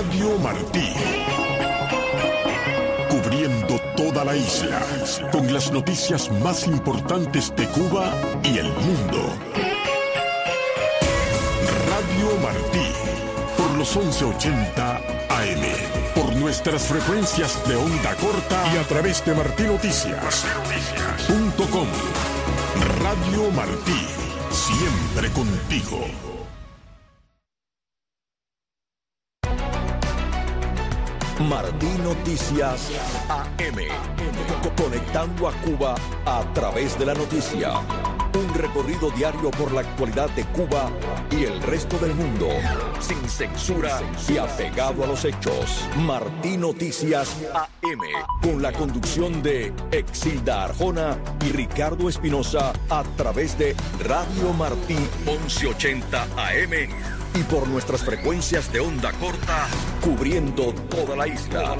Radio Martí. Cubriendo toda la isla con las noticias más importantes de Cuba y el mundo. Radio Martí por los 1180 AM. Por nuestras frecuencias de onda corta y a través de martinoticias.com. Radio Martí, siempre contigo. Martí Noticias AM. Conectando a Cuba a través de la noticia. Un recorrido diario por la actualidad de Cuba y el resto del mundo. Sin censura y apegado a los hechos. Martí Noticias AM. Con la conducción de Exilda Arjona y Ricardo Espinosa a través de Radio Martí 1180 AM y por nuestras frecuencias de onda corta, cubriendo toda la isla.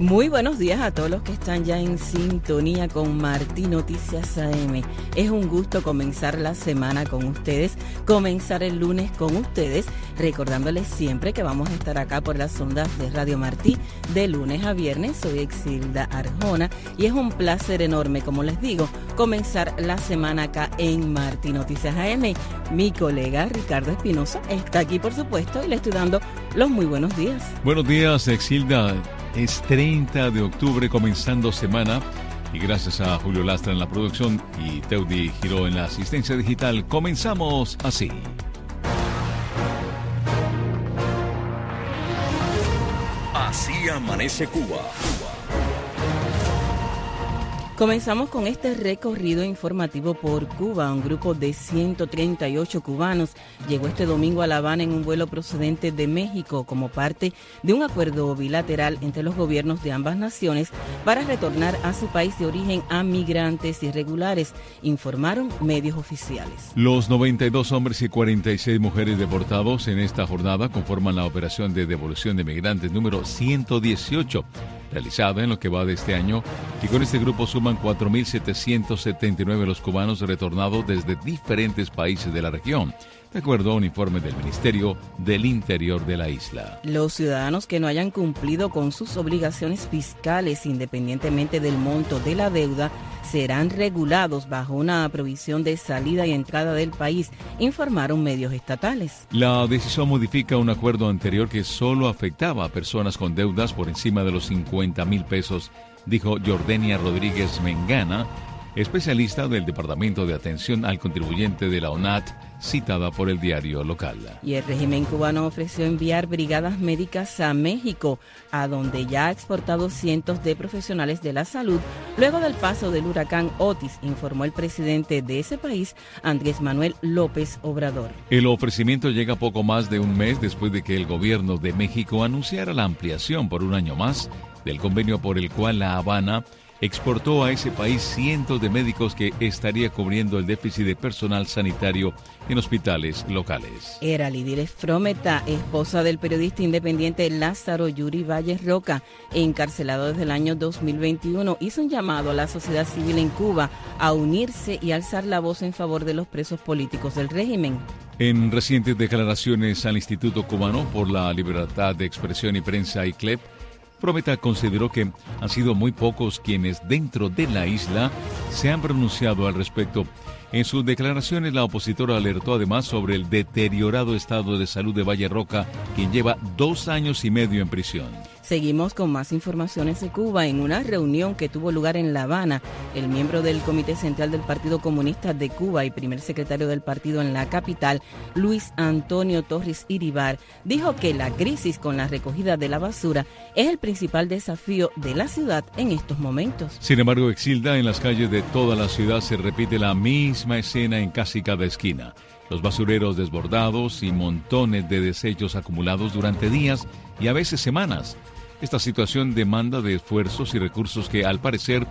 Muy buenos días a todos los que están ya en sintonía con Martí Noticias AM. Es un gusto comenzar la semana con ustedes, comenzar el lunes con ustedes, recordándoles siempre que vamos a estar acá por las ondas de Radio Martí de lunes a viernes. Soy Exilda Arjona y es un placer enorme, como les digo, comenzar la semana acá en Martí Noticias AM. Mi colega Ricardo Espinosa está aquí, por supuesto, y le estoy dando los muy buenos días. Buenos días, Exilda. Es 30 de octubre comenzando semana y gracias a Julio Lastra en la producción y Teudi Giró en la asistencia digital, comenzamos así. Así amanece Cuba. Comenzamos con este recorrido informativo por Cuba. Un grupo de 138 cubanos llegó este domingo a La Habana en un vuelo procedente de México como parte de un acuerdo bilateral entre los gobiernos de ambas naciones para retornar a su país de origen a migrantes irregulares, informaron medios oficiales. Los 92 hombres y 46 mujeres deportados en esta jornada conforman la operación de devolución de migrantes número 118 realizada en lo que va de este año y con este grupo suman 4.779 los cubanos retornados desde diferentes países de la región de acuerdo a un informe del Ministerio del Interior de la isla. Los ciudadanos que no hayan cumplido con sus obligaciones fiscales independientemente del monto de la deuda serán regulados bajo una provisión de salida y entrada del país, informaron medios estatales. La decisión modifica un acuerdo anterior que solo afectaba a personas con deudas por encima de los 50 mil pesos, dijo Jordania Rodríguez Mengana, especialista del Departamento de Atención al Contribuyente de la ONAT, citada por el diario local. Y el régimen cubano ofreció enviar brigadas médicas a México, a donde ya ha exportado cientos de profesionales de la salud luego del paso del huracán Otis, informó el presidente de ese país, Andrés Manuel López Obrador. El ofrecimiento llega poco más de un mes después de que el gobierno de México anunciara la ampliación por un año más del convenio por el cual La Habana exportó a ese país cientos de médicos que estaría cubriendo el déficit de personal sanitario en hospitales locales. Era Lidia Frometa, esposa del periodista independiente Lázaro Yuri Valles Roca, encarcelado desde el año 2021, hizo un llamado a la sociedad civil en Cuba a unirse y alzar la voz en favor de los presos políticos del régimen. En recientes declaraciones al Instituto Cubano por la Libertad de Expresión y Prensa ICLEP, Prometa consideró que han sido muy pocos quienes dentro de la isla se han pronunciado al respecto. En sus declaraciones, la opositora alertó además sobre el deteriorado estado de salud de Valle Roca, quien lleva dos años y medio en prisión. Seguimos con más informaciones de Cuba. En una reunión que tuvo lugar en La Habana, el miembro del Comité Central del Partido Comunista de Cuba y primer secretario del partido en la capital, Luis Antonio Torres Iribar, dijo que la crisis con la recogida de la basura es el principal desafío de la ciudad en estos momentos. Sin embargo, Exilda, en las calles de toda la ciudad se repite la misma escena en casi cada esquina los basureros desbordados y montones de desechos acumulados durante días y a veces semanas. Esta situación demanda de esfuerzos y recursos que, al parecer,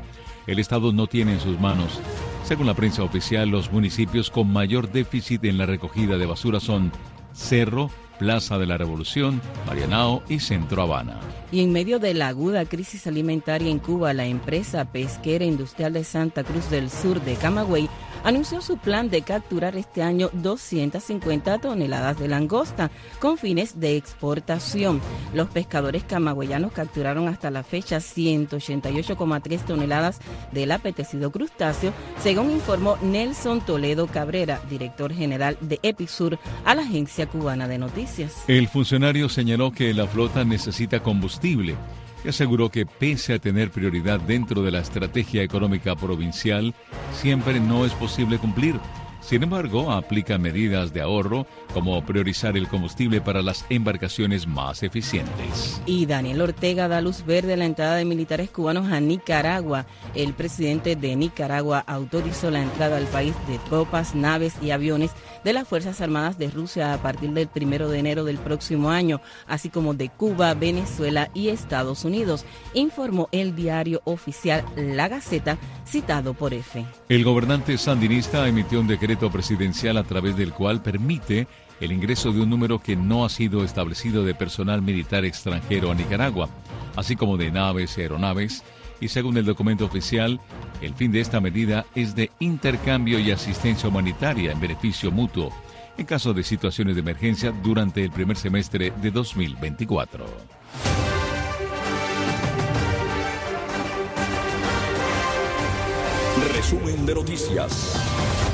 el Estado no tiene en sus manos. Según la prensa oficial, los municipios con mayor déficit en la recogida de basura son Cerro, Plaza de la Revolución, Marianao y Centro Habana. Y en medio de la aguda crisis alimentaria en Cuba, la empresa pesquera industrial de Santa Cruz del Sur de Camagüey anunció su plan de capturar este año 250 toneladas de langosta con fines de exportación. Los pescadores camagüeyanos capturaron hasta la fecha 188,3 toneladas del apetecido crustáceo, según informó Nelson Toledo Cabrera, director general de Episur, a la agencia cubana de noticias. El funcionario señaló que la flota necesita combustible y aseguró que pese a tener prioridad dentro de la estrategia económica provincial, siempre no es posible cumplir. Sin embargo, aplica medidas de ahorro como priorizar el combustible para las embarcaciones más eficientes. Y Daniel Ortega da luz verde a la entrada de militares cubanos a Nicaragua. El presidente de Nicaragua autorizó la entrada al país de tropas, naves y aviones de las Fuerzas Armadas de Rusia a partir del primero de enero del próximo año, así como de Cuba, Venezuela y Estados Unidos, informó el diario oficial La Gaceta, citado por EFE. El gobernante sandinista emitió un decreto presidencial a través del cual permite el ingreso de un número que no ha sido establecido de personal militar extranjero a Nicaragua, así como de naves y aeronaves, y según el documento oficial, el fin de esta medida es de intercambio y asistencia humanitaria en beneficio mutuo en caso de situaciones de emergencia durante el primer semestre de 2024. Resumen de noticias.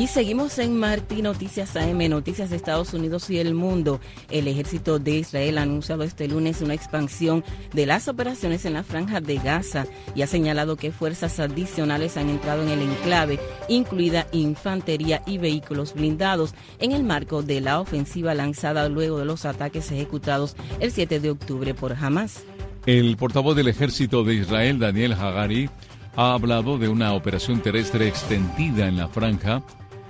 Y seguimos en Martí Noticias AM, Noticias de Estados Unidos y el mundo. El ejército de Israel ha anunciado este lunes una expansión de las operaciones en la franja de Gaza y ha señalado que fuerzas adicionales han entrado en el enclave, incluida infantería y vehículos blindados, en el marco de la ofensiva lanzada luego de los ataques ejecutados el 7 de octubre por Hamas. El portavoz del ejército de Israel, Daniel Hagari, ha hablado de una operación terrestre extendida en la franja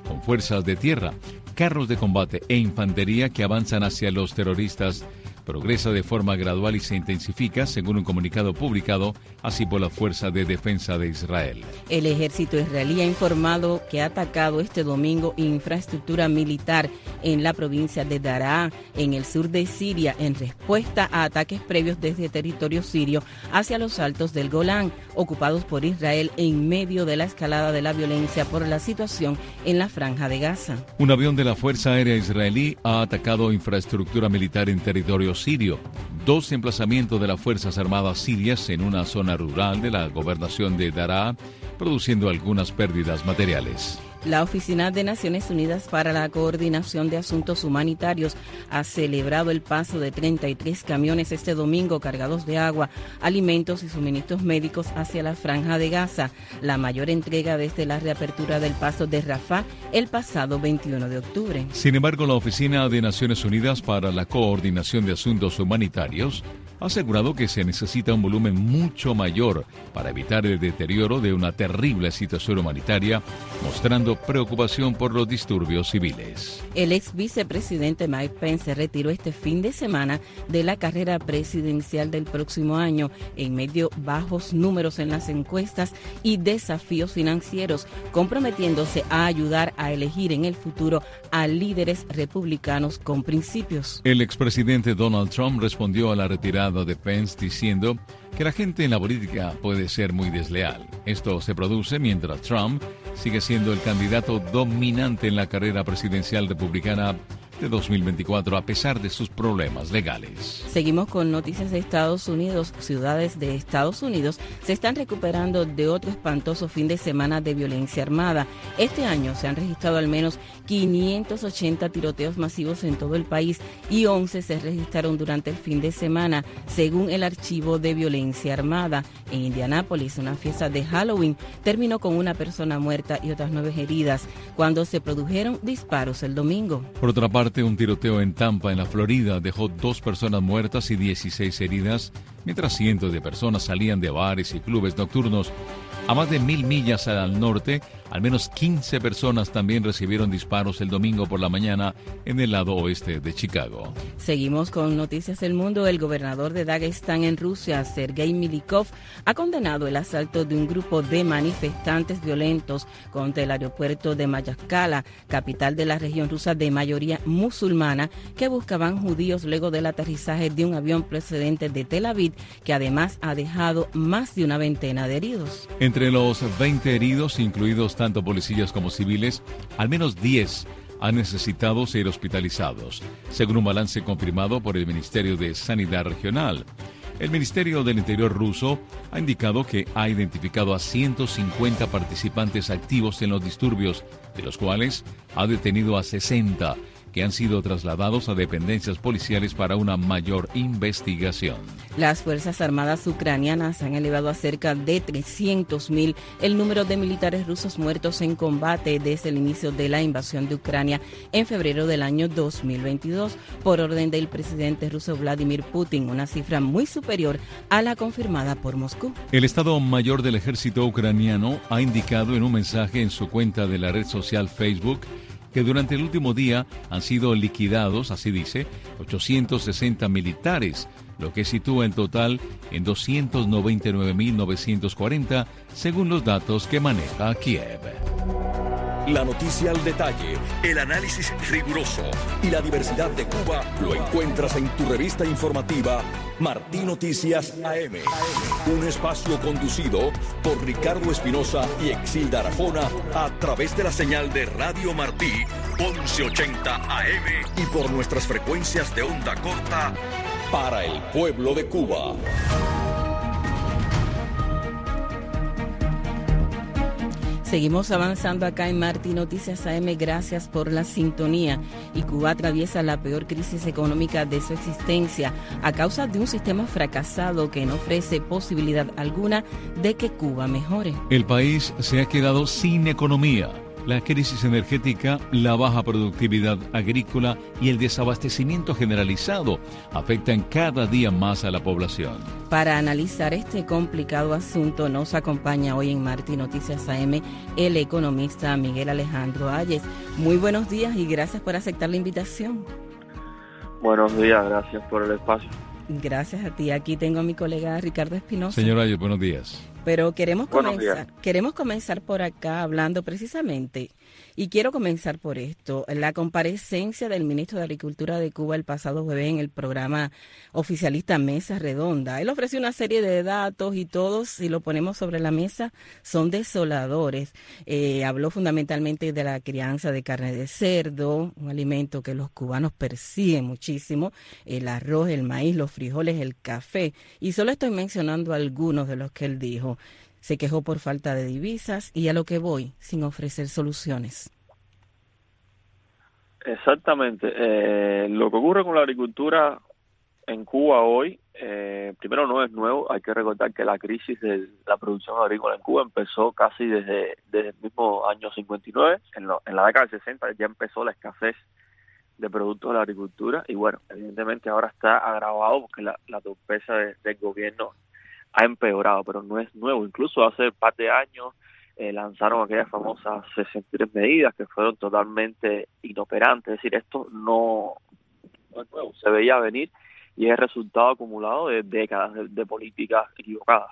con fuerzas de tierra, carros de combate e infantería que avanzan hacia los terroristas progresa de forma gradual y se intensifica, según un comunicado publicado así por la Fuerza de Defensa de Israel. El ejército israelí ha informado que ha atacado este domingo infraestructura militar en la provincia de Daraa, en el sur de Siria, en respuesta a ataques previos desde territorio sirio hacia los altos del Golán, ocupados por Israel en medio de la escalada de la violencia por la situación en la franja de Gaza. Un avión de la Fuerza Aérea Israelí ha atacado infraestructura militar en territorio sirio, dos emplazamientos de las Fuerzas Armadas sirias en una zona rural de la gobernación de Daraa, produciendo algunas pérdidas materiales. La Oficina de Naciones Unidas para la Coordinación de Asuntos Humanitarios ha celebrado el paso de 33 camiones este domingo cargados de agua, alimentos y suministros médicos hacia la franja de Gaza, la mayor entrega desde la reapertura del paso de Rafah el pasado 21 de octubre. Sin embargo, la Oficina de Naciones Unidas para la Coordinación de Asuntos Humanitarios ha asegurado que se necesita un volumen mucho mayor para evitar el deterioro de una terrible situación humanitaria, mostrando preocupación por los disturbios civiles. El ex vicepresidente Mike Pence se retiró este fin de semana de la carrera presidencial del próximo año en medio bajos números en las encuestas y desafíos financieros, comprometiéndose a ayudar a elegir en el futuro a líderes republicanos con principios. El expresidente Donald Trump respondió a la retirada de Pence diciendo que la gente en la política puede ser muy desleal. Esto se produce mientras Trump sigue siendo el candidato dominante en la carrera presidencial republicana de 2024 a pesar de sus problemas legales. Seguimos con noticias de Estados Unidos. Ciudades de Estados Unidos se están recuperando de otro espantoso fin de semana de violencia armada. Este año se han registrado al menos 580 tiroteos masivos en todo el país y 11 se registraron durante el fin de semana, según el archivo de violencia armada. En Indianápolis, una fiesta de Halloween terminó con una persona muerta y otras nueve heridas cuando se produjeron disparos el domingo. Por otra parte, un tiroteo en Tampa, en la Florida, dejó dos personas muertas y 16 heridas, mientras cientos de personas salían de bares y clubes nocturnos a más de mil millas al norte, al menos 15 personas también recibieron disparos el domingo por la mañana en el lado oeste de Chicago. Seguimos con Noticias del Mundo. El gobernador de Dagestán en Rusia, Sergei Milikov, ha condenado el asalto de un grupo de manifestantes violentos contra el aeropuerto de Mayaskala, capital de la región rusa de mayoría musulmana, que buscaban judíos luego del aterrizaje de un avión procedente de Tel Aviv que además ha dejado más de una veintena de heridos. Entre los 20 heridos, incluidos tanto policías como civiles, al menos 10 han necesitado ser hospitalizados, según un balance confirmado por el Ministerio de Sanidad Regional. El Ministerio del Interior ruso ha indicado que ha identificado a 150 participantes activos en los disturbios, de los cuales ha detenido a 60 que han sido trasladados a dependencias policiales para una mayor investigación. Las Fuerzas Armadas ucranianas han elevado a cerca de 300.000 el número de militares rusos muertos en combate desde el inicio de la invasión de Ucrania en febrero del año 2022 por orden del presidente ruso Vladimir Putin, una cifra muy superior a la confirmada por Moscú. El Estado Mayor del Ejército ucraniano ha indicado en un mensaje en su cuenta de la red social Facebook que durante el último día han sido liquidados, así dice, 860 militares, lo que sitúa en total en 299.940 según los datos que maneja Kiev. La noticia al detalle, el análisis riguroso y la diversidad de Cuba lo encuentras en tu revista informativa Martín Noticias AM. Un espacio conducido por Ricardo Espinosa y Exilda Arajona a través de la señal de Radio Martí 1180 AM y por nuestras frecuencias de onda corta para el pueblo de Cuba. Seguimos avanzando acá en Martín Noticias AM. Gracias por la sintonía. Y Cuba atraviesa la peor crisis económica de su existencia a causa de un sistema fracasado que no ofrece posibilidad alguna de que Cuba mejore. El país se ha quedado sin economía la crisis energética, la baja productividad agrícola y el desabastecimiento generalizado afectan cada día más a la población. Para analizar este complicado asunto nos acompaña hoy en Martín Noticias AM el economista Miguel Alejandro Ayes. Muy buenos días y gracias por aceptar la invitación. Buenos días, gracias por el espacio. Gracias a ti. Aquí tengo a mi colega Ricardo Espinosa. Señor Ayes, buenos días. Pero queremos comenzar, queremos comenzar por acá hablando precisamente y quiero comenzar por esto, la comparecencia del ministro de Agricultura de Cuba el pasado jueves en el programa oficialista Mesa Redonda. Él ofreció una serie de datos y todos, si lo ponemos sobre la mesa, son desoladores. Eh, habló fundamentalmente de la crianza de carne de cerdo, un alimento que los cubanos persiguen muchísimo, el arroz, el maíz, los frijoles, el café. Y solo estoy mencionando algunos de los que él dijo se quejó por falta de divisas y a lo que voy, sin ofrecer soluciones. Exactamente. Eh, lo que ocurre con la agricultura en Cuba hoy, eh, primero no es nuevo, hay que recordar que la crisis de la producción agrícola en Cuba empezó casi desde, desde el mismo año 59, en, en la década del 60 ya empezó la escasez de productos de la agricultura y bueno, evidentemente ahora está agravado porque la, la torpeza del gobierno ha empeorado, pero no es nuevo. Incluso hace un par de años eh, lanzaron aquellas famosas 63 medidas que fueron totalmente inoperantes. Es decir, esto no, es nuevo, se veía venir y es resultado acumulado de décadas de, políticas equivocadas.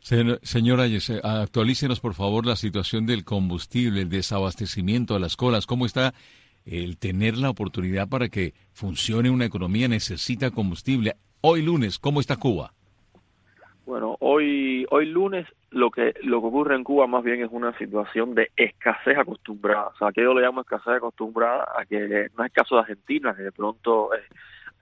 Señora, actualícenos por favor la situación del combustible, el desabastecimiento a las colas. ¿Cómo está el tener la oportunidad para que funcione una economía? Necesita combustible. Hoy lunes, ¿cómo está Cuba? Bueno, hoy hoy lunes lo que lo que ocurre en Cuba más bien es una situación de escasez acostumbrada. O sea, que yo le llamo escasez acostumbrada a que no es el caso de Argentina, que de pronto eh,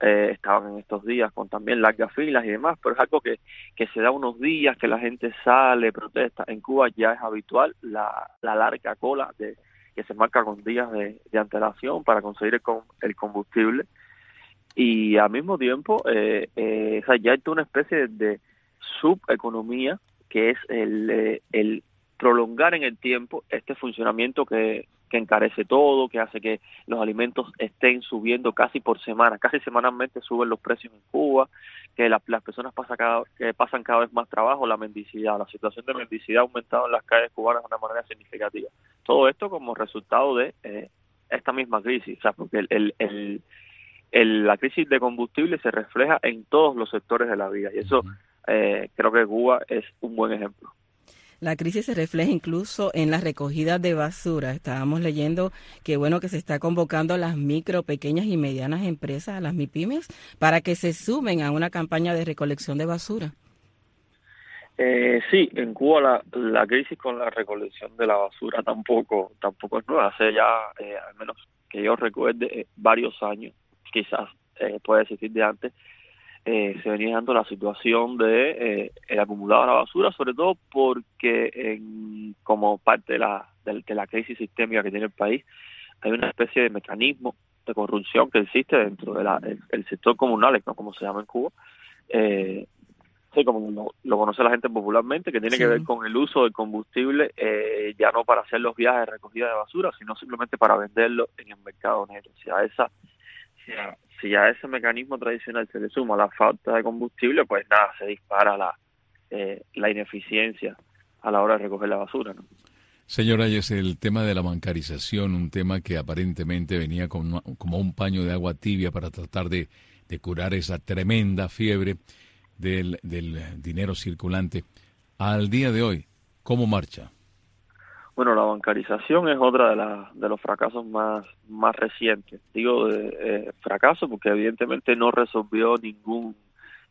eh, estaban en estos días con también largas filas y demás, pero es algo que, que se da unos días, que la gente sale, protesta. En Cuba ya es habitual la, la larga cola de, que se marca con días de, antelación para conseguir el, el combustible. Y al mismo tiempo, eh, eh, ya hay una especie de subeconomía, que es el, eh, el prolongar en el tiempo este funcionamiento que, que encarece todo, que hace que los alimentos estén subiendo casi por semana, casi semanalmente suben los precios en Cuba, que las personas pasan cada, que pasan cada vez más trabajo, la mendicidad, la situación de mendicidad ha aumentado en las calles cubanas de una manera significativa. Todo esto como resultado de eh, esta misma crisis, o sea, porque el, el, el, la crisis de combustible se refleja en todos los sectores de la vida y eso eh, creo que Cuba es un buen ejemplo. La crisis se refleja incluso en la recogida de basura. Estábamos leyendo que bueno que se está convocando a las micro, pequeñas y medianas empresas, a las MIPIMES, para que se sumen a una campaña de recolección de basura. Eh, sí, en Cuba la, la, crisis con la recolección de la basura tampoco tampoco es nueva. Hace ya, eh, al menos que yo recuerde, eh, varios años, quizás eh, puede existir de antes, eh, se venía dando la situación de eh, el acumulado de la basura, sobre todo porque en, como parte de la, de, la crisis sistémica que tiene el país, hay una especie de mecanismo de corrupción que existe dentro del el sector comunal, ¿no? como se llama en Cuba, eh, sí, como lo, conoce la gente popularmente, que tiene que ver con el uso del combustible, eh, ya no para hacer los viajes de recogida de basura, sino simplemente para venderlo en el mercado negro. Si a esa si a, ese mecanismo tradicional se le suma la falta de combustible, pues nada, se dispara la, eh, la ineficiencia a la hora de recoger la basura. ¿no? Señora, es el tema de la bancarización, un tema que aparentemente venía como, como un paño de agua tibia para tratar de, de curar esa tremenda fiebre del, del dinero circulante. Al día de hoy, ¿cómo marcha? Bueno, la bancarización es otra de, la, de los fracasos más, más recientes. Digo eh, fracaso porque evidentemente no resolvió ningún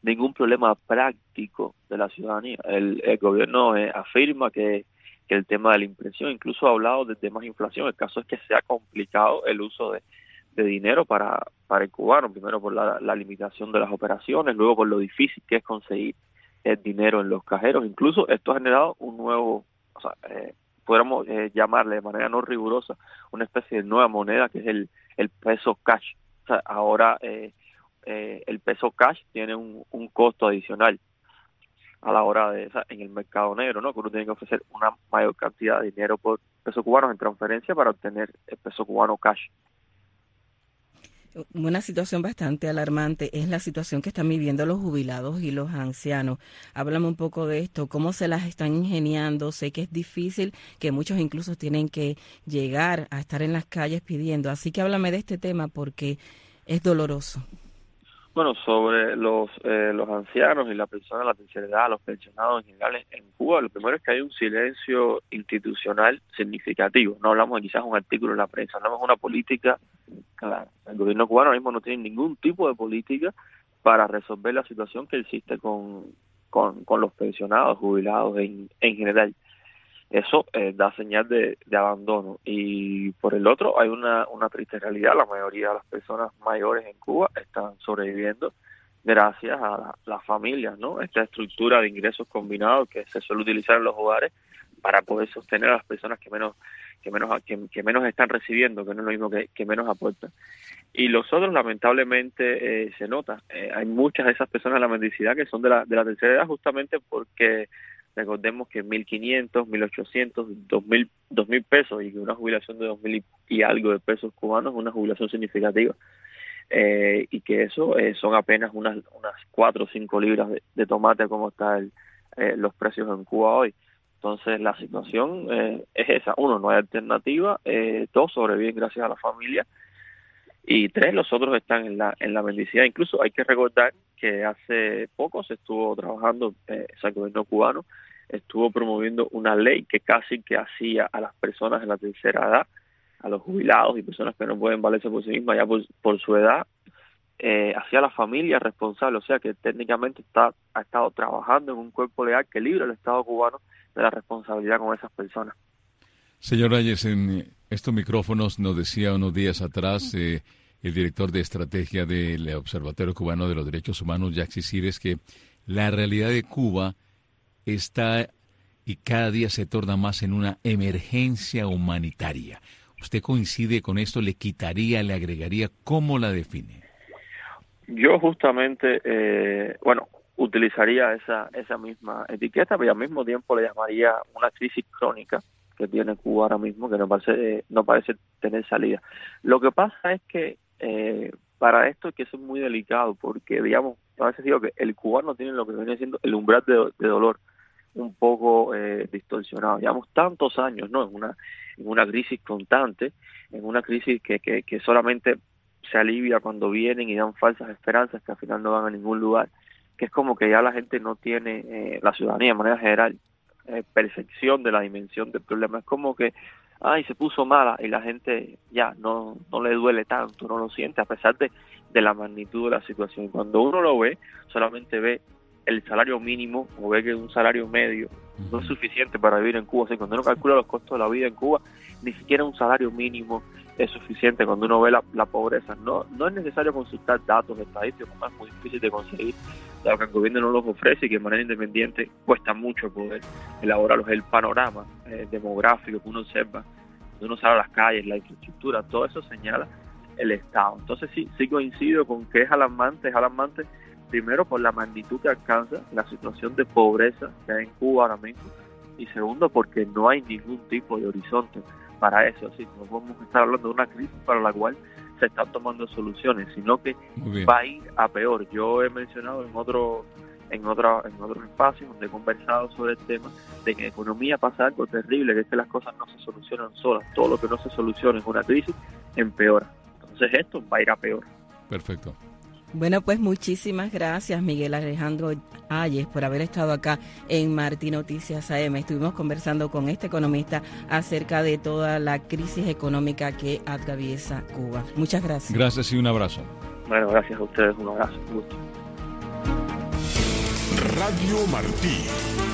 ningún problema práctico de la ciudadanía. El, el gobierno eh, afirma que, el tema de la impresión, incluso ha hablado de temas de inflación. El caso es que se ha complicado el uso de, de dinero para, para el cubano, primero por la, la limitación de las operaciones, luego por lo difícil que es conseguir el dinero en los cajeros. Incluso esto ha generado un nuevo, o sea, eh, podríamos eh, llamarle de manera no rigurosa una especie de nueva moneda que es el, el peso cash. O sea, ahora eh, eh, el peso cash tiene un, un costo adicional a la hora de en el mercado negro, ¿no? Que uno tiene que ofrecer una mayor cantidad de dinero por peso cubano en transferencia para obtener el peso cubano cash una situación bastante alarmante es la situación que están viviendo los jubilados y los ancianos. Háblame un poco de esto, cómo se las están ingeniando. Sé que es difícil, que muchos incluso tienen que llegar a estar en las calles pidiendo. Así que háblame de este tema porque es doloroso. Bueno, sobre los eh, los ancianos y la persona de la tercera edad, los pensionados en general en Cuba, lo primero es que hay un silencio institucional significativo. No hablamos de quizás un artículo en la prensa, hablamos de una política clara. El gobierno cubano ahora mismo no tiene ningún tipo de política para resolver la situación que existe con, con, con los pensionados, jubilados en, en general eso eh, da señal de, abandono. Y por el otro, hay una, una triste realidad, la mayoría de las personas mayores en Cuba están sobreviviendo gracias a las familias, ¿no? Esta estructura de ingresos combinados que se suele utilizar en los hogares para poder sostener a las personas que menos que menos que, menos están recibiendo, que no es lo mismo que, que menos aportan. Y los otros, lamentablemente, eh, se nota. Eh, hay muchas de esas personas en la mendicidad que son de la, de la tercera edad justamente porque Recordemos que 1.500, 1.800, 2.000, 2.000 pesos y que una jubilación de 2.000 y algo de pesos cubanos es una jubilación significativa. Eh, y que eso eh, son apenas unas unas 4 o 5 libras de, tomate como están eh, los precios en Cuba hoy. Entonces la situación eh, es esa. Uno, no hay alternativa. Eh, dos, sobreviven gracias a la familia. Y tres, los otros están en la, en la mendicidad. Incluso hay que recordar que hace poco se estuvo trabajando, eh, el gobierno cubano estuvo promoviendo una ley que casi que hacía a las personas de la tercera edad, a los jubilados y personas que no pueden valerse por sí mismas ya por, su edad, eh, hacia la familia responsable, o sea que técnicamente está, ha estado trabajando en un cuerpo legal que libre al Estado cubano de la responsabilidad con esas personas. Señor Reyes, en estos micrófonos nos decía unos días atrás eh, el director de estrategia del Observatorio Cubano de los Derechos Humanos, Jaxi Cires, que la realidad de Cuba está y cada día se torna más en una emergencia humanitaria. ¿Usted coincide con esto? ¿Le quitaría, le agregaría? ¿Cómo la define? Yo justamente, eh, bueno, utilizaría esa, esa misma etiqueta, pero al mismo tiempo le llamaría una crisis crónica que tiene Cuba ahora mismo, que no parece, no parece tener salida. Lo que pasa es que eh, para esto es que es muy delicado, porque digamos, a veces digo que el cubano tiene lo que viene siendo el umbral de, dolor un poco eh, distorsionado. Llevamos tantos años, ¿no? En una, en una crisis constante, en una crisis que, que, que solamente se alivia cuando vienen y dan falsas esperanzas que al final no van a ningún lugar, que es como que ya la gente no tiene, eh, la ciudadanía de manera general, eh, percepción de la dimensión del problema. Es como que, ay, se puso mala y la gente ya no, no le duele tanto, no lo siente, a pesar de, de la magnitud de la situación. Cuando uno lo ve, solamente ve el salario mínimo o ve que un salario medio no es suficiente para vivir en Cuba. O cuando uno calcula los costos de la vida en Cuba, ni siquiera un salario mínimo es suficiente cuando uno ve la, pobreza. No, no es necesario consultar datos estadísticos, es muy difícil de conseguir, dado que el gobierno no los ofrece y que de manera independiente cuesta mucho poder elaborarlos. El panorama eh, demográfico que uno observa, cuando uno sale a las calles, la infraestructura, todo eso señala el Estado. Entonces sí, sí coincido con que es alarmante, es alarmante primero por la magnitud que alcanza la situación de pobreza que hay en Cuba ahora mismo y segundo porque no hay ningún tipo de horizonte para eso, así no podemos estar hablando de una crisis para la cual se están tomando soluciones, sino que va a ir a peor. Yo he mencionado en otro en otra, en otros espacios donde he conversado sobre el tema de que en economía pasa algo terrible, que es que las cosas no se solucionan solas, todo lo que no se soluciona en una crisis empeora. Entonces esto va a ir a peor. Perfecto. Bueno, pues muchísimas gracias Miguel Alejandro Ayes por haber estado acá en Martín Noticias AM. Estuvimos conversando con este economista acerca de toda la crisis económica que atraviesa Cuba. Muchas gracias. Gracias y un abrazo. Bueno, gracias a ustedes, un abrazo, un gusto. Radio Martí.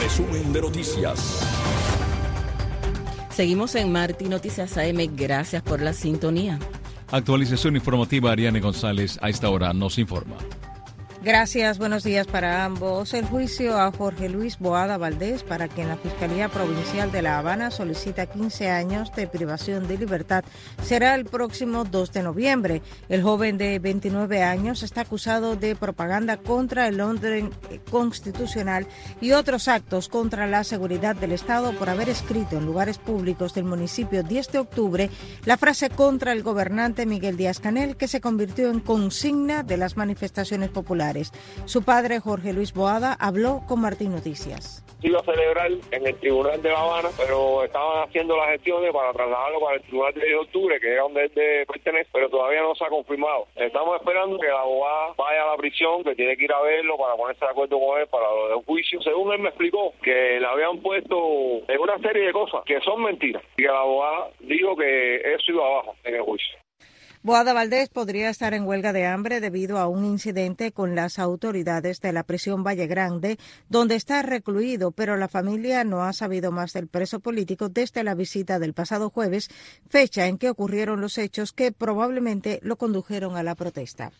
Resumen de noticias. Seguimos en Martín Noticias AM. Gracias por la sintonía. Actualización informativa, Ariane González a esta hora nos informa. Gracias, buenos días para ambos. El juicio a Jorge Luis Boada Valdés, para quien la Fiscalía Provincial de La Habana solicita 15 años de privación de libertad, será el próximo 2 de noviembre. El joven de 29 años está acusado de propaganda contra el orden constitucional y otros actos contra la seguridad del Estado por haber escrito en lugares públicos del municipio 10 de octubre la frase contra el gobernante Miguel Díaz Canel, que se convirtió en consigna de las manifestaciones populares. Su padre, Jorge Luis Boada, habló con Martín Noticias. Iba a celebrar en el Tribunal de La Habana, pero estaban haciendo las gestiones para trasladarlo para el Tribunal de Octubre, que es donde él pertenece, pero todavía no se ha confirmado. Estamos esperando que la abogada vaya a la prisión, que tiene que ir a verlo para ponerse de acuerdo con él para lo del juicio. Según él me explicó, que le habían puesto en una serie de cosas que son mentiras y que la abogada dijo que eso iba abajo en el juicio. Boada Valdés podría estar en huelga de hambre debido a un incidente con las autoridades de la prisión Valle Grande, donde está recluido, pero la familia no ha sabido más del preso político desde la visita del pasado jueves, fecha en que ocurrieron los hechos que probablemente lo condujeron a la protesta.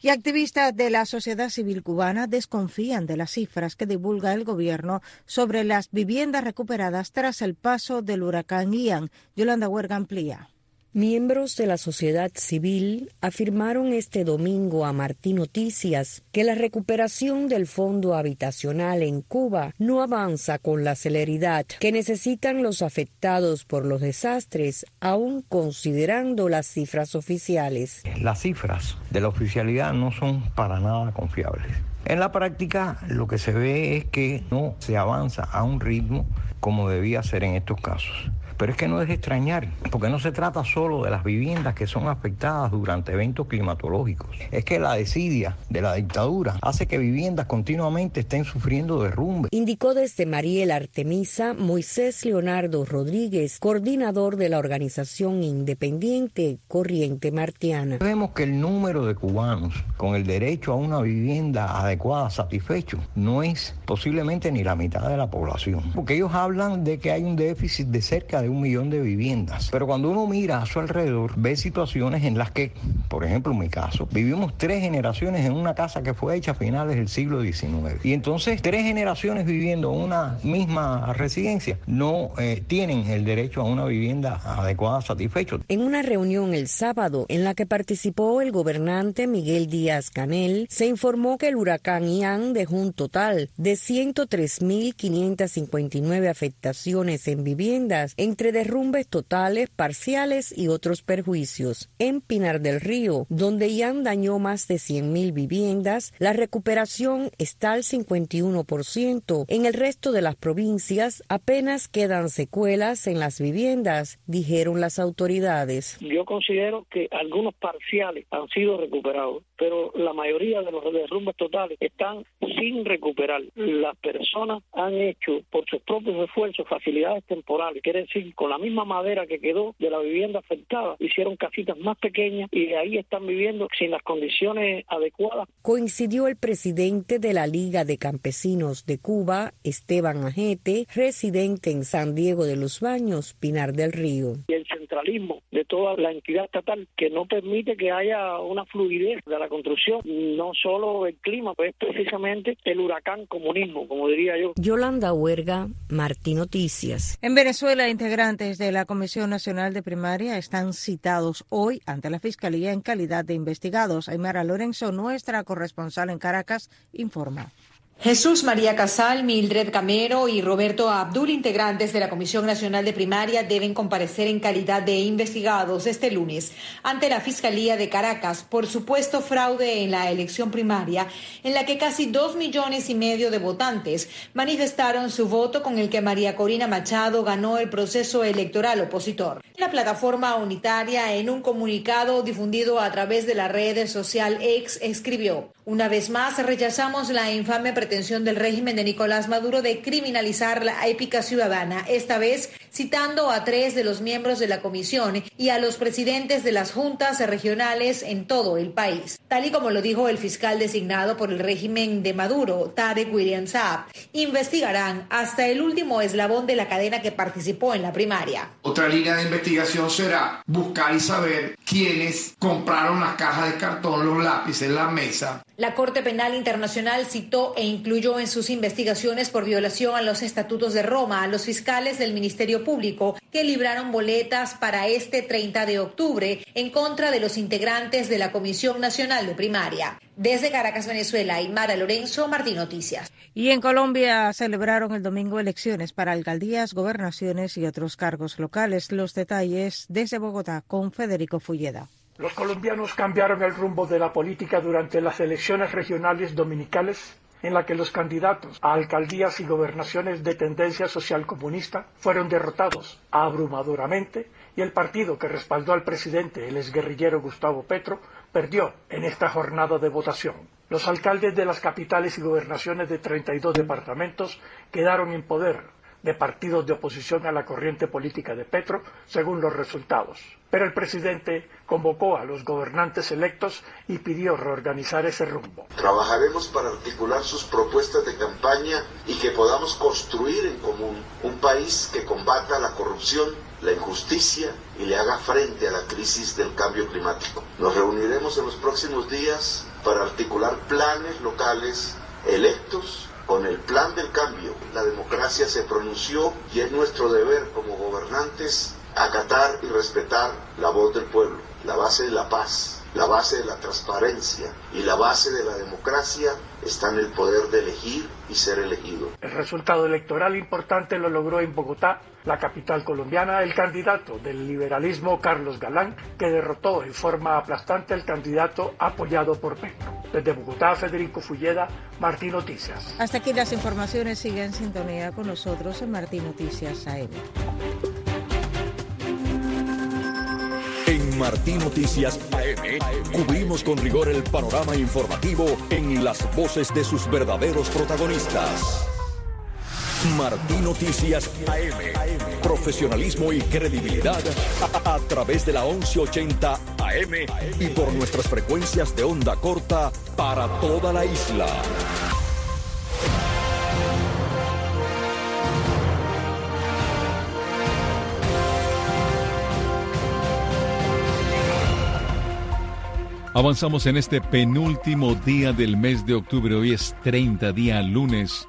Y activistas de la sociedad civil cubana desconfían de las cifras que divulga el gobierno sobre las viviendas recuperadas tras el paso del huracán Ian. Yolanda Huerga amplía. Miembros de la sociedad civil afirmaron este domingo a Martín Noticias que la recuperación del fondo habitacional en Cuba no avanza con la celeridad que necesitan los afectados por los desastres, aún considerando las cifras oficiales. Las cifras de la oficialidad no son para nada confiables. En la práctica lo que se ve es que no se avanza a un ritmo como debía ser en estos casos. Pero es que no es extrañar, porque no se trata solo de las viviendas que son afectadas durante eventos climatológicos. Es que la desidia de la dictadura hace que viviendas continuamente estén sufriendo derrumbe. Indicó desde Mariel Artemisa Moisés Leonardo Rodríguez, coordinador de la organización independiente Corriente Martiana. Vemos que el número de cubanos con el derecho a una vivienda adecuada, satisfecho, no es posiblemente ni la mitad de la población. Porque ellos hablan de que hay un déficit de cerca de un millón de viviendas. Pero cuando uno mira a su alrededor, ve situaciones en las que, por ejemplo, en mi caso, vivimos tres generaciones en una casa que fue hecha a finales del siglo XIX. Y entonces, tres generaciones viviendo en una misma residencia no eh, tienen el derecho a una vivienda adecuada, satisfecho. En una reunión el sábado en la que participó el gobernante Miguel Díaz Canel, se informó que el huracán Ian dejó un total de 103.559 afectaciones en viviendas, entre derrumbes totales, parciales y otros perjuicios. En Pinar del Río, donde Ian dañó más de 100.000 viviendas, la recuperación está al 51%. En el resto de las provincias apenas quedan secuelas en las viviendas, dijeron las autoridades. Yo considero que algunos parciales han sido recuperados, pero la mayoría de los derrumbes totales están sin recuperar. Las personas han hecho por sus propios esfuerzos facilidades temporales, quiere decir, con la misma madera que quedó de la vivienda afectada, hicieron casitas más pequeñas y de ahí están viviendo sin las condiciones adecuadas. Coincidió el presidente de la Liga de Campesinos de Cuba, Esteban Ajete, residente en San Diego de los Baños, Pinar del Río. Y el centralismo de toda la entidad estatal que no permite que haya una fluidez de la construcción, no solo el clima, pues precisamente el huracán comunismo, como diría yo. Yolanda Huerga, Martín Noticias. En Venezuela, integrantes de la Comisión Nacional de Primaria están citados hoy ante la Fiscalía en calidad de investigados. Aymara Lorenzo, nuestra corresponsal en Caracas, informa. Jesús María Casal, Mildred Camero y Roberto Abdul, integrantes de la Comisión Nacional de Primaria, deben comparecer en calidad de investigados este lunes ante la Fiscalía de Caracas por supuesto fraude en la elección primaria, en la que casi dos millones y medio de votantes manifestaron su voto con el que María Corina Machado ganó el proceso electoral opositor. La plataforma unitaria, en un comunicado difundido a través de la red social X, escribió: Una vez más rechazamos la infame pretensión del régimen de Nicolás Maduro de criminalizar la épica ciudadana, esta vez citando a tres de los miembros de la comisión y a los presidentes de las juntas regionales en todo el país. Tal y como lo dijo el fiscal designado por el régimen de Maduro, Tarek William Saab, investigarán hasta el último eslabón de la cadena que participó en la primaria. Otra línea de investigación será buscar y saber quiénes compraron las cajas de cartón, los lápices, la mesa. La Corte Penal Internacional citó e incluyó en sus investigaciones por violación a los estatutos de Roma a los fiscales del Ministerio Público que libraron boletas para este 30 de octubre en contra de los integrantes de la Comisión Nacional de Primaria. Desde Caracas, Venezuela, Mara Lorenzo, Martín Noticias. Y en Colombia celebraron el domingo elecciones para alcaldías, gobernaciones y otros cargos locales. Los detalles desde Bogotá con Federico Fulleda. Los colombianos cambiaron el rumbo de la política durante las elecciones regionales dominicales en la que los candidatos a alcaldías y gobernaciones de tendencia social comunista fueron derrotados abrumadoramente y el partido que respaldó al presidente, el exguerrillero Gustavo Petro, perdió en esta jornada de votación. Los alcaldes de las capitales y gobernaciones de 32 departamentos quedaron en poder de partidos de oposición a la corriente política de Petro, según los resultados. Pero el presidente convocó a los gobernantes electos y pidió reorganizar ese rumbo. Trabajaremos para articular sus propuestas de campaña y que podamos construir en común un país que combata la corrupción, la injusticia y le haga frente a la crisis del cambio climático. Nos reuniremos en los próximos días para articular planes locales electos con el plan del cambio, la democracia se pronunció y es nuestro deber como gobernantes acatar y respetar la voz del pueblo, la base de la paz, la base de la transparencia y la base de la democracia está en el poder de elegir y ser elegido. El resultado electoral importante lo logró en Bogotá, la capital colombiana, el candidato del liberalismo Carlos Galán, que derrotó en forma aplastante al candidato apoyado por Petro. Desde Bogotá, Federico Fulleda, Martín Noticias. Hasta aquí las informaciones. Sigue en sintonía con nosotros en Martín Noticias AM. Martín Noticias AM cubrimos con rigor el panorama informativo en las voces de sus verdaderos protagonistas. Martín Noticias AM. Profesionalismo y credibilidad a, a, través de la 1180 AM y por nuestras frecuencias de onda corta para toda la isla. Avanzamos en este penúltimo día del mes de octubre. Hoy es 30 día lunes.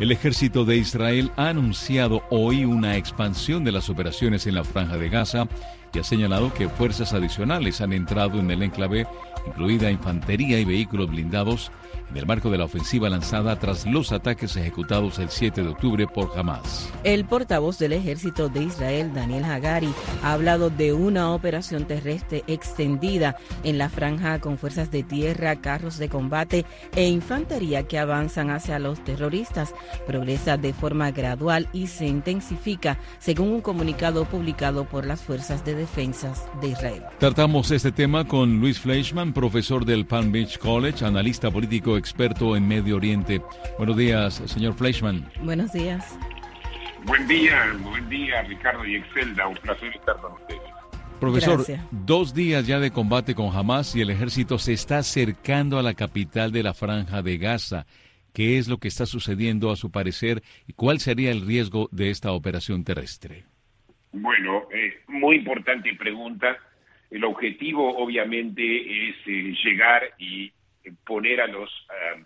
El ejército de Israel ha anunciado hoy una expansión de las operaciones en la franja de Gaza y ha señalado que fuerzas adicionales han entrado en el enclave, incluida infantería y vehículos blindados, en el marco de la ofensiva lanzada tras los ataques ejecutados el 7 de octubre por Hamas. El portavoz del ejército de Israel, Daniel Hagari, ha hablado de una operación terrestre extendida en la franja con fuerzas de tierra, carros de combate e infantería que avanzan hacia los terroristas. Progresa de forma gradual y se intensifica, según un comunicado publicado por las fuerzas de defensa de Israel. Tratamos este tema con Luis Fleischman, profesor del Palm Beach College, analista político experto en Medio Oriente. Buenos días, señor Fleischman. Buenos días. Buen día, buen día, Ricardo y Excelda. Un placer estar con ustedes. Profesor, dos días ya de combate con Hamas y el ejército se está acercando a la capital de la franja de Gaza. ¿Qué es lo que está sucediendo a su parecer y cuál sería el riesgo de esta operación terrestre? Bueno, muy importante pregunta. El objetivo obviamente es eh, llegar y poner a los eh,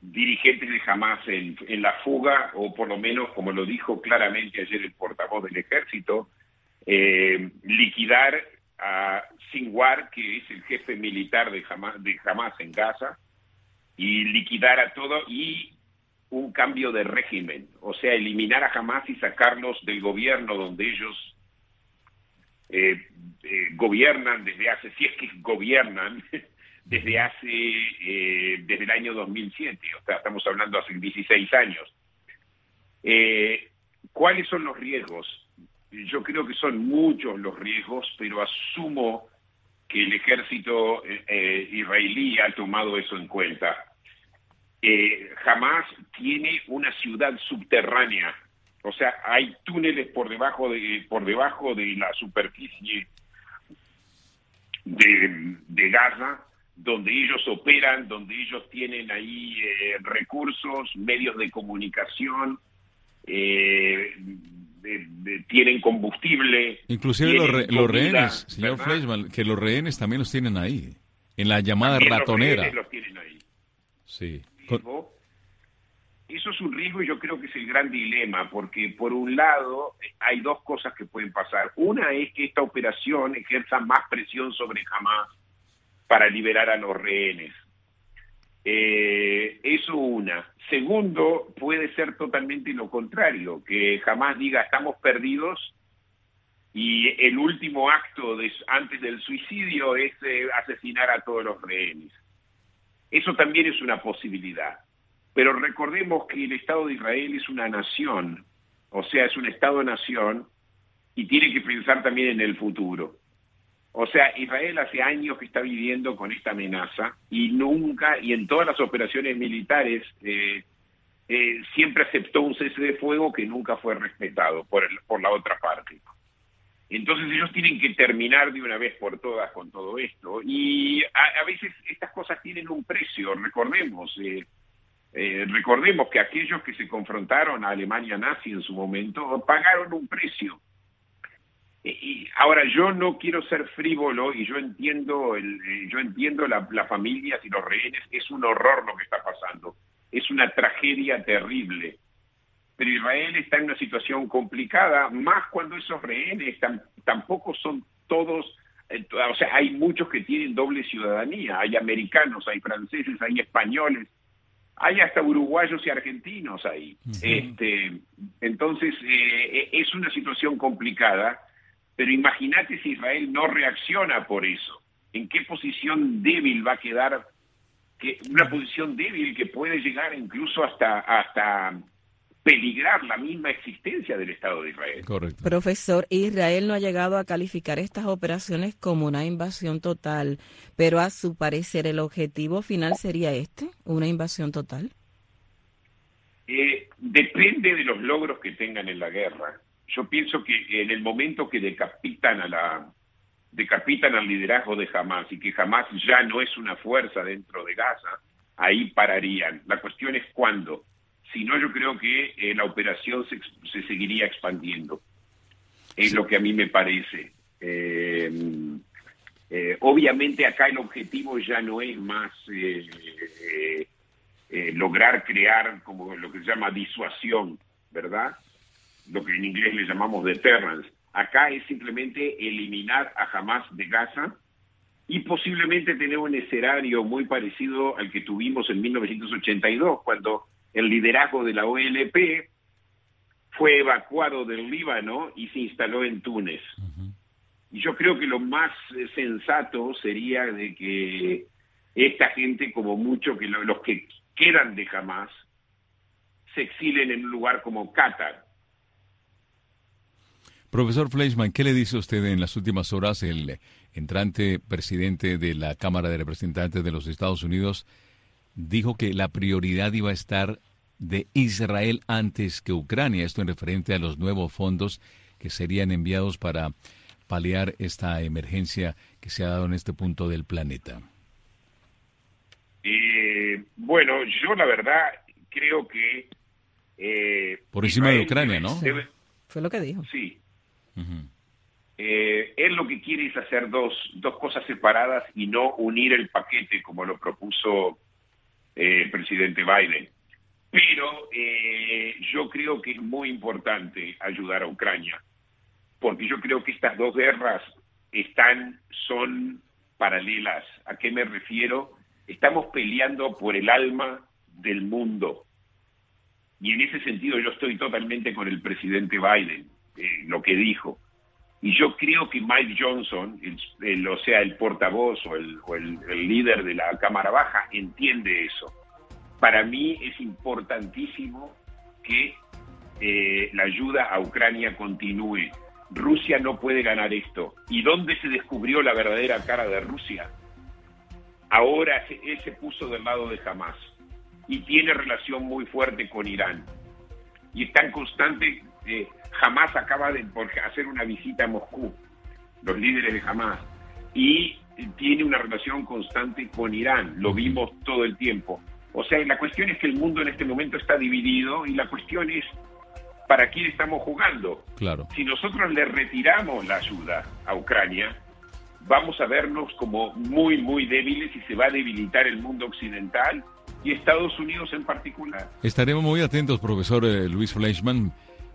dirigentes de Hamas en, la fuga, o por lo menos, como lo dijo claramente ayer el portavoz del ejército, eh, liquidar a Sinwar, que es el jefe militar de Hamas, en Gaza, y liquidar a todo y un cambio de régimen, o sea, eliminar a Hamas y sacarlos del gobierno donde ellos eh, gobiernan desde hace, si es que gobiernan, desde hace, eh, desde el año 2007, o sea, estamos hablando hace 16 años. Eh, ¿Cuáles son los riesgos? Yo creo que son muchos los riesgos, pero asumo que el ejército eh, israelí ha tomado eso en cuenta. jamás tiene una ciudad subterránea, o sea, hay túneles por debajo de, por debajo de la superficie de, de Gaza donde ellos operan, donde ellos tienen ahí eh, recursos, medios de comunicación, eh, tienen combustible. Inclusive los, rehenes, señor Fleischmann, que los rehenes también los tienen ahí, en la llamada ratonera. Los, tienen ahí. Sí. Eso es un riesgo y yo creo que es el gran dilema, porque por un lado hay dos cosas que pueden pasar. Una es que esta operación ejerza más presión sobre Hamas para liberar a los rehenes. Eh, eso una. Segundo, puede ser totalmente lo contrario, que jamás diga estamos perdidos y el último acto de, antes del suicidio es eh, asesinar a todos los rehenes. Eso también es una posibilidad. Pero recordemos que el Estado de Israel es una nación, o sea, es un Estado-nación y tiene que pensar también en el futuro. O sea, Israel hace años que está viviendo con esta amenaza y nunca, y en todas las operaciones militares, eh, eh, siempre aceptó un cese de fuego que nunca fue respetado por, por la otra parte. Entonces ellos tienen que terminar de una vez por todas con todo esto. Y a, veces estas cosas tienen un precio, recordemos. Eh, recordemos que aquellos que se confrontaron a Alemania nazi en su momento pagaron un precio y ahora yo no quiero ser frívolo y yo entiendo el, eh, yo entiendo las familias y los rehenes. Es un horror lo que está pasando. Es una tragedia terrible. Pero Israel está en una situación complicada más cuando esos rehenes tampoco son todos eh, o sea hay muchos que tienen doble ciudadanía. Hay americanos hay franceses hay españoles hay hasta uruguayos y argentinos ahí. Este entonces eh, es una situación complicada pero imagínate si Israel no reacciona por eso. ¿En qué posición débil va a quedar? Que, una posición débil que puede llegar incluso hasta, hasta peligrar la misma existencia del Estado de Israel. Correcto. Profesor, Israel no ha llegado a calificar estas operaciones como una invasión total, pero a su parecer el objetivo final sería este, una invasión total. Eh, depende de los logros que tengan en la guerra yo pienso que en el momento que decapitan a la decapitan al liderazgo de Hamas y que Hamas ya no es una fuerza dentro de Gaza, ahí pararían. La cuestión es cuándo. Si no, yo creo que eh, la operación se, se, seguiría expandiendo. Es lo que a mí me parece. Eh, Eh, obviamente acá el objetivo ya no es más eh, lograr crear como lo que se llama disuasión, ¿verdad? Lo que en inglés le llamamos deterrence. Acá es simplemente eliminar a Hamas de Gaza y posiblemente tener un escenario muy parecido al que tuvimos en 1982, cuando el liderazgo de la OLP fue evacuado del Líbano y se instaló en Túnez. Y yo creo que lo más eh, sensato sería de que esta gente, como mucho, que los que quedan de Hamas, se exilen en un lugar como Qatar. Profesor Fleischman, ¿qué le dice usted en las últimas horas el entrante presidente de la Cámara de Representantes de los Estados Unidos dijo que la prioridad iba a estar de Israel antes que Ucrania. Esto en referente a los nuevos fondos que serían enviados para paliar esta emergencia que se ha dado en este punto del planeta. Eh, bueno, yo la verdad creo que... Eh, Por encima de Ucrania, ¿no? Fue lo que dijo. Sí. Eh, él lo que quiere es hacer dos, dos cosas separadas y no unir el paquete como lo propuso el presidente Biden. Pero eh, yo creo que es muy importante ayudar a Ucrania, porque yo creo que estas dos guerras están, son paralelas. ¿A qué me refiero? Estamos peleando por el alma del mundo. Y en ese sentido yo estoy totalmente con el presidente Biden, eh, lo que dijo. Y yo creo que Mike Johnson, el, o sea, el portavoz o, el, el líder de la Cámara Baja, entiende eso para mí es importantísimo que eh, la ayuda a Ucrania continúe. Rusia no puede ganar esto. ¿Y dónde se descubrió la verdadera cara de Rusia? Ahora él se puso del lado de Hamas y tiene relación muy fuerte con Irán. Y está en constante, eh, Hamas acaba de hacer una visita a Moscú, los líderes de Hamas, y tiene una relación constante con Irán, lo vimos todo el tiempo. O sea, la cuestión es que el mundo en este momento está dividido y la cuestión es para quién estamos jugando. Claro. Si nosotros le retiramos la ayuda a Ucrania, vamos a vernos como muy, muy débiles y se va a debilitar el mundo occidental y Estados Unidos en particular. Estaremos muy atentos, profesor eh, Luis Fleischman.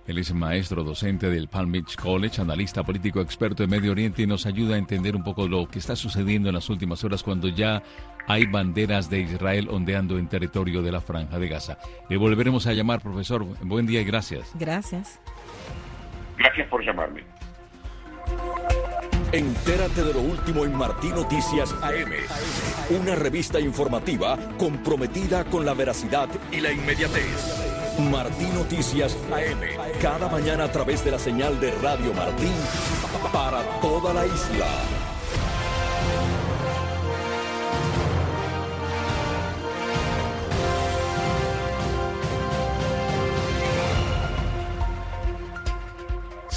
Él es maestro docente del Palm Beach College, analista político experto en Medio Oriente y nos ayuda a entender un poco lo que está sucediendo en las últimas horas cuando ya hay banderas de Israel ondeando en territorio de la Franja de Gaza. Le volveremos a llamar, profesor. Buen día y gracias. Gracias. Gracias por llamarme. Entérate de lo último en Martín Noticias AM. Una revista informativa comprometida con la veracidad y la inmediatez. Martín Noticias AM. Cada mañana a través de la señal de Radio Martín para toda la isla.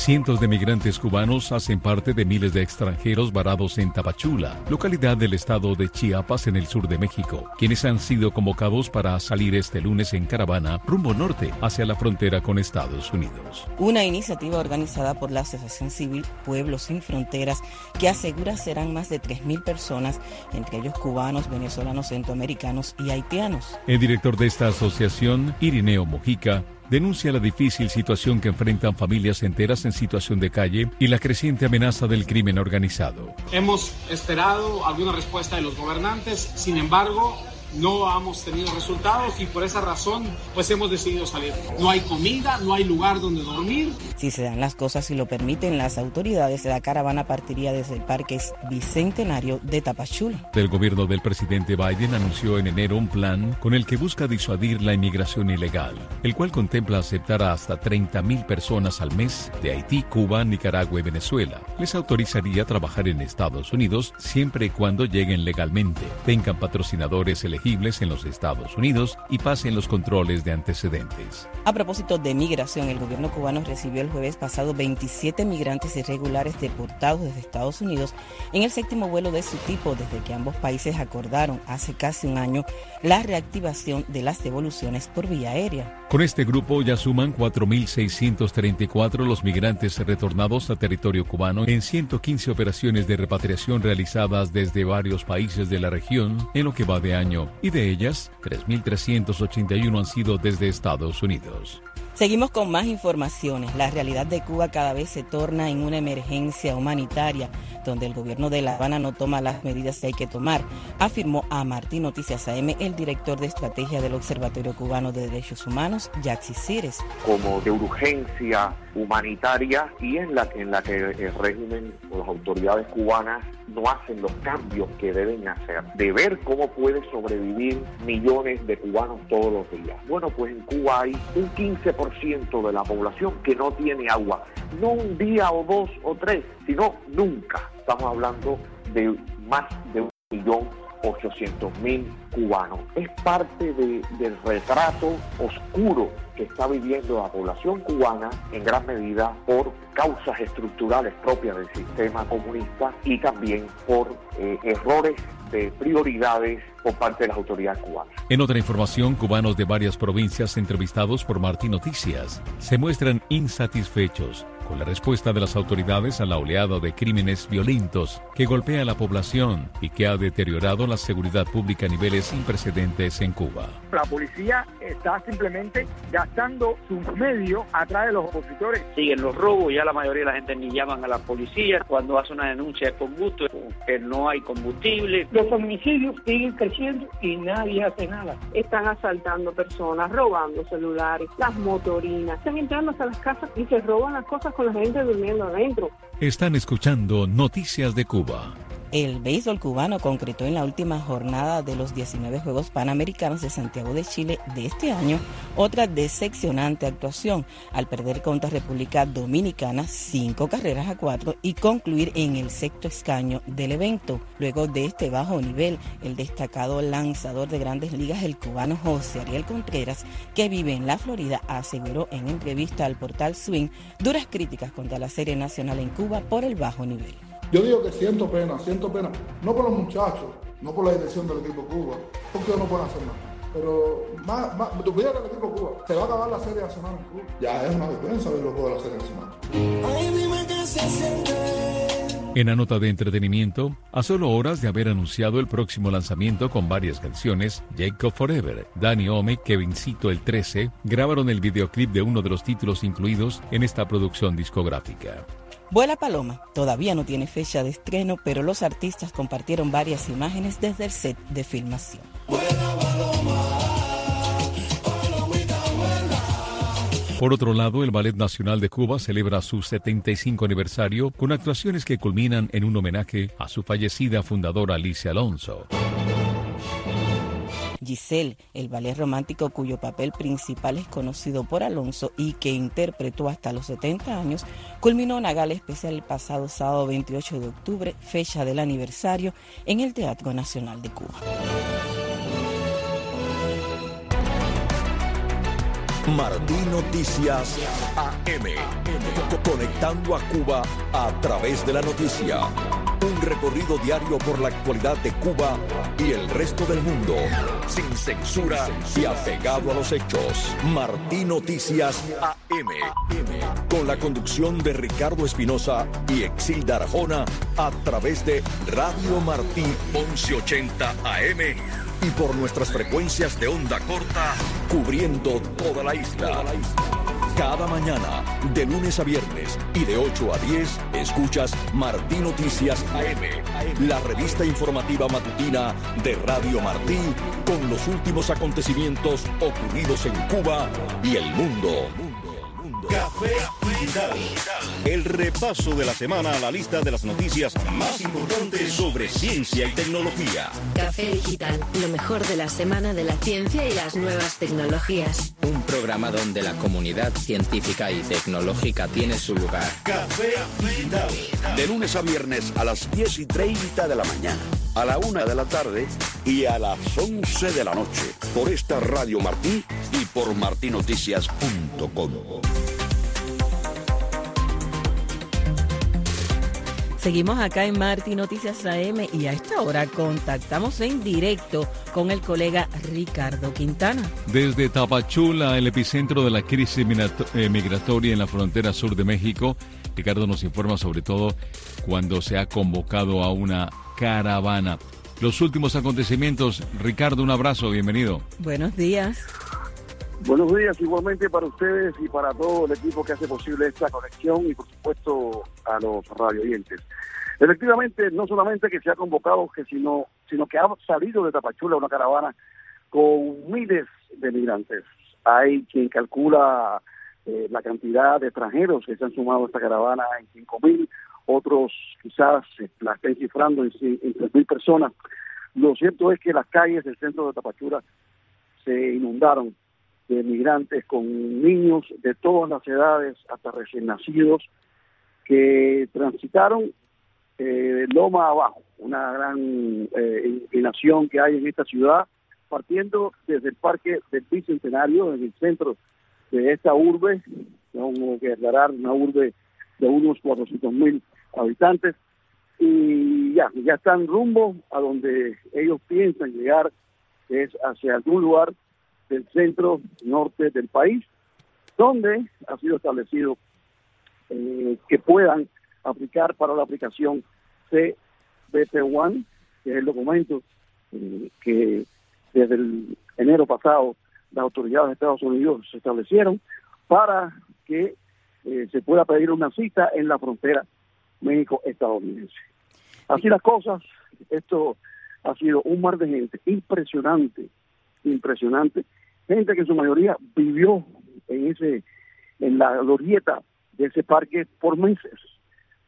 Cientos de migrantes cubanos hacen parte de miles de extranjeros varados en Tapachula, localidad del estado de Chiapas en el sur de México, quienes han sido convocados para salir este lunes en caravana rumbo norte hacia la frontera con Estados Unidos. Una iniciativa organizada por la Asociación Civil Pueblos Sin Fronteras que asegura serán más de 3.000 personas, entre ellos cubanos, venezolanos, centroamericanos y haitianos. El director de esta asociación, Irineo Mojica, denuncia la difícil situación que enfrentan familias enteras en situación de calle y la creciente amenaza del crimen organizado. Hemos esperado alguna respuesta de los gobernantes, sin embargo, no hemos tenido resultados y por esa razón pues hemos decidido salir. No hay comida, no hay lugar donde dormir. Si se dan las cosas y lo permiten las autoridades, la caravana partiría desde el Parque Bicentenario de Tapachula. El gobierno del presidente Biden anunció en enero un plan con el que busca disuadir la inmigración ilegal, el cual contempla aceptar a hasta 30.000 personas al mes de Haití, Cuba, Nicaragua y Venezuela. Les autorizaría trabajar en Estados Unidos siempre y cuando lleguen legalmente, tengan patrocinadores elegidos en los Estados Unidos y pasen los controles de antecedentes. A propósito de migración, el gobierno cubano recibió el jueves pasado 27 migrantes irregulares deportados desde Estados Unidos en el séptimo vuelo de su tipo desde que ambos países acordaron hace casi un año la reactivación de las devoluciones por vía aérea. Con este grupo ya suman 4.634 los migrantes retornados a territorio cubano en 115 operaciones de repatriación realizadas desde varios países de la región en lo que va de año, y de ellas 3.381 han sido desde Estados Unidos. Seguimos con más informaciones. La realidad de Cuba cada vez se torna en una emergencia humanitaria, donde el gobierno de La Habana no toma las medidas que hay que tomar, afirmó a Martín Noticias AM el director de estrategia del Observatorio Cubano de Derechos Humanos, Jaxi Cires. Como de urgencia humanitaria y en la, en la que el régimen o las autoridades cubanas no hacen los cambios que deben hacer, de ver cómo puede sobrevivir millones de cubanos todos los días. Bueno, pues en Cuba hay un 15% de la población que no tiene agua, no un día o dos o tres, sino nunca. Estamos hablando de más de un millón 800 mil cubanos. Es parte del retrato oscuro que está viviendo la población cubana en gran medida por causas estructurales propias del sistema comunista y también por eh, errores de prioridades por parte de las autoridades cubanas. En otra información, cubanos de varias provincias entrevistados por Martín Noticias se muestran insatisfechos con la respuesta de las autoridades a la oleada de crímenes violentos que golpea a la población y que ha deteriorado la seguridad pública a niveles sin precedentes en Cuba. La policía está simplemente gastando sus medios atrás de los opositores. Siguen los robos, ya la mayoría de la gente ni llaman a la policía cuando hace una denuncia de combusto, que no hay combustible. Los homicidios siguen creciendo y nadie hace nada. Están asaltando personas, robando celulares, las motorinas, están entrando hasta las casas y se roban las cosas con la gente durmiendo adentro. Están escuchando Noticias de Cuba. El béisbol cubano concretó en la última jornada de los 19 Juegos Panamericanos de Santiago de Chile de este año otra decepcionante actuación al perder contra República Dominicana cinco carreras a cuatro y concluir en el sexto escaño del evento. Luego de este bajo nivel, el destacado lanzador de grandes ligas, el cubano José Ariel Contreras, que vive en la Florida, aseguró en entrevista al portal Swing duras críticas contra la serie nacional en Cuba por el bajo nivel. Yo digo que siento pena, siento pena, no por los muchachos, no por la dirección del equipo Cuba, porque no pueden hacer nada. Pero más, más, tu el equipo Cuba, se va a acabar la serie nacional en Cuba. Ya es una vergüenza ver los juegos de la serie nacional. Ay, dime qué se siente. En la nota de entretenimiento, a solo horas de haber anunciado el próximo lanzamiento con varias canciones, Jacob Forever, Danny Ome, Kevincito el 13, grabaron el videoclip de uno de los títulos incluidos en esta producción discográfica. Vuela Paloma todavía no tiene fecha de estreno, pero los artistas compartieron varias imágenes desde el set de filmación. Por otro lado, el Ballet Nacional de Cuba celebra su 75 aniversario con actuaciones que culminan en un homenaje a su fallecida fundadora Alicia Alonso. Giselle, el ballet romántico cuyo papel principal es conocido por Alonso y que interpretó hasta los 70 años, culminó una gala especial el pasado sábado 28 de octubre, fecha del aniversario, en el Teatro Nacional de Cuba. Martín Noticias AM. Conectando a Cuba a través de la noticia. Un recorrido diario por la actualidad de Cuba y el resto del mundo. Sin censura y apegado a los hechos. Martín Noticias AM. Con la conducción de Ricardo Espinosa y Exilda Arjona a través de Radio Martí 1180 AM y por nuestras frecuencias de onda corta, cubriendo toda la isla. Cada mañana, de lunes a viernes y de 8 a 10, escuchas Martí Noticias AM, la revista informativa matutina de Radio Martí, con los últimos acontecimientos ocurridos en Cuba y el mundo. Café Digital El repaso de la semana a la lista de las noticias más importantes sobre ciencia y tecnología. Café Digital, lo mejor de la semana de la ciencia y las nuevas tecnologías. Un programa donde la comunidad científica y tecnológica tiene su lugar. Café Digital. De lunes a viernes a las 10 y 30 de la mañana, a la 1 de la tarde y a las 11 de la noche. Por esta Radio Martí y por martinoticias.com. Seguimos acá en Marti Noticias AM y a esta hora contactamos en directo con el colega Ricardo Quintana. Desde Tapachula, el epicentro de la crisis eh, migratoria en la frontera sur de México, Ricardo nos informa sobre todo cuando se ha convocado a una caravana. Los últimos acontecimientos, Ricardo, un abrazo, bienvenido. Buenos días. Buenos días igualmente para ustedes y para todo el equipo que hace posible esta conexión y por supuesto a los radioyentes. Efectivamente, no solamente que se ha convocado, que sino, sino que ha salido de Tapachula una caravana con miles de migrantes. Hay quien calcula eh, la cantidad de extranjeros que se han sumado a esta caravana en 5.000, otros quizás la estén cifrando en, en 3.000 personas. Lo cierto es que las calles del centro de Tapachula se inundaron de migrantes con niños de todas las edades, hasta recién nacidos, que transitaron eh, Loma abajo, una gran eh, inclinación que hay en esta ciudad, partiendo desde el Parque del Bicentenario, en el centro de esta urbe, tengo que aclarar, una urbe de unos 400 mil habitantes, y ya, ya están rumbo a donde ellos piensan llegar, que es hacia algún lugar del centro norte del país, donde ha sido establecido eh, que puedan aplicar para la aplicación CBP1, que es el documento eh, que desde el enero pasado las autoridades de Estados Unidos se establecieron para que eh, se pueda pedir una cita en la frontera México-estadounidense. Así las cosas, esto ha sido un mar de gente impresionante, impresionante, gente que en su mayoría vivió en ese en la glorieta de ese parque por meses,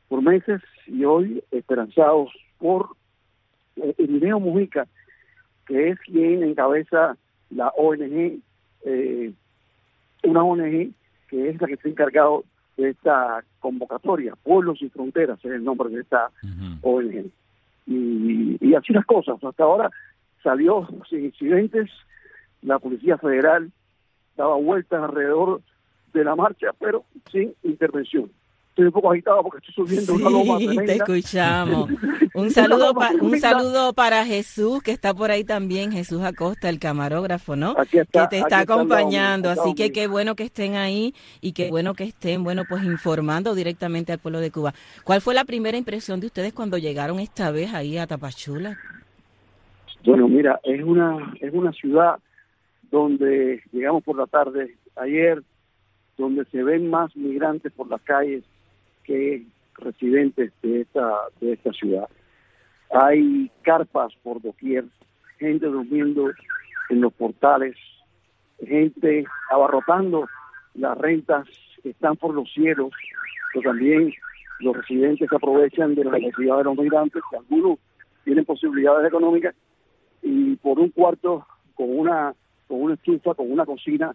por meses y hoy esperanzados por eh, Irineo Mujica, que es quien encabeza la ONG, eh, una ONG que es la que está encargado de esta convocatoria, Pueblos y Fronteras es el nombre de esta ONG. Y, y así las cosas, hasta ahora salió sin incidentes, la Policía Federal daba vueltas alrededor de la marcha, pero sin intervención. Estoy un poco agitado porque estoy subiendo una loma tremenda. te escuchamos. Un saludo, un saludo para Jesús, que está por ahí también, Jesús Acosta, el camarógrafo, ¿no? que te está acompañando. así que qué bueno que estén ahí y qué bueno que estén, bueno, pues informando directamente al pueblo de Cuba. ¿Cuál fue la primera impresión de ustedes cuando llegaron esta vez ahí a Tapachula? Bueno, mira, es una, es una ciudad donde llegamos por la tarde ayer, donde se ven más migrantes por las calles que residentes de esta, de esta ciudad. Hay carpas por doquier, gente durmiendo en los portales, gente abarrotando las rentas que están por los cielos, pero también los residentes aprovechan de la necesidad de los migrantes, que algunos tienen posibilidades económicas, y por un cuarto con una con una estufa, con una cocina,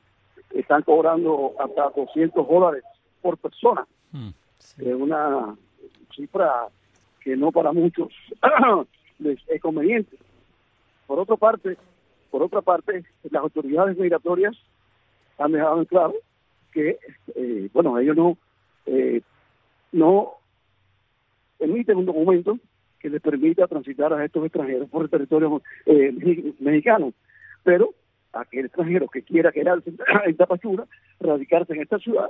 están cobrando hasta 200 dólares por persona. Mm, es una cifra que no para muchos les es conveniente. Por otra parte, por otra parte, las autoridades migratorias han dejado en claro que, eh, bueno, ellos no, eh, no emiten un documento que les permita transitar a estos extranjeros por el territorio eh, mexicano, pero aquel extranjero que quiera quedarse en Tapachula, radicarse en esta ciudad,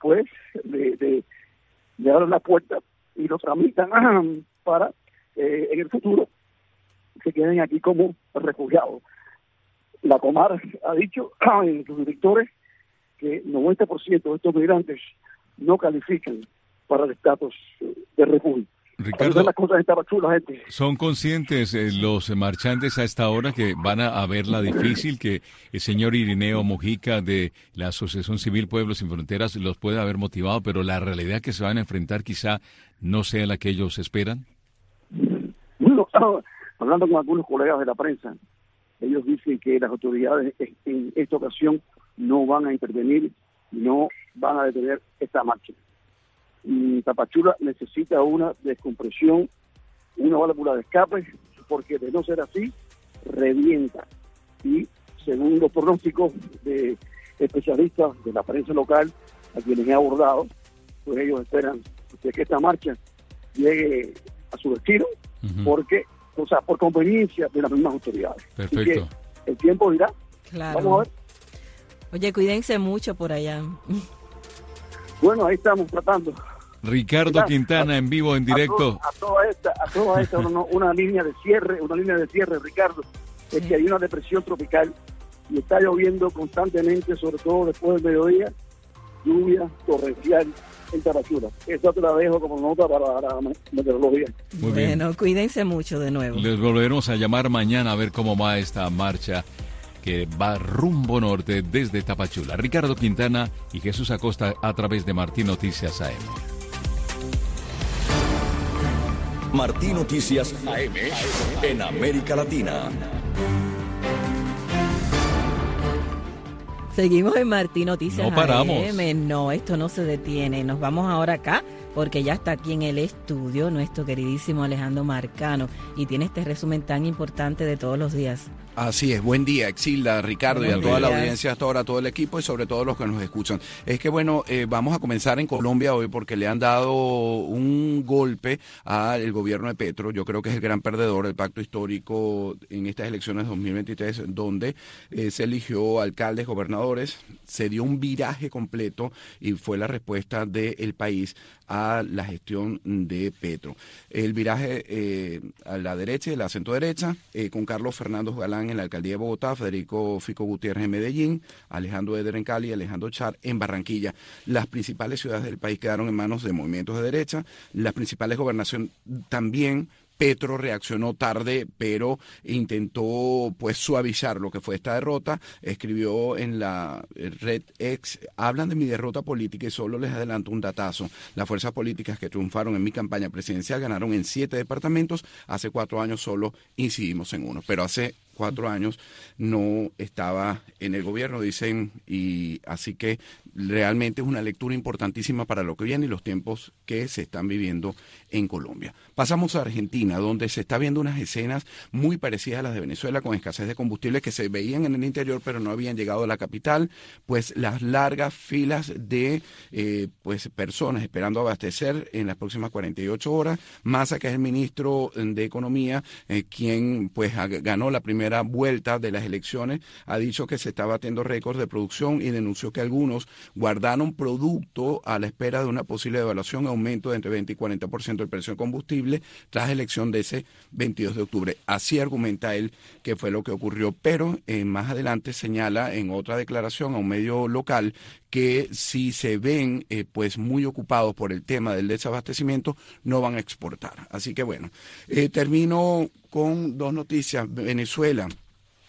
pues le, abren la puerta y lo tramitan para eh, en el futuro se queden aquí como refugiados. La Comar ha dicho en sus directores que 90% de estos migrantes no califican para el estatus de refugio. Ricardo, las cosas estaban chulas, gente. ¿son conscientes eh, los marchantes a esta hora que van a, ver la difícil que el señor Irineo Mojica de la Asociación Civil Pueblos Sin Fronteras los puede haber motivado, pero la realidad que se van a enfrentar quizá no sea la que ellos esperan? Bueno, hablando con algunos colegas de la prensa, ellos dicen que las autoridades en esta ocasión no van a intervenir, no van a detener esta marcha y Tapachula necesita una descompresión, una válvula de escape, porque de no ser así, revienta. Y según los pronósticos de especialistas de la prensa local, a quienes he abordado, pues ellos esperan que esta marcha llegue a su destino, porque, o sea, por conveniencia de las mismas autoridades. Perfecto. el tiempo dirá. Claro. Vamos a ver. Oye, cuídense mucho por allá. Bueno, ahí estamos tratando. Ricardo Quintana en vivo, en directo. A, toda esta, a toda esta una, línea de cierre, una línea de cierre, Ricardo, es que hay una depresión tropical y está lloviendo constantemente, sobre todo después del mediodía, lluvia torrencial en Tapachula. Eso te la dejo como nota para la meteorología. Muy bueno, cuídense mucho de nuevo. Les volveremos a llamar mañana a ver cómo va esta marcha que va rumbo norte desde Tapachula. Ricardo Quintana y Jesús Acosta a través de Martín Noticias AM. Martín Noticias AM en América Latina. Seguimos en Martín Noticias. No paramos. AM. No, esto no se detiene. Nos vamos ahora acá porque ya está aquí en el estudio nuestro queridísimo Alejandro Marcano y tiene este resumen tan importante de todos los días. Así es, buen día, Exilda, Ricardo y a toda la audiencia hasta ahora, a todo el equipo y sobre todo los que nos escuchan. Es que bueno, eh, vamos a comenzar en Colombia hoy porque le han dado un golpe al gobierno de Petro. Yo creo que es el gran perdedor del pacto histórico en estas elecciones 2023, donde eh, se eligió alcaldes, gobernadores, se dio un viraje completo y fue la respuesta del país a la gestión de Petro. El viraje eh, a la derecha, el acento derecha, con Carlos Fernando Galán en la alcaldía de Bogotá, Federico Fico Gutiérrez en Medellín, Alejandro Eder en Cali Alejandro Char en Barranquilla. Las principales ciudades del país quedaron en manos de movimientos de derecha, las principales gobernaciones también Petro reaccionó tarde, pero intentó pues suavizar lo que fue esta derrota. Escribió en la red ex, hablan de mi derrota política y solo les adelanto un datazo. Las fuerzas políticas que triunfaron en mi campaña presidencial ganaron en siete departamentos. Hace cuatro años solo incidimos en uno, pero hace cuatro años no estaba en el gobierno, dicen, y así que realmente es una lectura importantísima para lo que viene y los tiempos que se están viviendo en Colombia. Pasamos a Argentina, donde se está viendo unas escenas muy parecidas a las de Venezuela, con escasez de combustible que se veían en el interior, pero no habían llegado a la capital, pues las largas filas de eh, pues personas esperando abastecer en las próximas 48 horas. Massa, que es el ministro de Economía, eh, quien pues ganó la primera vuelta de las elecciones, ha dicho que se está batiendo récords de producción y denunció que algunos guardaron producto a la espera de una posible devaluación, aumento de entre 20 y 40% del precio del combustible tras elección de ese 22 de octubre. Así argumenta él que fue lo que ocurrió, pero eh, más adelante señala en otra declaración a un medio local que si se ven eh, pues muy ocupados por el tema del desabastecimiento, no van a exportar. Así que bueno, eh, termino con dos noticias. Venezuela.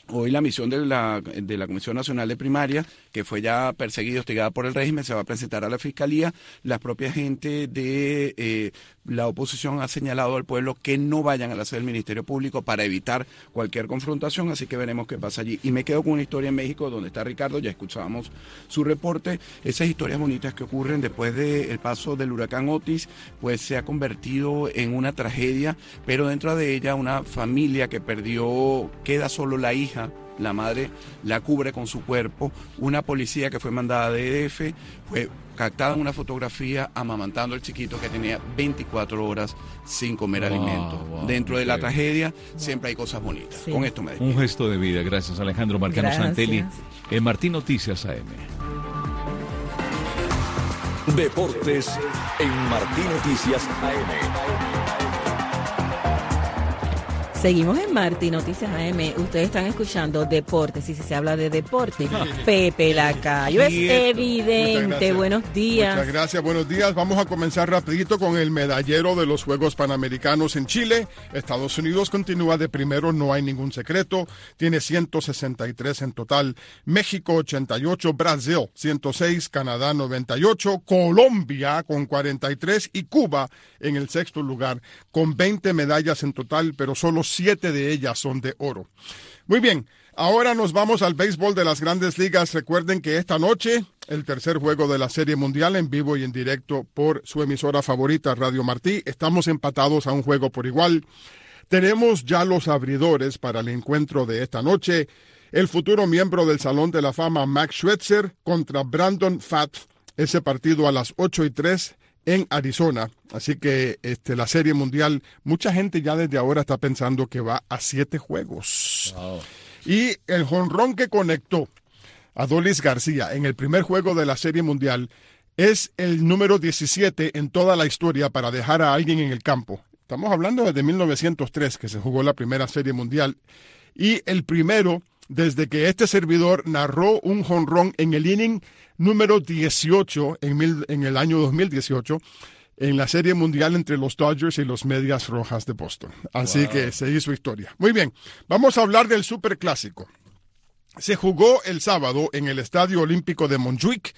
Hoy la misión de la, de la Comisión Nacional de Primaria, que fue ya perseguida hostigada por el régimen, se va a presentar a la Fiscalía. La propia gente de eh, la oposición ha señalado al pueblo que no vayan a la sede del Ministerio Público para evitar cualquier confrontación, así que veremos qué pasa allí. Y me quedo con una historia en México donde está Ricardo, ya escuchábamos su reporte. Esas historias bonitas que ocurren después del paso del huracán Otis, pues se ha convertido en una tragedia, pero dentro de ella una familia que perdió, queda solo la hija la madre la cubre con su cuerpo, una policía que fue mandada de EDF fue captada en una fotografía amamantando al chiquito que tenía 24 horas sin comer alimento. Dentro de la tragedia siempre hay cosas bonitas. Con esto me despido. Un gesto de vida. Gracias Alejandro Marcano Santelli en Martín Noticias AM. Deportes en Martín Noticias AM. Seguimos en Marti Noticias AM. Ustedes están escuchando deportes. Y si se habla de deporte, Pepe Lacayo. Es evidente. Buenos días. Muchas gracias. Buenos días. Vamos a comenzar rapidito con el medallero de los Juegos Panamericanos en Chile. Estados Unidos continúa de primero, no hay ningún secreto. Tiene 163 en total. México 88, Brasil 106, Canadá 98, Colombia con 43 y Cuba en el sexto lugar con 20 medallas en total, pero solo siete de ellas son de oro. Muy bien, ahora nos vamos al béisbol de las grandes ligas. Recuerden que esta noche el tercer juego de la Serie Mundial en vivo y en directo por su emisora favorita, Radio Martí. Estamos empatados a un juego por igual. Tenemos ya los abridores para el encuentro de esta noche. El futuro miembro del Salón de la Fama, Max Schwetzer, contra Brandon Fatt. Ese partido a las 8 y 3 en Arizona. Así que este, la Serie Mundial, mucha gente ya desde ahora está pensando que va a siete juegos. Y el jonrón que conectó a Dolis García en el primer juego de la Serie Mundial es el número 17 en toda la historia para dejar a alguien en el campo. Estamos hablando desde 1903 que se jugó la primera Serie Mundial y el primero desde que este servidor narró un jonrón en el inning número 18 en, en el año 2018 en la Serie Mundial entre los Dodgers y los Medias Rojas de Boston. Así que se hizo historia. Muy bien, vamos a hablar del Superclásico. Se jugó el sábado en el Estadio Olímpico de Montjuic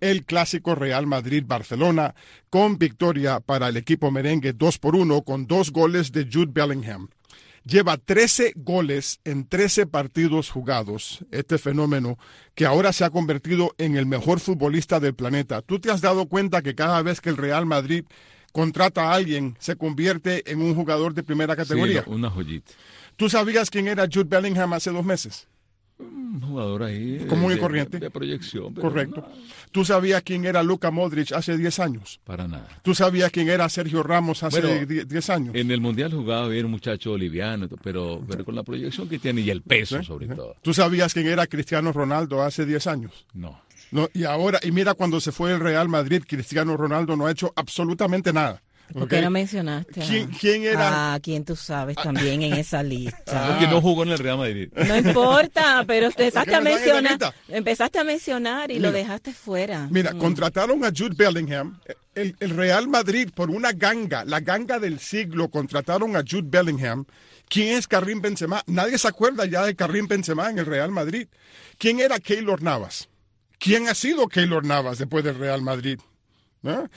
el clásico Real Madrid-Barcelona con victoria para el equipo merengue 2 por 1 con dos goles de Jude Bellingham lleva 13 goles en 13 partidos jugados, este fenómeno que ahora se ha convertido en el mejor futbolista del planeta. ¿Tú te has dado cuenta que cada vez que el Real Madrid contrata a alguien, se convierte en un jugador de primera categoría? Sí, una joyita. ¿Tú sabías quién era Jude Bellingham hace dos meses? Un jugador ahí. Común y corriente. De, proyección. Correcto. ¿Tú sabías quién era Luka Modric hace 10 años? Para nada. ¿Tú sabías quién era Sergio Ramos hace 10 años? En el Mundial jugaba bien un muchacho liviano, pero, pero con la proyección que tiene y el peso sobre todo. ¿Tú sabías quién era Cristiano Ronaldo hace 10 años? No. no. Y ahora, y mira cuando se fue el Real Madrid, Cristiano Ronaldo no ha hecho absolutamente nada. ¿Por qué no mencionaste? ¿Quién, era? Ah, quién tú sabes también en esa lista. Ah, porque no jugó en el Real Madrid. No importa, pero empezaste a mencionar, empezaste a mencionar y lo dejaste fuera. Mira, mm. contrataron a Jude Bellingham. El, el, Real Madrid por una ganga, la ganga del siglo, contrataron a Jude Bellingham. ¿Quién es Karim Benzema? Nadie se acuerda ya de Karim Benzema en el Real Madrid. ¿Quién era Keylor Navas? ¿Quién ha sido Keylor Navas después del Real Madrid? ¿No?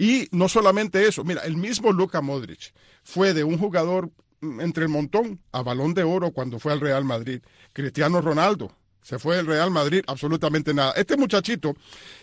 Y no solamente eso, mira, el mismo Luka Modric fue de un jugador mm, entre el montón a balón de oro cuando fue al Real Madrid. Cristiano Ronaldo se fue del Real Madrid, absolutamente nada. Este muchachito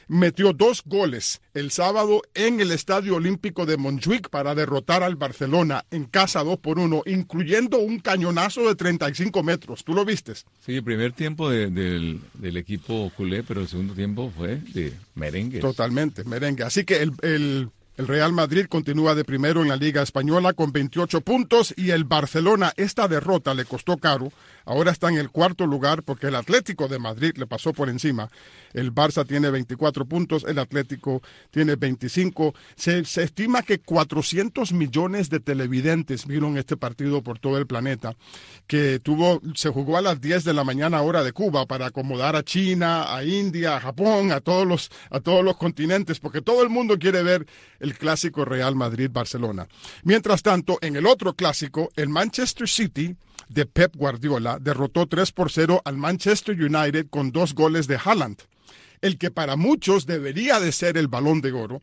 metió dos goles el sábado en el Estadio Olímpico de Montjuic para derrotar al Barcelona en casa 2 por 1, incluyendo un cañonazo de 35 metros. ¿Tú lo viste? Sí, el primer tiempo del, equipo culé, pero el segundo tiempo fue de merengue. Totalmente, merengue. Así que el, el el Real Madrid continúa de primero en la Liga Española con 28 puntos y el Barcelona esta derrota le costó caro Ahora está en el cuarto lugar porque el Atlético de Madrid le pasó por encima. El Barça tiene 24 puntos, el Atlético tiene 25. Se, estima que 400 millones de televidentes vieron este partido por todo el planeta, que tuvo, se jugó a las 10 de la mañana hora de Cuba para acomodar a China, a India, a Japón, a todos los, a todos los continentes, porque todo el mundo quiere ver el clásico Real Madrid-Barcelona. Mientras tanto, en el otro clásico, el Manchester City de Pep Guardiola derrotó 3 por 0 al Manchester United con dos goles de Haaland, el que para muchos debería de ser el balón de oro,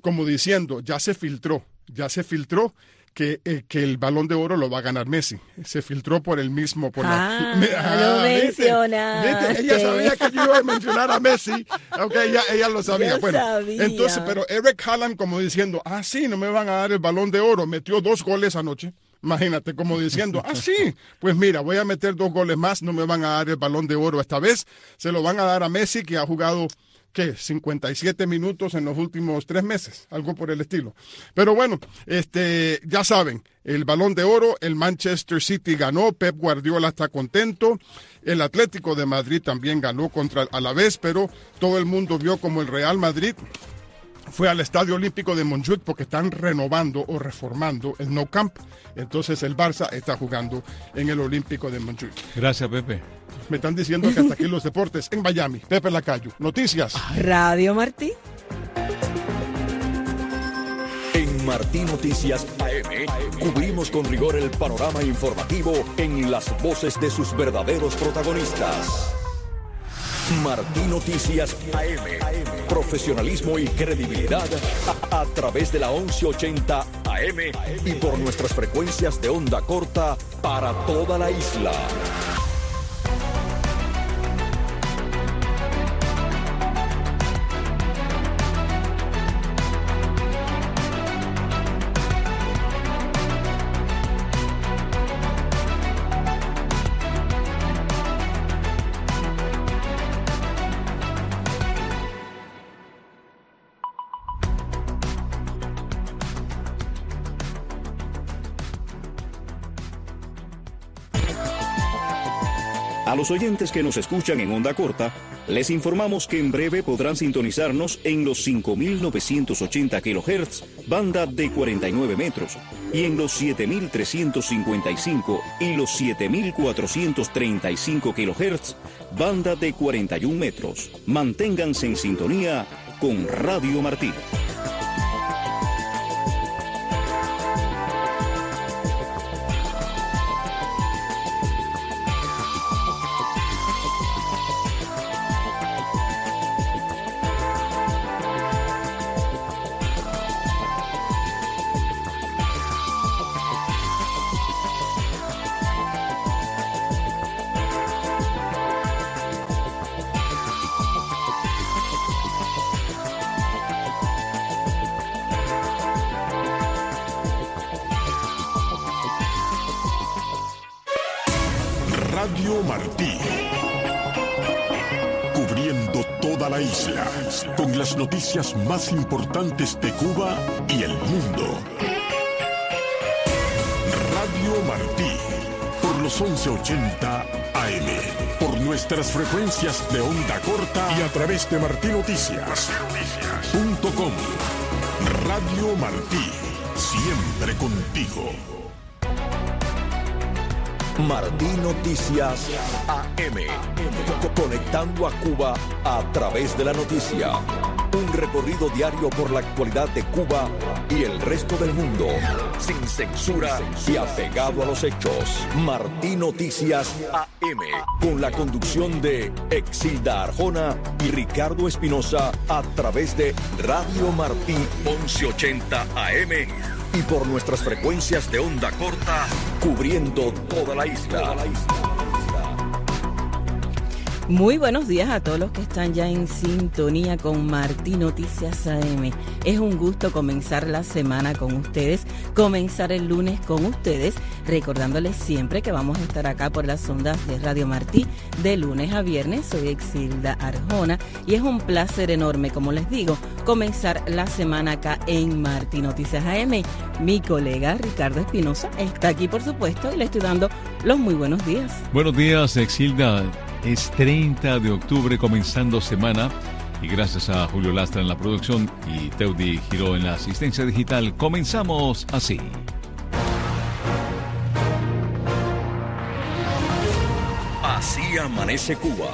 como diciendo, ya se filtró, ya se filtró que, eh, que, el balón de oro lo va a ganar Messi. Se filtró por el mismo. Por ah, la, ah, lo mencionaste. Ella sabía que yo iba a mencionar a Messi. Ok, ella, ella lo sabía. bueno, entonces, pero Eric Haaland como diciendo, ah, sí, no me van a dar el balón de oro. Metió dos goles anoche. Imagínate, como diciendo, ah, sí, pues mira, voy a meter dos goles más, no me van a dar el balón de oro esta vez, se lo van a dar a Messi, que ha jugado, ¿qué? 57 minutos en los últimos tres meses, algo por el estilo. Pero bueno, este, ya saben, el balón de oro, el Manchester City ganó, Pep Guardiola está contento, el Atlético de Madrid también ganó contra el Alavés, pero todo el mundo vio como el Real Madrid fue al Estadio Olímpico de Montjuic porque están renovando o reformando el No Camp. Entonces el Barça está jugando en el Olímpico de Montjuic. Gracias, Pepe. Me están diciendo que hasta aquí los deportes en Miami. Pepe Lacayo. Noticias. Radio Martí. En Martí Noticias AM cubrimos con rigor el panorama informativo en las voces de sus verdaderos protagonistas. Martí Noticias AM. Profesionalismo y credibilidad a, a través de la 1180 AM y por nuestras frecuencias de onda corta para toda la isla. Los oyentes que nos escuchan en onda corta, les informamos que en breve podrán sintonizarnos en los 5.980 kHz, banda de 49 metros, y en los 7.355 y los 7.435 kHz, banda de 41 metros. Manténganse en sintonía con Radio Martí. Radio Martí. Cubriendo toda la isla con las noticias más importantes de Cuba y el mundo. Radio Martí. Por los 1180 AM. Por nuestras frecuencias de onda corta y a través de martinoticias.com. Radio Martí. Siempre contigo. Martí Noticias AM. Co- Conectando a Cuba a través de la noticia. Un recorrido diario por la actualidad de Cuba y el resto del mundo. Sin censura y apegado a los hechos. Martí Noticias AM. Con la conducción de Exilda Arjona y Ricardo Espinosa a través de Radio Martí 1180 AM y por nuestras frecuencias de onda corta, cubriendo toda la isla. Muy buenos días a todos los que están ya en sintonía con Martí Noticias AM. Es un gusto comenzar la semana con ustedes, comenzar el lunes con ustedes, recordándoles siempre que vamos a estar acá por las ondas de Radio Martí de lunes a viernes. Soy Exilda Arjona y es un placer enorme, como les digo, comenzar la semana acá en Martí Noticias AM. Mi colega Ricardo Espinosa está aquí, por supuesto, y le estoy dando los muy buenos días. Buenos días, Exilda. Es 30 de octubre comenzando semana y gracias a Julio Lastra en la producción y Teudi Giró en la asistencia digital, comenzamos así. Así amanece Cuba.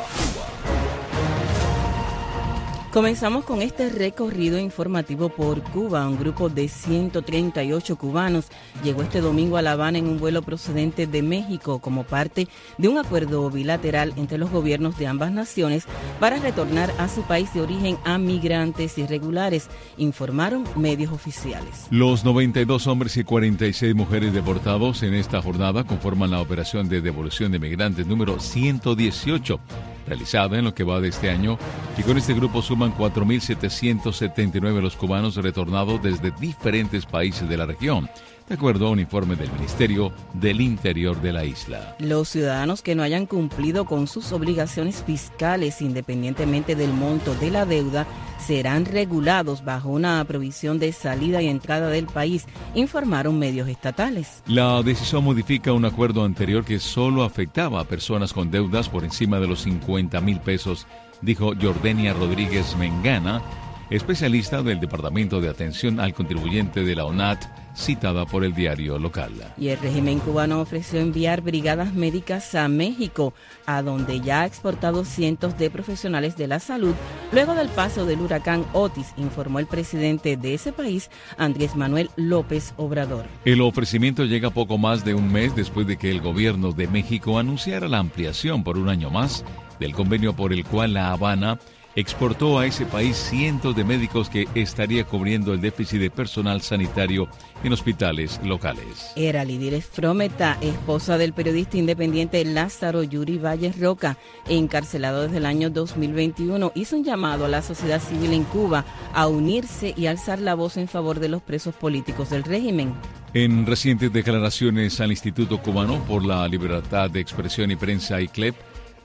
Comenzamos con este recorrido informativo por Cuba. Un grupo de 138 cubanos llegó este domingo a La Habana en un vuelo procedente de México como parte de un acuerdo bilateral entre los gobiernos de ambas naciones para retornar a su país de origen a migrantes irregulares, informaron medios oficiales. Los 92 hombres y 46 mujeres deportados en esta jornada conforman la operación de devolución de migrantes número 118 realizada en lo que va de este año y con este grupo suman 4.779 los cubanos retornados desde diferentes países de la región, de acuerdo a un informe del Ministerio del Interior de la isla. Los ciudadanos que no hayan cumplido con sus obligaciones fiscales independientemente del monto de la deuda serán regulados bajo una provisión de salida y entrada del país, informaron medios estatales. La decisión modifica un acuerdo anterior que solo afectaba a personas con deudas por encima de los 50 mil pesos, dijo Jordania Rodríguez Mengana, especialista del Departamento de Atención al Contribuyente de la ONAT, citada por el diario local. Y el régimen cubano ofreció enviar brigadas médicas a México, a donde ya ha exportado cientos de profesionales de la salud luego del paso del huracán Otis, informó el presidente de ese país, Andrés Manuel López Obrador. El ofrecimiento llega poco más de un mes después de que el gobierno de México anunciara la ampliación por un año más del convenio por el cual La Habana exportó a ese país cientos de médicos que estaría cubriendo el déficit de personal sanitario en hospitales locales. Era Lidiris Frometa, esposa del periodista independiente Lázaro Yuri Valles Roca, encarcelado desde el año 2021, hizo un llamado a la sociedad civil en Cuba a unirse y alzar la voz en favor de los presos políticos del régimen. En recientes declaraciones al Instituto Cubano por la Libertad de Expresión y Prensa ICLEP,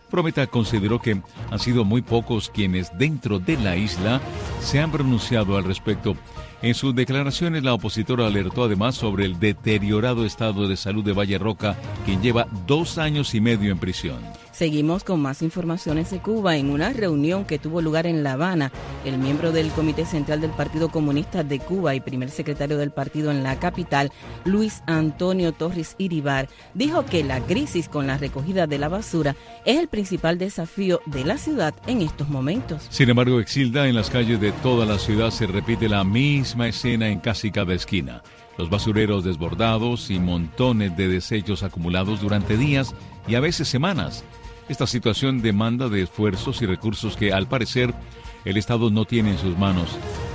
Prometa consideró que han sido muy pocos quienes dentro de la isla se han pronunciado al respecto. En sus declaraciones, la opositora alertó además sobre el deteriorado estado de salud de Valle Roca, quien lleva dos años y medio en prisión. Seguimos con más informaciones de Cuba. En una reunión que tuvo lugar en La Habana, el miembro del Comité Central del Partido Comunista de Cuba y primer secretario del partido en la capital, Luis Antonio Torres Iribar, dijo que la crisis con la recogida de la basura es el principal desafío de la ciudad en estos momentos. Sin embargo, Exilda, en las calles de toda la ciudad se repite la misma escena en casi cada esquina. Los basureros desbordados y montones de desechos acumulados durante días y a veces semanas. Esta situación demanda de esfuerzos y recursos que, al parecer, el Estado no tiene en sus manos.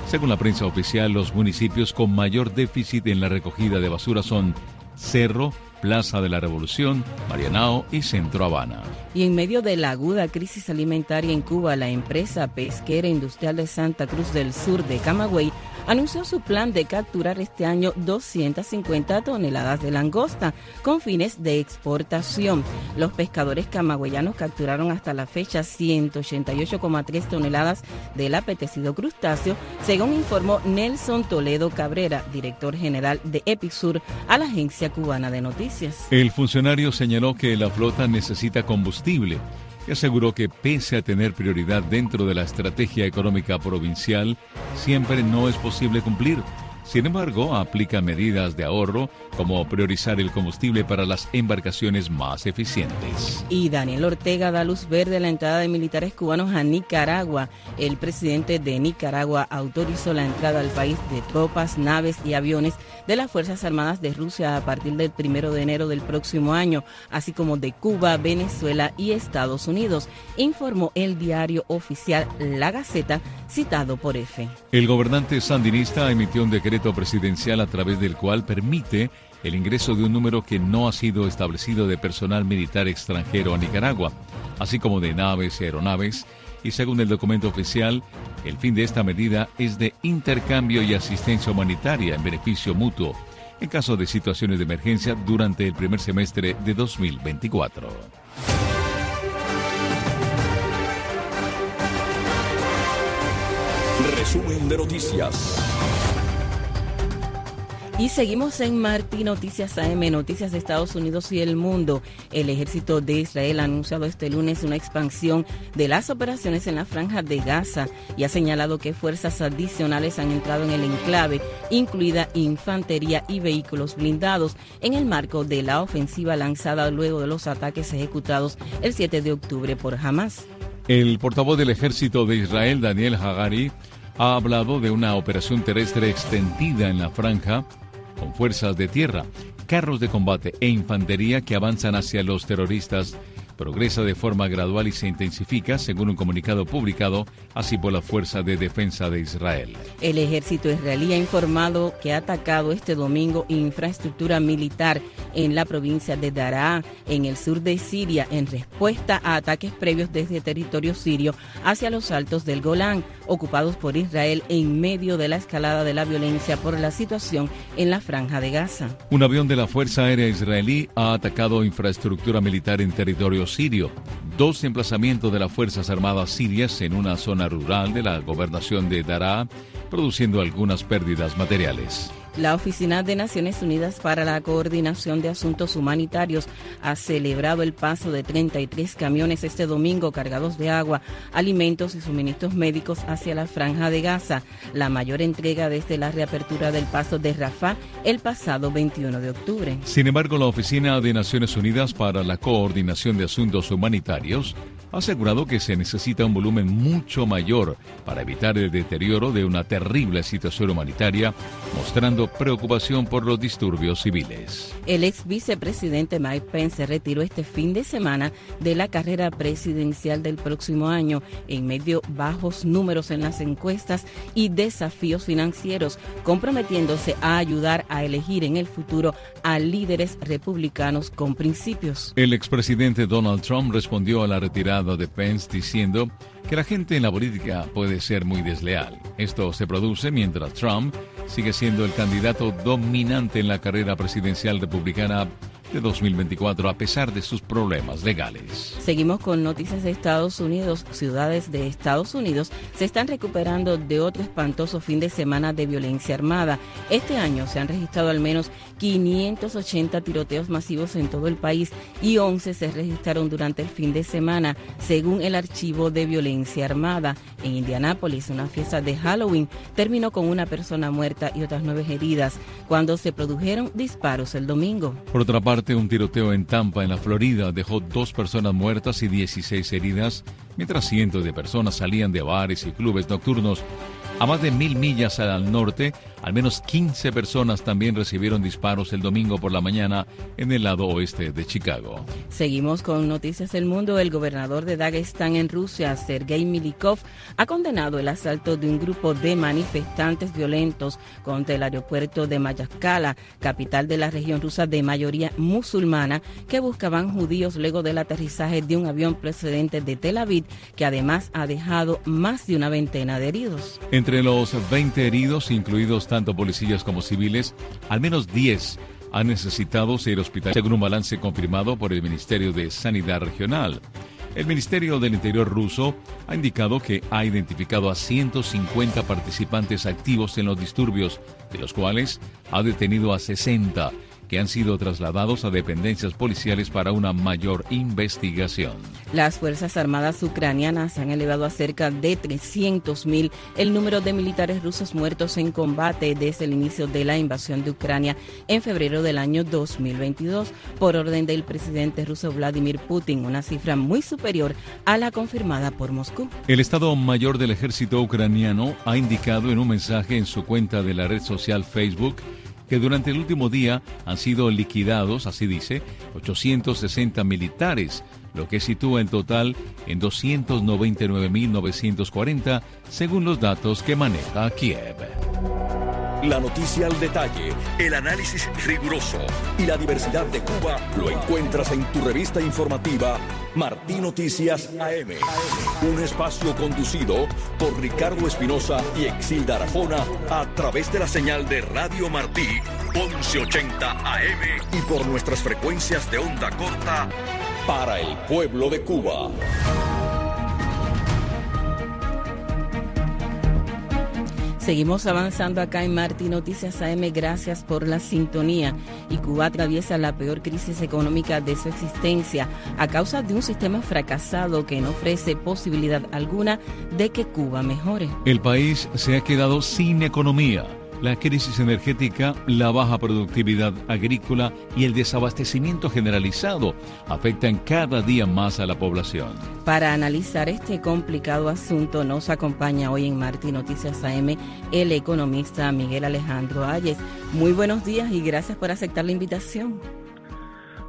Según la prensa oficial, los municipios con mayor déficit en la recogida de basura son Cerro, Plaza de la Revolución, Marianao y Centro Habana. Y en medio de la aguda crisis alimentaria en Cuba, la empresa pesquera industrial de Santa Cruz del Sur de Camagüey anunció su plan de capturar este año 250 toneladas de langosta con fines de exportación. Los pescadores camagüeyanos capturaron hasta la fecha 188,3 toneladas del apetecido crustáceo, según informó Nelson Toledo Cabrera, director general de Epixur, a la agencia cubana de noticias. El funcionario señaló que la flota necesita combustible aseguró que pese a tener prioridad dentro de la estrategia económica provincial, siempre no es posible cumplir. Sin embargo, aplica medidas de ahorro como priorizar el combustible para las embarcaciones más eficientes. Y Daniel Ortega da luz verde a la entrada de militares cubanos a Nicaragua. El presidente de Nicaragua autorizó la entrada al país de tropas, naves y aviones de las Fuerzas Armadas de Rusia a partir del primero de enero del próximo año, así como de Cuba, Venezuela y Estados Unidos, informó el diario oficial La Gaceta, citado por EFE. El gobernante sandinista emitió un decreto presidencial a través del cual permite el ingreso de un número que no ha sido establecido de personal militar extranjero a Nicaragua, así como de naves y aeronaves, y según el documento oficial, el fin de esta medida es de intercambio y asistencia humanitaria en beneficio mutuo en caso de situaciones de emergencia durante el primer semestre de 2024. Resumen de noticias. Y seguimos en Martí Noticias AM, Noticias de Estados Unidos y el mundo. El ejército de Israel ha anunciado este lunes una expansión de las operaciones en la franja de Gaza y ha señalado que fuerzas adicionales han entrado en el enclave, incluida infantería y vehículos blindados, en el marco de la ofensiva lanzada luego de los ataques ejecutados el 7 de octubre por Hamas. El portavoz del ejército de Israel, Daniel Hagari, ha hablado de una operación terrestre extendida en la franja con fuerzas de tierra, carros de combate e infantería que avanzan hacia los terroristas progresa de forma gradual y se intensifica, según un comunicado publicado así por la Fuerza de Defensa de Israel. El ejército israelí ha informado que ha atacado este domingo infraestructura militar en la provincia de Daraa, en el sur de Siria, en respuesta a ataques previos desde territorio sirio hacia los altos del Golán, ocupados por Israel en medio de la escalada de la violencia por la situación en la franja de Gaza. Un avión de la Fuerza Aérea Israelí ha atacado infraestructura militar en territorio sirio, dos emplazamientos de las Fuerzas Armadas sirias en una zona rural de la gobernación de Daraa, produciendo algunas pérdidas materiales. La Oficina de Naciones Unidas para la Coordinación de Asuntos Humanitarios ha celebrado el paso de 33 camiones este domingo cargados de agua, alimentos y suministros médicos hacia la franja de Gaza, la mayor entrega desde la reapertura del paso de Rafah el pasado 21 de octubre. Sin embargo, la Oficina de Naciones Unidas para la Coordinación de Asuntos Humanitarios ha asegurado que se necesita un volumen mucho mayor para evitar el deterioro de una terrible situación humanitaria, mostrando preocupación por los disturbios civiles. El ex vicepresidente Mike Pence se retiró este fin de semana de la carrera presidencial del próximo año en medio bajos números en las encuestas y desafíos financieros, comprometiéndose a ayudar a elegir en el futuro a líderes republicanos con principios. El expresidente Donald Trump respondió a la retirada de Pence diciendo que la gente en la política puede ser muy desleal. Esto se produce mientras Trump sigue siendo el candidato dominante en la carrera presidencial republicana de 2024 a pesar de sus problemas legales. Seguimos con noticias de Estados Unidos. Ciudades de Estados Unidos se están recuperando de otro espantoso fin de semana de violencia armada. Este año se han registrado al menos 580 tiroteos masivos en todo el país y 11 se registraron durante el fin de semana, según el archivo de violencia armada. En Indianápolis, una fiesta de Halloween terminó con una persona muerta y otras nueve heridas cuando se produjeron disparos el domingo. Por otra parte, un tiroteo en Tampa, en la Florida, dejó dos personas muertas y 16 heridas, mientras cientos de personas salían de bares y clubes nocturnos a más de mil millas al norte, al menos 15 personas también recibieron disparos el domingo por la mañana en el lado oeste de Chicago. Seguimos con Noticias del Mundo. El gobernador de Dagestán en Rusia, Sergei Milikov, ha condenado el asalto de un grupo de manifestantes violentos contra el aeropuerto de Mayaskala, capital de la región rusa de mayoría musulmana, que buscaban judíos luego del aterrizaje de un avión procedente de Tel Aviv, que además ha dejado más de una veintena de heridos. Entre los 20 heridos, incluidos tanto policías como civiles, al menos 10 han necesitado ser hospitalizados, según un balance confirmado por el Ministerio de Sanidad Regional. El Ministerio del Interior ruso ha indicado que ha identificado a 150 participantes activos en los disturbios, de los cuales ha detenido a 60 que han sido trasladados a dependencias policiales para una mayor investigación. Las Fuerzas Armadas ucranianas han elevado a cerca de 300.000 el número de militares rusos muertos en combate desde el inicio de la invasión de Ucrania en febrero del año 2022 por orden del presidente ruso Vladimir Putin, una cifra muy superior a la confirmada por Moscú. El Estado Mayor del Ejército ucraniano ha indicado en un mensaje en su cuenta de la red social Facebook que durante el último día han sido liquidados, así dice, 860 militares, lo que sitúa en total en 299.940 según los datos que maneja Kiev. La noticia al detalle, el análisis riguroso y la diversidad de Cuba lo encuentras en tu revista informativa Martí Noticias AM. Un espacio conducido por Ricardo Espinosa y Exilda Arajona a través de la señal de Radio Martí 1180 AM y por nuestras frecuencias de onda corta para el pueblo de Cuba. Seguimos avanzando acá en Martí Noticias AM. Gracias por la sintonía. Y Cuba atraviesa la peor crisis económica de su existencia a causa de un sistema fracasado que no ofrece posibilidad alguna de que Cuba mejore. El país se ha quedado sin economía la crisis energética, la baja productividad agrícola y el desabastecimiento generalizado afectan cada día más a la población. Para analizar este complicado asunto nos acompaña hoy en Martín Noticias AM el economista Miguel Alejandro Ayes. Muy buenos días y gracias por aceptar la invitación.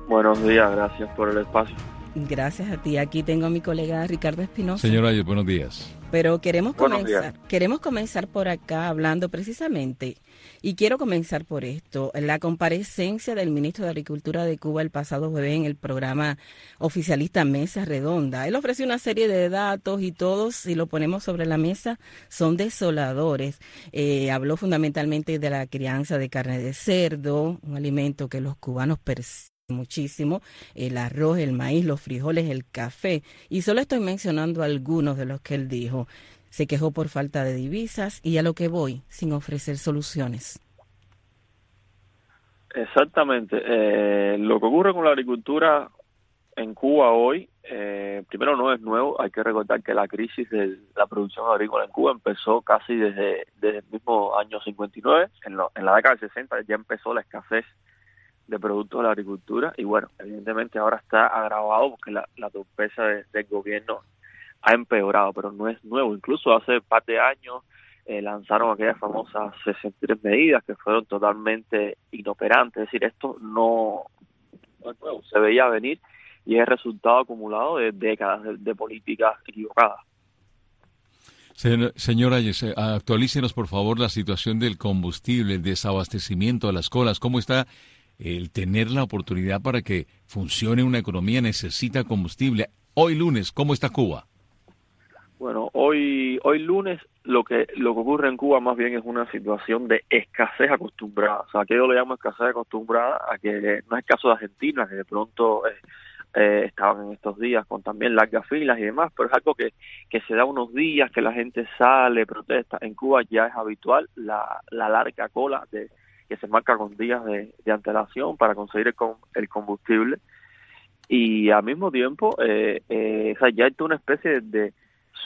Buenos días, gracias por el espacio. Gracias a ti. Aquí tengo a mi colega Ricardo Espinosa. Señor Ayes, buenos días. Pero queremos comenzar, queremos comenzar por acá hablando precisamente, y quiero comenzar por esto, la comparecencia del ministro de Agricultura de Cuba el pasado jueves en el programa oficialista Mesa Redonda. Él ofreció una serie de datos y todos, si lo ponemos sobre la mesa, son desoladores. Eh, habló fundamentalmente de la crianza de carne de cerdo, un alimento que los cubanos muchísimo, el arroz, el maíz, los frijoles, el café. Y solo estoy mencionando algunos de los que él dijo. Se quejó por falta de divisas y a lo que voy, sin ofrecer soluciones. Exactamente. Eh, lo que ocurre con la agricultura en Cuba hoy, eh, primero no es nuevo, hay que recordar que la crisis de la producción agrícola en Cuba empezó casi desde, desde el mismo año 59, en, en la década del 60 ya empezó la escasez de productos de la agricultura y bueno, evidentemente ahora está agravado porque la, torpeza del gobierno ha empeorado, pero no es nuevo, incluso hace un par de años eh, lanzaron aquellas famosas 63 medidas que fueron totalmente inoperantes, es decir, esto no, no es nuevo, se veía venir y es resultado acumulado de décadas de, políticas equivocadas. Señora, actualícenos por favor la situación del combustible, el desabastecimiento de las colas. ¿Cómo está el tener la oportunidad para que funcione una economía? Necesita combustible. Hoy lunes, ¿cómo está Cuba? Bueno, hoy hoy lunes lo que lo que ocurre en Cuba más bien es una situación de escasez acostumbrada. O sea, que yo le llamo escasez acostumbrada a que no es caso de Argentina, que de pronto eh, eh, estaban en estos días con también largas filas y demás, pero es algo que, que se da unos días, que la gente sale, protesta. En Cuba ya es habitual la, la larga cola de que se marca con días de, antelación para conseguir el, el, combustible. Y al mismo tiempo eh, eh, ya hay una especie de,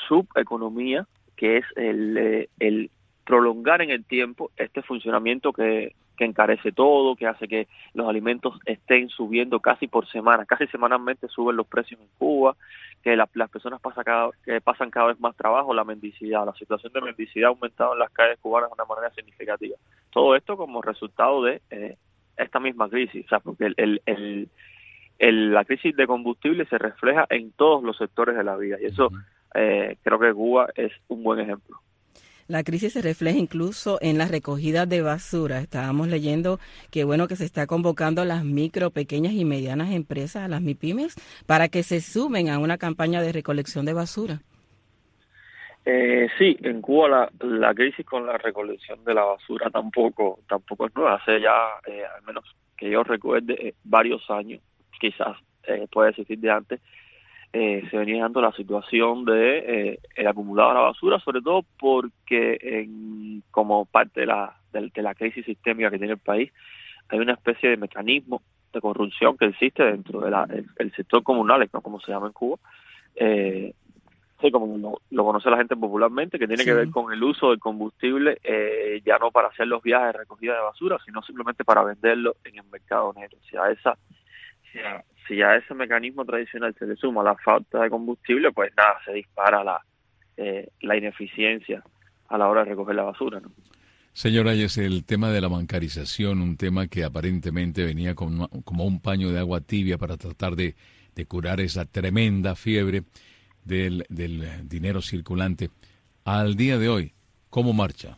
subeconomía que es el, eh, el prolongar en el tiempo este funcionamiento que, que encarece todo, que hace que los alimentos estén subiendo casi por semana, casi semanalmente suben los precios en Cuba, que las personas pasan cada, que pasan cada vez más trabajo, la mendicidad, la situación de mendicidad ha aumentado en las calles cubanas de una manera significativa. Todo esto como resultado de eh, esta misma crisis, o sea, porque el, el, el, la crisis de combustible se refleja en todos los sectores de la vida y eso eh, creo que Cuba es un buen ejemplo. La crisis se refleja incluso en la recogida de basura. Estábamos leyendo que bueno que se está convocando a las micro, pequeñas y medianas empresas, a las MIPIMES, para que se sumen a una campaña de recolección de basura. Eh, sí, en Cuba la, la, crisis con la recolección de la basura tampoco tampoco es nueva. Hace ya, eh, al menos que yo recuerde, eh, varios años, quizás eh, puede existir de antes, eh, se venía dando la situación de eh, el acumulado de la basura, sobre todo porque en, como parte de la, de, la crisis sistémica que tiene el país, hay una especie de mecanismo de corrupción que existe dentro del el sector comunal, ¿no? como se llama en Cuba, eh, sí, como lo, conoce la gente popularmente, que tiene que ver con el uso del combustible, eh, ya no para hacer los viajes de recogida de basura, sino simplemente para venderlo en el mercado negro. O sea, esa, si a ese mecanismo tradicional se le suma la falta de combustible, pues nada, se dispara la, eh, la ineficiencia a la hora de recoger la basura. ¿no? Señora, es el tema de la bancarización, un tema que aparentemente venía como, como un paño de agua tibia para tratar de, de curar esa tremenda fiebre del, del dinero circulante. Al día de hoy, ¿cómo marcha?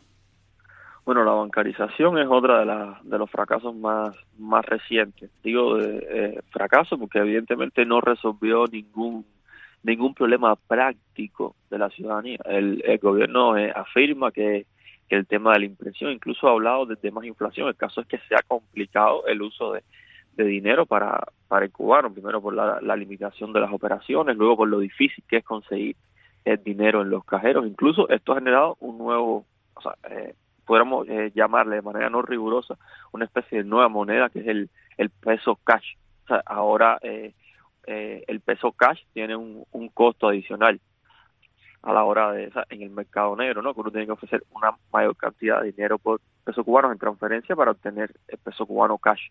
Bueno, la bancarización es otra de, de los fracasos más, más recientes. Digo de, eh, fracaso porque evidentemente no resolvió ningún ningún problema práctico de la ciudadanía. El, gobierno eh, afirma que, el tema de la impresión, incluso ha hablado de temas inflación. El caso es que se ha complicado el uso de, dinero para, para el cubano, primero por la, la, limitación de las operaciones, luego por lo difícil que es conseguir el dinero en los cajeros. Incluso esto ha generado un nuevo, o sea, podríamos eh, llamarle de manera no rigurosa una especie de nueva moneda que es el, el peso cash. O sea, ahora eh, eh, el peso cash tiene un, costo adicional a la hora de en el mercado negro, ¿no? Que uno tiene que ofrecer una mayor cantidad de dinero por peso cubano en transferencia para obtener el peso cubano cash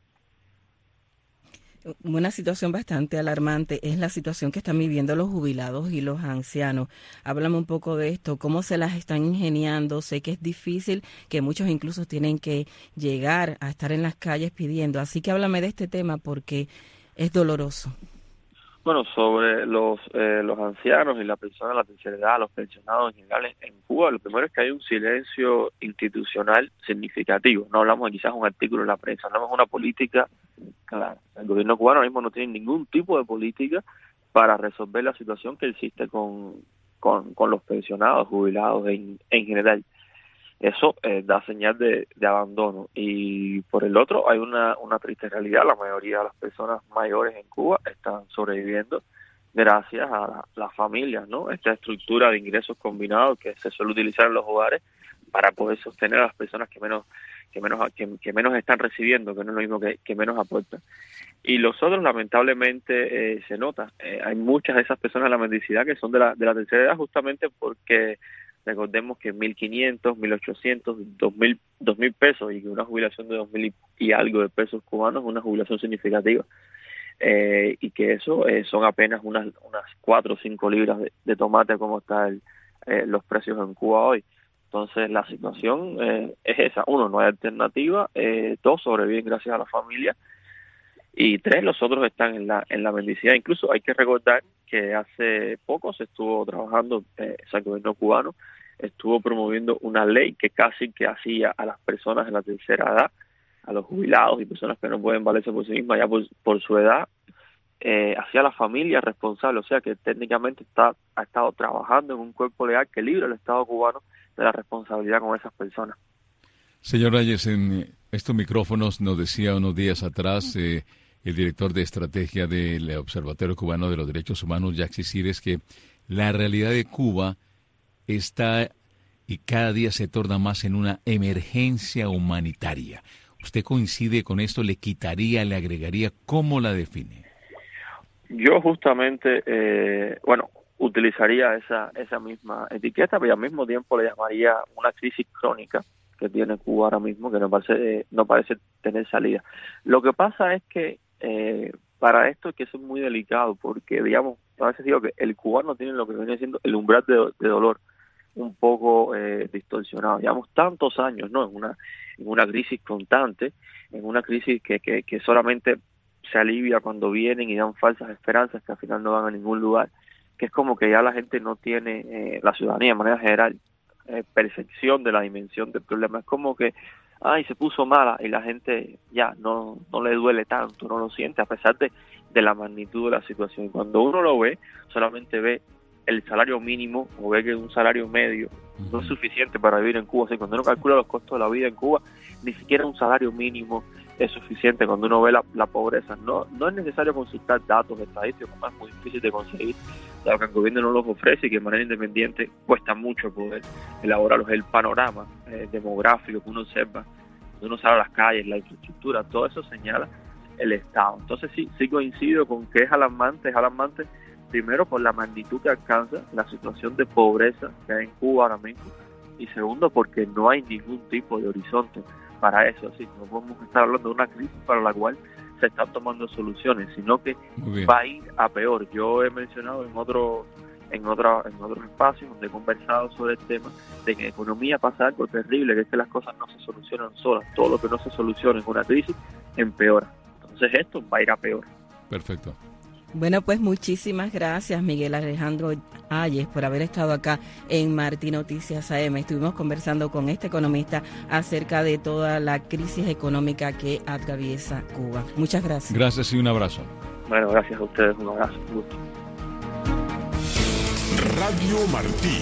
una situación bastante alarmante es la situación que están viviendo los jubilados y los ancianos. Háblame un poco de esto, cómo se las están ingeniando. Sé que es difícil, que muchos incluso tienen que llegar a estar en las calles pidiendo. Así que háblame de este tema porque es doloroso. Bueno, sobre los eh, los ancianos y la persona la tercera edad, los pensionados en general en Cuba, lo primero es que hay un silencio institucional significativo. No hablamos de quizás un artículo en la prensa, hablamos de una política Claro, el gobierno cubano mismo no tiene ningún tipo de política para resolver la situación que existe con, con, los pensionados, jubilados en, en general. Eso eh, da señal de, abandono. Y por el otro, hay una, una triste realidad. La mayoría de las personas mayores en Cuba están sobreviviendo gracias a las familias, ¿no? Esta estructura de ingresos combinados que se suele utilizar en los hogares para poder sostener a las personas que menos que menos que, menos están recibiendo, que no es lo mismo que, menos aportan. Y los otros, lamentablemente, eh, se nota. Eh, hay muchas de esas personas en la mendicidad que son de la, de la tercera edad justamente porque recordemos que 1.500, 1.800, 2.000, 2.000 pesos y que una jubilación de 2.000 y algo de pesos cubanos es una jubilación significativa. Eh, y que eso son apenas unas unas 4 o 5 libras de, tomate como están los precios en Cuba hoy. Entonces la situación es esa. Uno, no hay alternativa. dos, sobreviven gracias a la familia y tres, los otros están en la, en la mendicidad. Incluso hay que recordar que hace poco se estuvo trabajando, eh, el gobierno cubano estuvo promoviendo una ley que casi que hacía a las personas de la tercera edad, a los jubilados y personas que no pueden valerse por sí mismas ya por, su edad, eh, hacía a la familia responsable, o sea que técnicamente está, ha estado trabajando en un cuerpo legal que libre al Estado cubano de la responsabilidad con esas personas. Señor Reyes, en estos micrófonos nos decía unos días atrás eh, el director de estrategia del Observatorio Cubano de los Derechos Humanos, Jack Cires, que la realidad de Cuba está y cada día se torna más en una emergencia humanitaria. ¿Usted coincide con esto? ¿Le quitaría, le agregaría? ¿Cómo la define? Yo justamente, eh, bueno, utilizaría esa, esa misma etiqueta, pero al mismo tiempo le llamaría una crisis crónica que tiene Cuba ahora mismo, que no parece, no parece tener salida. Lo que pasa es que eh, para esto es que es muy delicado porque, digamos, a veces digo que el cubano tiene lo que viene siendo el umbral de, dolor un poco eh, distorsionado. Llevamos tantos años, ¿no? En una, en una crisis constante, en una crisis que, que, que solamente se alivia cuando vienen y dan falsas esperanzas que al final no van a ningún lugar, que es como que ya la gente no tiene, eh, la ciudadanía de manera general, eh, percepción de la dimensión del problema. Es como que ay, se puso mala y la gente ya no, no le duele tanto, no lo siente a pesar de, de la magnitud de la situación. Cuando uno lo ve, solamente ve el salario mínimo o ve que un salario medio no es suficiente para vivir en Cuba. O sea, cuando uno calcula los costos de la vida en Cuba, ni siquiera un salario mínimo es suficiente cuando uno ve la, la pobreza. No, no es necesario consultar datos estadísticos, es muy difícil de conseguir, dado que el gobierno no los ofrece y que de manera independiente cuesta mucho poder elaborarlos. El panorama eh, demográfico que uno observa, cuando uno sale a las calles, la infraestructura, todo eso señala el Estado. Entonces sí, sí coincido con que es alarmante, es alarmante primero por la magnitud que alcanza la situación de pobreza que hay en Cuba ahora mismo y segundo porque no hay ningún tipo de horizonte para eso. Así no podemos estar hablando de una crisis para la cual se están tomando soluciones, sino que va a ir a peor. Yo he mencionado en otros en otro, en otros espacios donde he conversado sobre el tema de que en economía pasa algo terrible, que es que las cosas no se solucionan solas, todo lo que no se soluciona en una crisis empeora. Entonces esto va a ir a peor. Perfecto. Bueno, pues muchísimas gracias Miguel Alejandro Ayes por haber estado acá en Martín Noticias AM. Estuvimos conversando con este economista acerca de toda la crisis económica que atraviesa Cuba. Muchas gracias. Gracias y un abrazo. Bueno, gracias a ustedes, un abrazo. Un gusto. Radio Martí.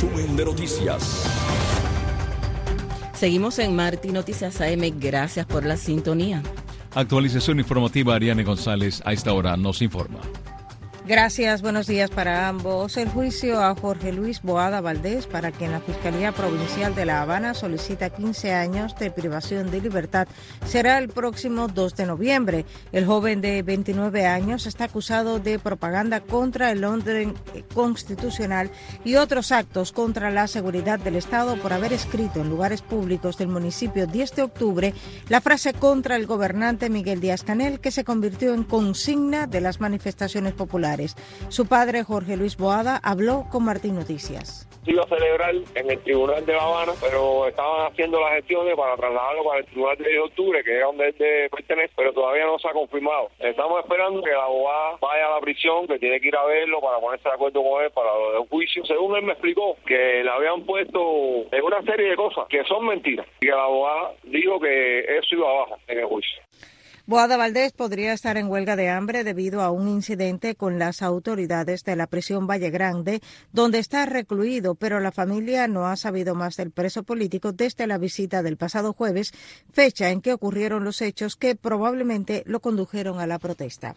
Resumen de noticias. Seguimos en Martín Noticias AM. Gracias por la sintonía. Actualización informativa, Ariane González a esta hora nos informa. Gracias, buenos días para ambos. El juicio a Jorge Luis Boada Valdés, para quien la Fiscalía Provincial de La Habana solicita 15 años de privación de libertad, será el próximo 2 de noviembre. El joven de 29 años está acusado de propaganda contra el orden constitucional y otros actos contra la seguridad del Estado por haber escrito en lugares públicos del municipio 10 de octubre la frase contra el gobernante Miguel Díaz Canel que se convirtió en consigna de las manifestaciones populares. Familiares. Su padre, Jorge Luis Boada, habló con Martín Noticias iba a celebrar en el Tribunal de La Habana, pero estaban haciendo las gestiones para trasladarlo para el Tribunal de octubre, que es donde él pertenece, pero todavía no se ha confirmado. Estamos esperando que la abogada vaya a la prisión, que tiene que ir a verlo para ponerse de acuerdo con él para del juicio. Según él me explicó, que le habían puesto en una serie de cosas que son mentiras y que la abogada dijo que eso iba abajo en el juicio. Boada Valdés podría estar en huelga de hambre debido a un incidente con las autoridades de la prisión Valle Grande, donde está recluido, pero la familia no ha sabido más del preso político desde la visita del pasado jueves, fecha en que ocurrieron los hechos que probablemente lo condujeron a la protesta.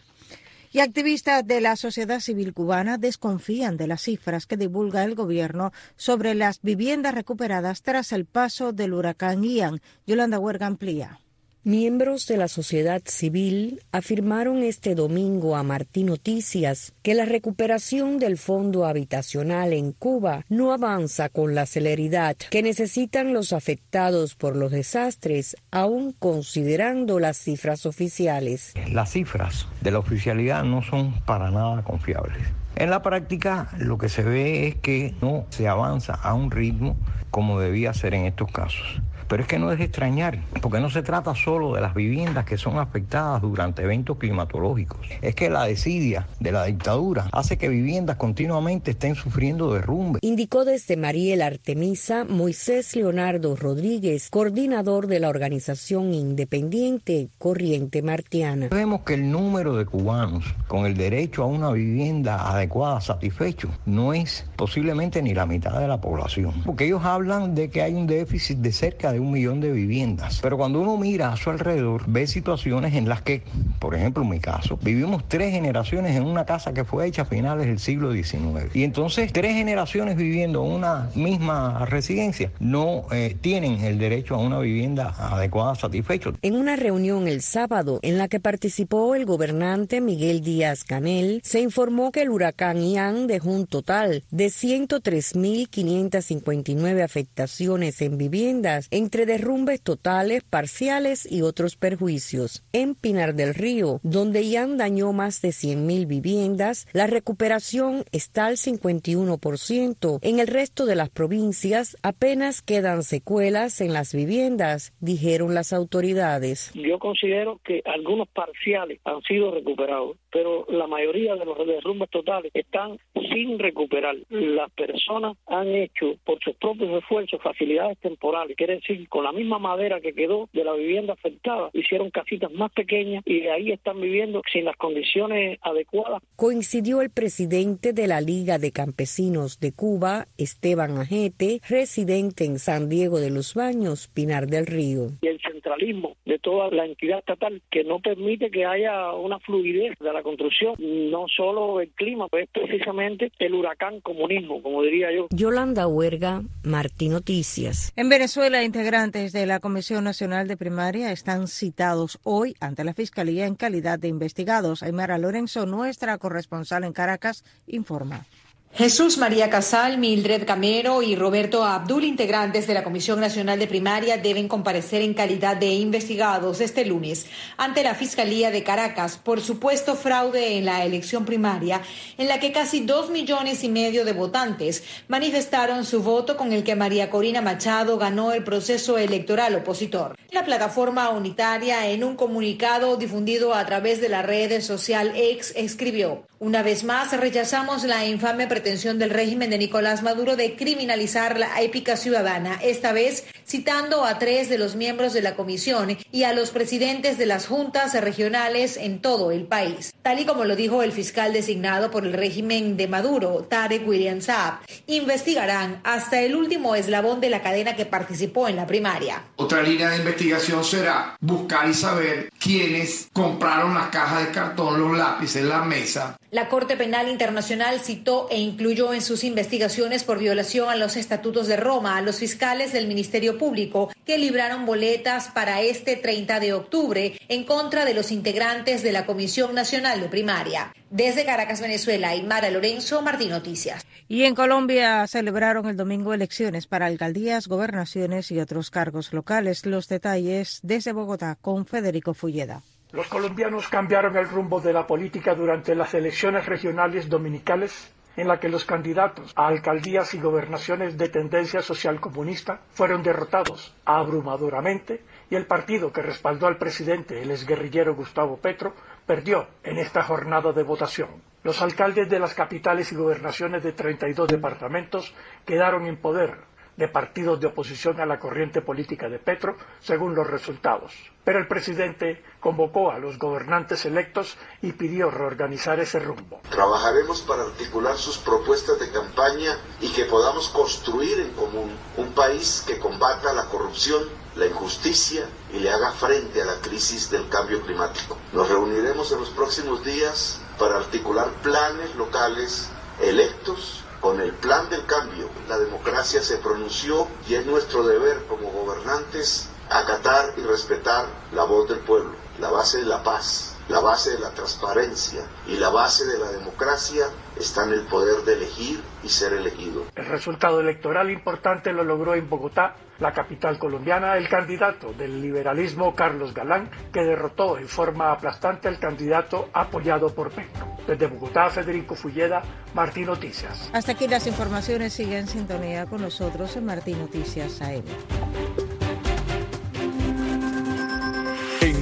Y activistas de la sociedad civil cubana desconfían de las cifras que divulga el gobierno sobre las viviendas recuperadas tras el paso del huracán Ian. Yolanda Huerga amplía. Miembros de la sociedad civil afirmaron este domingo a Martín Noticias que la recuperación del fondo habitacional en Cuba no avanza con la celeridad que necesitan los afectados por los desastres, aún considerando las cifras oficiales. Las cifras de la oficialidad no son para nada confiables. En la práctica lo que se ve es que no se avanza a un ritmo como debía ser en estos casos. Pero es que no es de extrañar, porque no se trata solo de las viviendas que son afectadas durante eventos climatológicos. Es que la desidia de la dictadura hace que viviendas continuamente estén sufriendo derrumbe. Indicó desde Mariel Artemisa Moisés Leonardo Rodríguez, coordinador de la organización independiente Corriente Martiana. Vemos que el número de cubanos con el derecho a una vivienda adecuada, satisfecho, no es posiblemente ni la mitad de la población. Porque ellos hablan de que hay un déficit de cerca de un millón de viviendas. Pero cuando uno mira a su alrededor, ve situaciones en las que, por ejemplo, en mi caso, vivimos tres generaciones en una casa que fue hecha a finales del siglo XIX. Y entonces, tres generaciones viviendo en una misma residencia no eh, tienen el derecho a una vivienda adecuada, satisfecho. En una reunión el sábado en la que participó el gobernante Miguel Díaz Canel, se informó que el huracán Ian dejó un total de 103.559 afectaciones en viviendas en entre derrumbes totales, parciales y otros perjuicios. En Pinar del Río, donde ya dañó más de 100.000 viviendas, la recuperación está al 51%. En el resto de las provincias apenas quedan secuelas en las viviendas, dijeron las autoridades. Yo considero que algunos parciales han sido recuperados, pero la mayoría de los derrumbes totales están sin recuperar. Las personas han hecho por sus propios esfuerzos facilidades temporales, quiere decir con la misma madera que quedó de la vivienda afectada, hicieron casitas más pequeñas y de ahí están viviendo sin las condiciones adecuadas. Coincidió el presidente de la Liga de Campesinos de Cuba, Esteban Ajete, residente en San Diego de los Baños, Pinar del Río. Y el centralismo de toda la entidad estatal que no permite que haya una fluidez de la construcción, no solo el clima, pues precisamente el huracán comunismo, como diría yo. Yolanda Huerga, Martín Noticias. En Venezuela, integrantes de la Comisión Nacional de Primaria están citados hoy ante la Fiscalía en calidad de investigados. Aymara Lorenzo, nuestra corresponsal en Caracas, informa. Jesús María Casal, Mildred Camero y Roberto Abdul, integrantes de la Comisión Nacional de Primaria, deben comparecer en calidad de investigados este lunes ante la Fiscalía de Caracas por supuesto fraude en la elección primaria, en la que casi dos millones y medio de votantes manifestaron su voto con el que María Corina Machado ganó el proceso electoral opositor. La plataforma unitaria, en un comunicado difundido a través de la red social X, escribió: Una vez más rechazamos la infame pretensión del régimen de Nicolás Maduro de criminalizar la épica ciudadana, esta vez citando a tres de los miembros de la comisión y a los presidentes de las juntas regionales en todo el país. Tal y como lo dijo el fiscal designado por el régimen de Maduro, Tarek William Saab, investigarán hasta el último eslabón de la cadena que participó en la primaria. Otra línea de investigación será buscar y saber quiénes compraron las cajas de cartón, los lápices, la mesa. La Corte Penal Internacional citó e incluyó en sus investigaciones por violación a los estatutos de Roma a los fiscales del Ministerio Público que libraron boletas para este 30 de octubre en contra de los integrantes de la Comisión Nacional de Primaria. Desde Caracas, Venezuela, Mara Lorenzo, Martín Noticias. Y en Colombia celebraron el domingo elecciones para alcaldías, gobernaciones y otros cargos locales. Los detalles desde Bogotá con Federico Fulleda. Los colombianos cambiaron el rumbo de la política durante las elecciones regionales dominicales en la que los candidatos a alcaldías y gobernaciones de tendencia social comunista fueron derrotados abrumadoramente y el partido que respaldó al presidente, el exguerrillero Gustavo Petro, perdió en esta jornada de votación. Los alcaldes de las capitales y gobernaciones de 32 departamentos quedaron en poder de partidos de oposición a la corriente política de Petro, según los resultados. Pero el presidente convocó a los gobernantes electos y pidió reorganizar ese rumbo. Trabajaremos para articular sus propuestas de campaña y que podamos construir en común un país que combata la corrupción, la injusticia y le haga frente a la crisis del cambio climático. Nos reuniremos en los próximos días para articular planes locales electos con el plan del cambio, la democracia se pronunció y es nuestro deber como gobernantes acatar y respetar la voz del pueblo, la base de la paz, la base de la transparencia y la base de la democracia está en el poder de elegir y ser elegido. El resultado electoral importante lo logró en Bogotá, la capital colombiana, el candidato del liberalismo Carlos Galán, que derrotó en forma aplastante al candidato apoyado por Petro. Desde Bogotá, Federico Fulleda, Martín Noticias. Hasta aquí las informaciones. Sigue en sintonía con nosotros en Martín Noticias AM.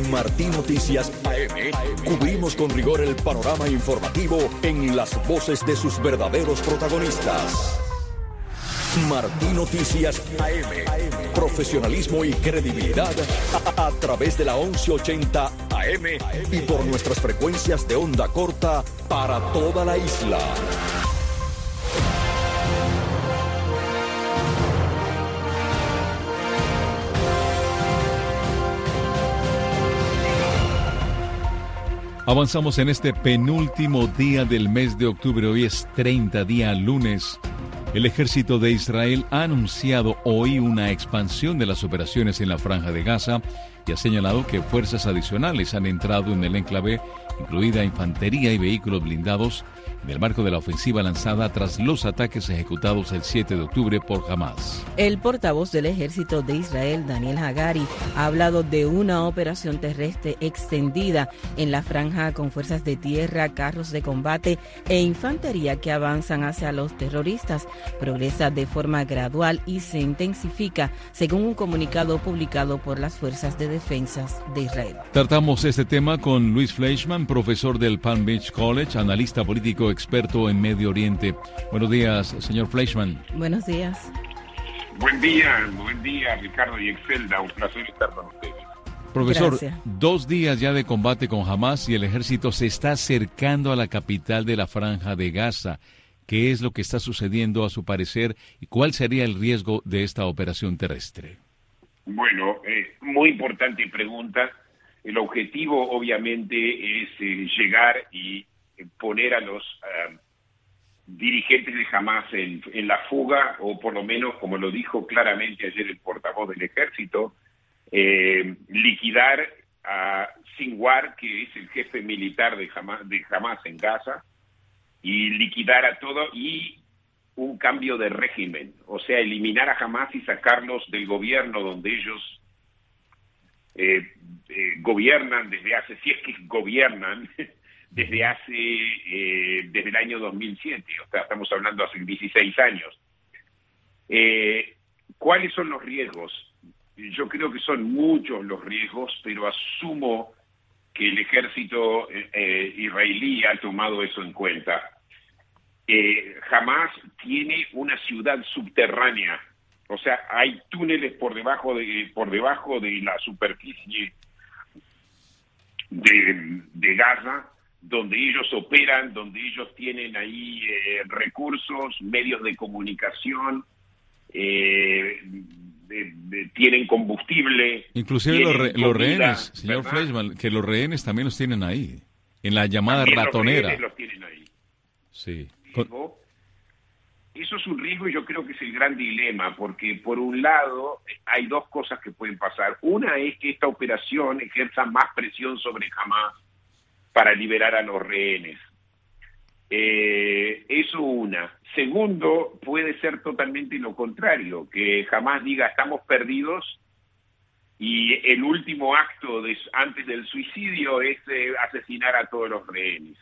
Martín Noticias AM cubrimos con rigor el panorama informativo en las voces de sus verdaderos protagonistas. Martín Noticias AM. Profesionalismo y credibilidad a, a, través de la 1180 AM y por nuestras frecuencias de onda corta para toda la isla. Avanzamos en este penúltimo día del mes de octubre. Hoy es 30 día lunes. El ejército de Israel ha anunciado hoy una expansión de las operaciones en la franja de Gaza y ha señalado que fuerzas adicionales han entrado en el enclave, incluida infantería y vehículos blindados, en el marco de la ofensiva lanzada tras los ataques ejecutados el 7 de octubre por Hamas. El portavoz del ejército de Israel, Daniel Hagari, ha hablado de una operación terrestre extendida en la franja con fuerzas de tierra, carros de combate e infantería que avanzan hacia los terroristas. Progresa de forma gradual y se intensifica, según un comunicado publicado por las fuerzas de defensa de Israel. Tratamos este tema con Luis Fleischman, profesor del Palm Beach College, analista político experto en Medio Oriente. Buenos días, señor Fleischman. Buenos días. Buen día, buen día, Ricardo y Excelda. Un placer estar con ustedes. Profesor, Gracias. dos días ya de combate con Hamas y el ejército se está acercando a la capital de la franja de Gaza. ¿Qué es lo que está sucediendo a su parecer y cuál sería el riesgo de esta operación terrestre? Bueno, eh, muy importante pregunta. El objetivo, obviamente, es eh, llegar y poner a los eh, dirigentes de Hamas en, la fuga, o por lo menos, como lo dijo claramente ayer el portavoz del ejército, eh, liquidar a Sinwar, que es el jefe militar de Hamas, en Gaza, y liquidar a todo y un cambio de régimen, o sea, eliminar a Hamas y sacarlos del gobierno donde ellos eh, gobiernan desde hace, si es que gobiernan, desde hace, eh, desde el año 2007, o sea, estamos hablando hace 16 años. Eh, ¿Cuáles son los riesgos? Yo creo que son muchos los riesgos, pero asumo que el ejército eh, israelí ha tomado eso en cuenta. Hamas tiene una ciudad subterránea, o sea, hay túneles por debajo de por debajo de la superficie de, de Gaza donde ellos operan, donde ellos tienen ahí eh, recursos, medios de comunicación, eh, de, de, tienen combustible. Inclusive tienen los, re, comida, los rehenes, señor ¿verdad? Fleischmann, que los rehenes también los tienen ahí, en la llamada También ratonera. Los los tienen ahí. Sí. Eso es un riesgo y yo creo que es el gran dilema, porque por un lado hay dos cosas que pueden pasar. Una es que esta operación ejerza más presión sobre Hamas para liberar a los rehenes. Eh, eso una. Segundo, puede ser totalmente lo contrario, que jamás diga estamos perdidos y el último acto de, antes del suicidio es eh, asesinar a todos los rehenes.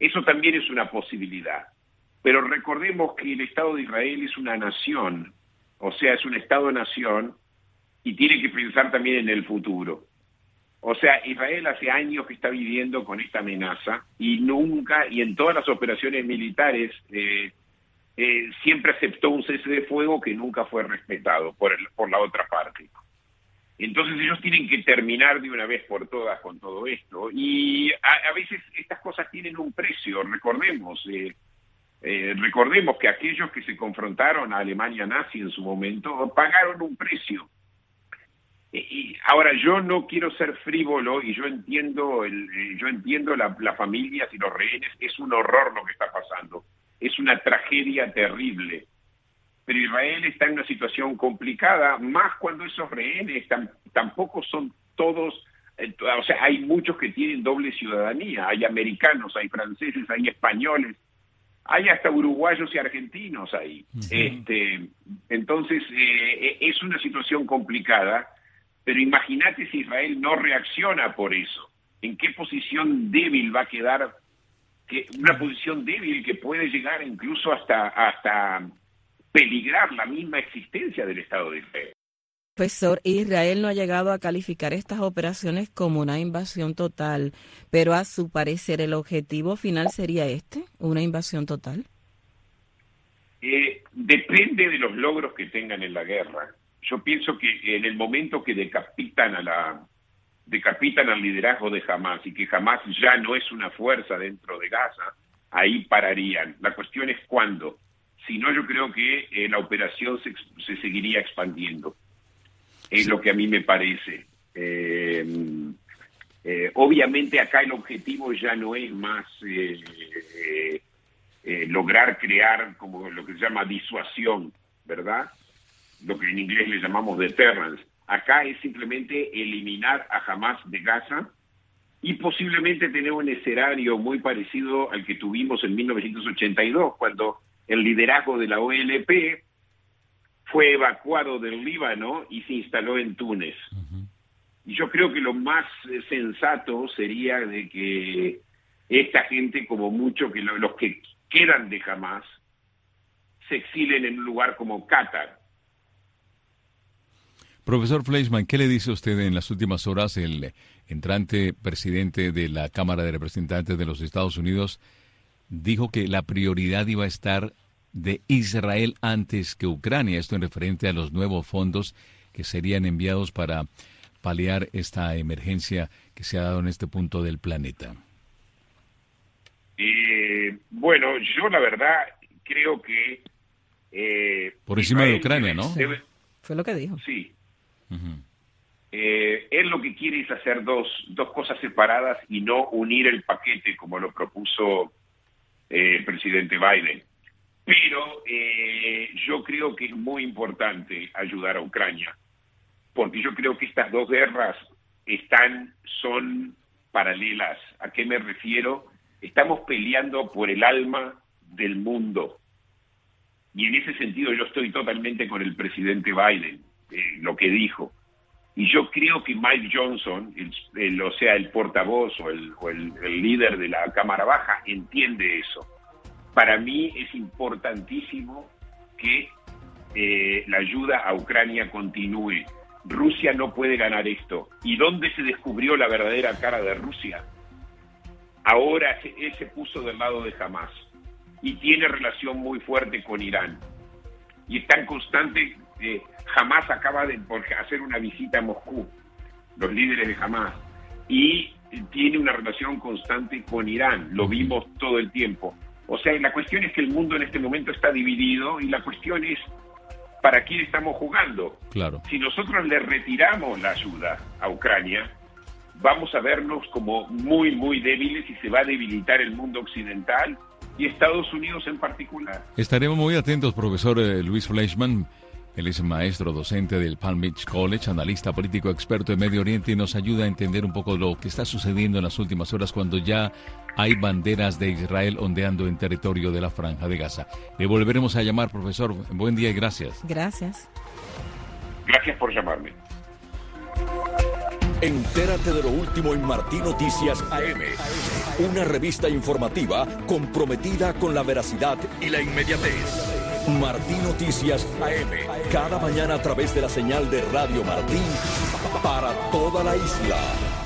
Eso también es una posibilidad. Pero recordemos que el Estado de Israel es una nación, o sea, es un Estado-nación y tiene que pensar también en el futuro. O sea, Israel hace años que está viviendo con esta amenaza y nunca, y en todas las operaciones militares, eh, eh, siempre aceptó un cese de fuego que nunca fue respetado por, el, por la otra parte. Entonces ellos tienen que terminar de una vez por todas con todo esto. Y a, veces estas cosas tienen un precio, recordemos. Eh, eh, recordemos que aquellos que se confrontaron a Alemania nazi en su momento pagaron un precio y ahora yo no quiero ser frívolo y yo entiendo el, eh, yo entiendo las familias y los rehenes. Es un horror lo que está pasando. Es una tragedia terrible. Pero Israel está en una situación complicada más cuando esos rehenes tampoco son todos eh, o sea hay muchos que tienen doble ciudadanía. Hay americanos hay franceses hay españoles hay hasta uruguayos y argentinos ahí. Este entonces eh, es una situación complicada pero imagínate si Israel no reacciona por eso. ¿En qué posición débil va a quedar? Que, una posición débil que puede llegar incluso hasta, hasta peligrar la misma existencia del Estado de Israel. Profesor, Israel no ha llegado a calificar estas operaciones como una invasión total, pero a su parecer el objetivo final sería este, una invasión total. Eh, depende de los logros que tengan en la guerra yo pienso que en el momento que decapitan a la decapitan al liderazgo de Hamas y que Hamas ya no es una fuerza dentro de Gaza, ahí pararían. La cuestión es cuándo. Si no, yo creo que eh, la operación se, se, seguiría expandiendo. Es lo que a mí me parece. Eh, eh, obviamente acá el objetivo ya no es más lograr crear como lo que se llama disuasión, ¿verdad? Lo que en inglés le llamamos deterrence. Acá es simplemente eliminar a Hamas de Gaza y posiblemente tener un escenario muy parecido al que tuvimos en 1982, cuando el liderazgo de la OLP fue evacuado del Líbano y se instaló en Túnez. Y yo creo que lo más eh, sensato sería de que esta gente, como mucho que los que quedan de Hamas, se exilen en un lugar como Qatar, Profesor Fleischman, ¿qué le dice usted en las últimas horas el entrante presidente de la Cámara de Representantes de los Estados Unidos? Dijo que la prioridad iba a estar de Israel antes que Ucrania, esto en referente a los nuevos fondos que serían enviados para paliar esta emergencia que se ha dado en este punto del planeta. Eh, bueno, yo la verdad creo que... Eh, Por encima de Ucrania, ¿no? Fue lo que dijo. Sí, eh, él lo que quiere es hacer dos, dos cosas separadas y no unir el paquete como lo propuso eh, el presidente Biden. Pero eh, yo creo que es muy importante ayudar a Ucrania, porque yo creo que estas dos guerras están, son paralelas. ¿A qué me refiero? Estamos peleando por el alma del mundo. Y en ese sentido yo estoy totalmente con el presidente Biden eh, lo que dijo. Y yo creo que Mike Johnson, el, o sea, el portavoz o, el, el, líder de la Cámara Baja, entiende eso. Para mí es importantísimo que eh, la ayuda a Ucrania continúe. Rusia no puede ganar esto. ¿Y dónde se descubrió la verdadera cara de Rusia? Ahora él se puso del lado de Hamas y tiene relación muy fuerte con Irán. Y está en constante jamás acaba de hacer una visita a Moscú, los líderes de Hamas, y tiene una relación constante con Irán, lo vimos todo el tiempo. O sea, la cuestión es que el mundo en este momento está dividido y la cuestión es para quién estamos jugando. Claro. Si nosotros le retiramos la ayuda a Ucrania, vamos a vernos como muy, muy débiles y se va a debilitar el mundo occidental y Estados Unidos en particular. Estaremos muy atentos, profesor eh, Luis Fleischman. Él es maestro docente del Palm Beach College, analista político experto en Medio Oriente y nos ayuda a entender un poco lo que está sucediendo en las últimas horas cuando ya hay banderas de Israel ondeando en territorio de la Franja de Gaza. Le volveremos a llamar, profesor. Buen día y gracias. Gracias. Gracias por llamarme. Entérate de lo último en Martín Noticias AM. Una revista informativa comprometida con la veracidad y la inmediatez. Martín Noticias AM. Cada mañana a través de la señal de Radio Martín para toda la isla.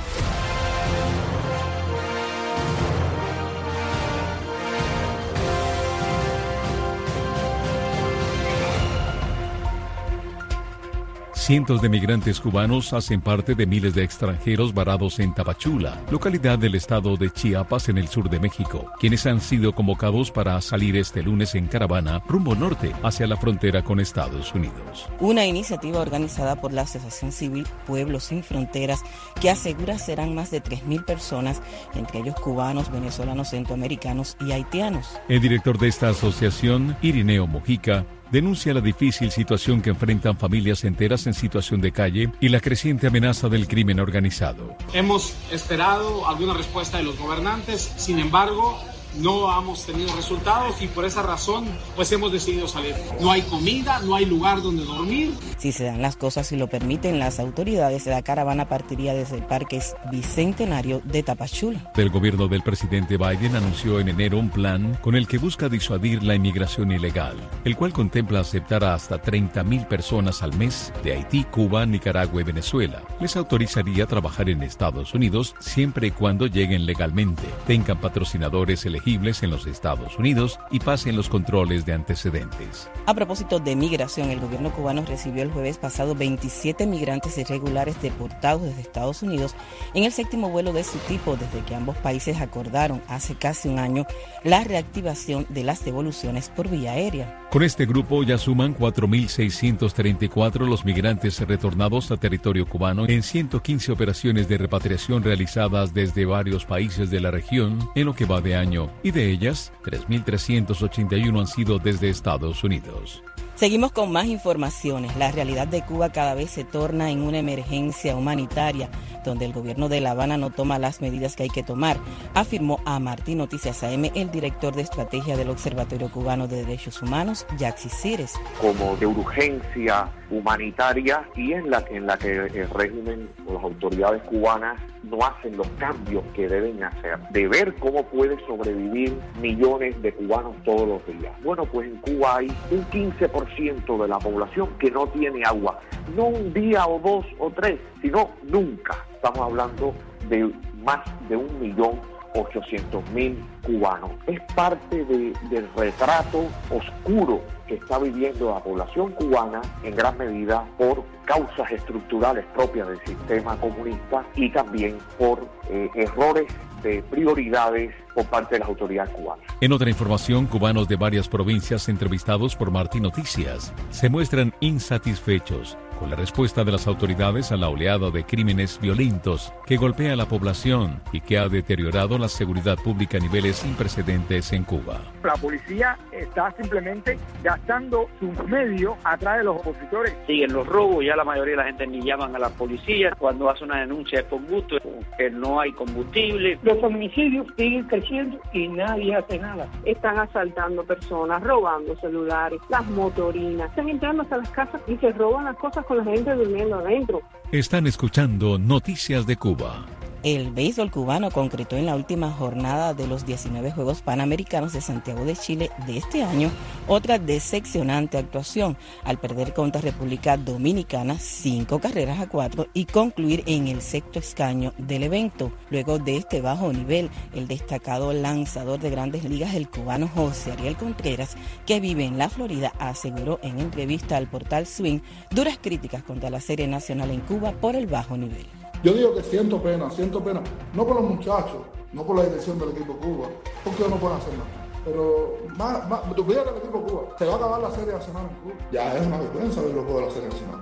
Cientos de migrantes cubanos hacen parte de miles de extranjeros varados en Tapachula, localidad del estado de Chiapas en el sur de México, quienes han sido convocados para salir este lunes en caravana rumbo norte hacia la frontera con Estados Unidos. Una iniciativa organizada por la Asociación Civil Pueblos Sin Fronteras que asegura serán más de 3.000 personas, entre ellos cubanos, venezolanos, centroamericanos y haitianos. El director de esta asociación, Irineo Mojica, denuncia la difícil situación que enfrentan familias enteras en situación de calle y la creciente amenaza del crimen organizado. Hemos esperado alguna respuesta de los gobernantes, sin embargo, no hemos tenido resultados y por esa razón pues hemos decidido salir. No hay comida, no hay lugar donde dormir. Si se dan las cosas y lo permiten las autoridades, la caravana partiría desde el Parque Bicentenario de Tapachula. El gobierno del presidente Biden anunció en enero un plan con el que busca disuadir la inmigración ilegal, el cual contempla aceptar a hasta 30.000 personas al mes de Haití, Cuba, Nicaragua y Venezuela. Les autorizaría a trabajar en Estados Unidos siempre y cuando lleguen legalmente, tengan patrocinadores elegibles en los Estados Unidos y pasen los controles de antecedentes. A propósito de migración, el gobierno cubano recibió el jueves pasado 27 migrantes irregulares deportados desde Estados Unidos en el séptimo vuelo de su tipo desde que ambos países acordaron hace casi un año la reactivación de las devoluciones por vía aérea. Con este grupo ya suman 4.634 los migrantes retornados a territorio cubano en 115 operaciones de repatriación realizadas desde varios países de la región en lo que va de año y de ellas 3.381 han sido desde Estados Unidos. Seguimos con más informaciones. La realidad de Cuba cada vez se torna en una emergencia humanitaria donde el gobierno de La Habana no toma las medidas que hay que tomar, afirmó a Martín Noticias AM el director de estrategia del Observatorio Cubano de Derechos Humanos, Jaxi Cires. Como de urgencia humanitaria y en la, en la que el régimen o las autoridades cubanas no hacen los cambios que deben hacer, de ver cómo puede sobrevivir millones de cubanos todos los días. Bueno, pues en Cuba hay un 15% de la población que no tiene agua, no un día o dos o tres, sino nunca. Estamos hablando de más de un millón 800 mil cubanos. Es parte del retrato oscuro que está viviendo la población cubana en gran medida por causas estructurales propias del sistema comunista y también por eh, errores de prioridades por parte de las autoridades cubanas. En otra información, cubanos de varias provincias entrevistados por Martín Noticias se muestran insatisfechos con la respuesta de las autoridades a la oleada de crímenes violentos que golpea a la población y que ha deteriorado la seguridad pública a niveles sin precedentes en Cuba. La policía está simplemente gastando sus medios atrás de los opositores. Siguen los robos, ya la mayoría de la gente ni llaman a la policía. Cuando hace una denuncia es por gusto, que no hay combustible. Los homicidios siguen creciendo y nadie hace nada. Están asaltando personas, robando celulares, las motorinas. Están entrando hasta las casas y se roban las cosas con la gente durmiendo adentro. Están escuchando Noticias de Cuba. El béisbol cubano concretó en la última jornada de los 19 Juegos Panamericanos de Santiago de Chile de este año otra decepcionante actuación al perder contra República Dominicana cinco carreras a cuatro y concluir en el sexto escaño del evento. Luego de este bajo nivel, el destacado lanzador de grandes ligas, el cubano José Ariel Contreras, que vive en la Florida, aseguró en entrevista al portal Swing duras críticas contra la serie nacional en Cuba por el bajo nivel. Yo digo que siento pena, siento pena, no por los muchachos, no por la dirección del equipo Cuba, porque ellos no pueden hacer nada. Pero más, más, tú el equipo Cuba, se va a acabar la serie nacional en Cuba. Ya es una vergüenza ver los juegos de la serie nacional.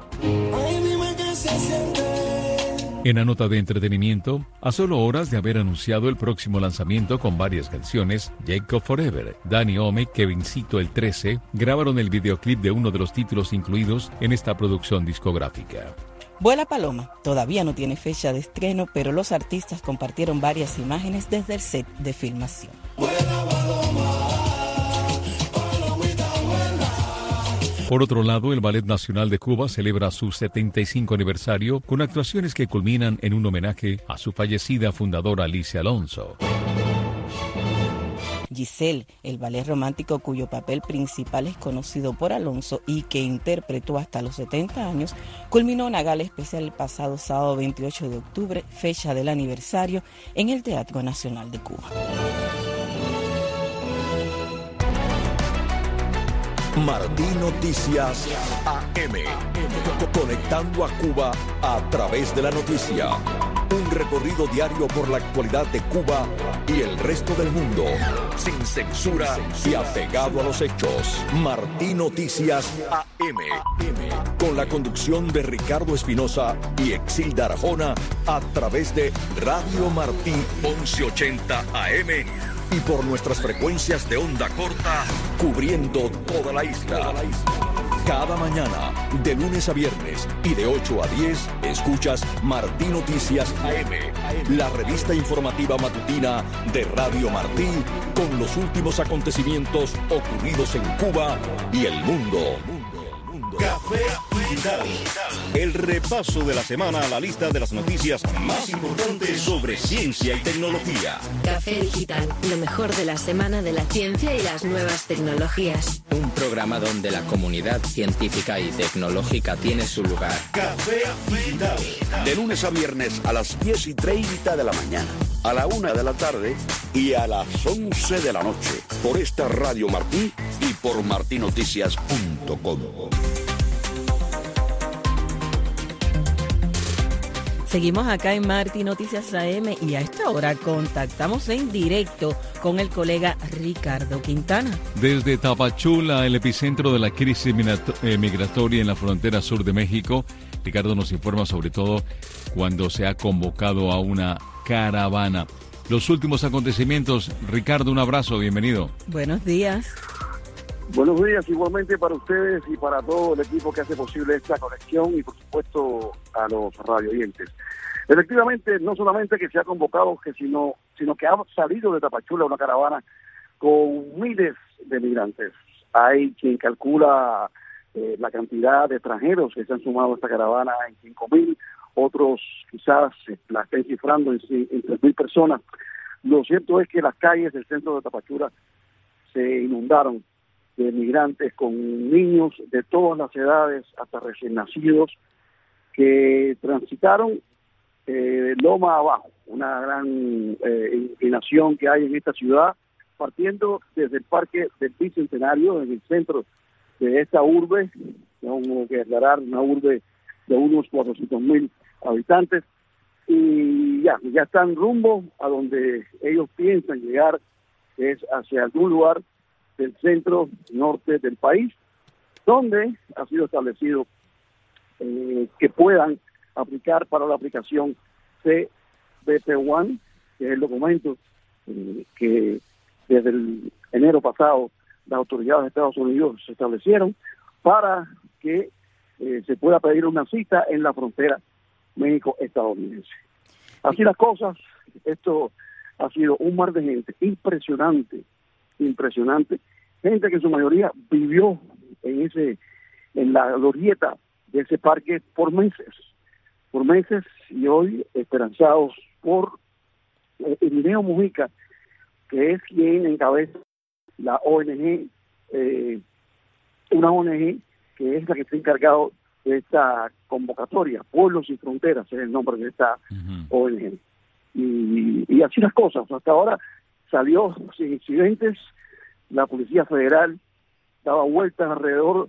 En la nota de entretenimiento, a solo horas de haber anunciado el próximo lanzamiento con varias canciones, Jacob Forever, Danny Ome, Kevincito el 13, grabaron el videoclip de uno de los títulos incluidos en esta producción discográfica. Vuela Paloma todavía no tiene fecha de estreno, pero los artistas compartieron varias imágenes desde el set de filmación. Por otro lado, el Ballet Nacional de Cuba celebra su 75 aniversario con actuaciones que culminan en un homenaje a su fallecida fundadora Alicia Alonso. Giselle, el ballet romántico cuyo papel principal es conocido por Alonso y que interpretó hasta los 70 años, culminó una gala especial el pasado sábado 28 de octubre, fecha del aniversario, en el Teatro Nacional de Cuba. Martín Noticias AM. Conectando a Cuba a través de la noticia. Un recorrido diario por la actualidad de Cuba y el resto del mundo. Sin censura y apegado a los hechos. Martín Noticias AM. Con la conducción de Ricardo Espinosa y Exilda Arjona a través de Radio Martí 1180 AM y por nuestras frecuencias de onda corta, cubriendo toda la isla. Cada mañana, de lunes a viernes y de 8 a 10, escuchas Martí Noticias AM, la revista informativa matutina de Radio Martí, con los últimos acontecimientos ocurridos en Cuba y el mundo. Café Digital. El repaso de la semana a la lista de las noticias más importantes sobre ciencia y tecnología. Café Digital, lo mejor de la semana de la ciencia y las nuevas tecnologías. Un programa donde la comunidad científica y tecnológica tiene su lugar. Café Digital. De lunes a viernes a las 10 y 30 de la mañana, a la 1 de la tarde y a las 11 de la noche. Por esta Radio Martí y por martinoticias.com. Seguimos acá en Marti Noticias AM y a esta hora contactamos en directo con el colega Ricardo Quintana. Desde Tapachula, el epicentro de la crisis eh, migratoria en la frontera sur de México, Ricardo nos informa sobre todo cuando se ha convocado a una caravana. Los últimos acontecimientos, Ricardo, un abrazo, bienvenido. Buenos días. Buenos días igualmente para ustedes y para todo el equipo que hace posible esta conexión y por supuesto a los radioyentes. Efectivamente, no solamente que se ha convocado, que sino, sino que ha salido de Tapachula una caravana con miles de migrantes. Hay quien calcula eh, la cantidad de extranjeros que se han sumado a esta caravana en cinco mil, otros quizás la estén cifrando en, en tres mil personas. Lo cierto es que las calles del centro de Tapachula se inundaron de migrantes con niños de todas las edades, hasta recién nacidos, que transitaron eh, Loma abajo, una gran eh, inclinación que hay en esta ciudad, partiendo desde el Parque del Bicentenario, en el centro de esta urbe, como que declarar una urbe de unos 400 mil habitantes, y ya, ya están rumbo a donde ellos piensan llegar, es hacia algún lugar del centro norte del país, donde ha sido establecido eh, que puedan aplicar para la aplicación CBP-1, que es el documento eh, que desde el enero pasado las autoridades de Estados Unidos se establecieron para que eh, se pueda pedir una cita en la frontera México-estadounidense. Así las cosas, esto ha sido un mar de gente impresionante impresionante, gente que en su mayoría vivió en ese, en la glorieta de ese parque por meses, por meses y hoy esperanzados por eh, Irineo Mujica, que es quien encabeza la ONG, eh, una ONG que es la que está encargado de esta convocatoria, Pueblos sin Fronteras es el nombre de esta ONG. Y, y así las cosas, hasta ahora salió sin incidentes, la Policía Federal daba vueltas alrededor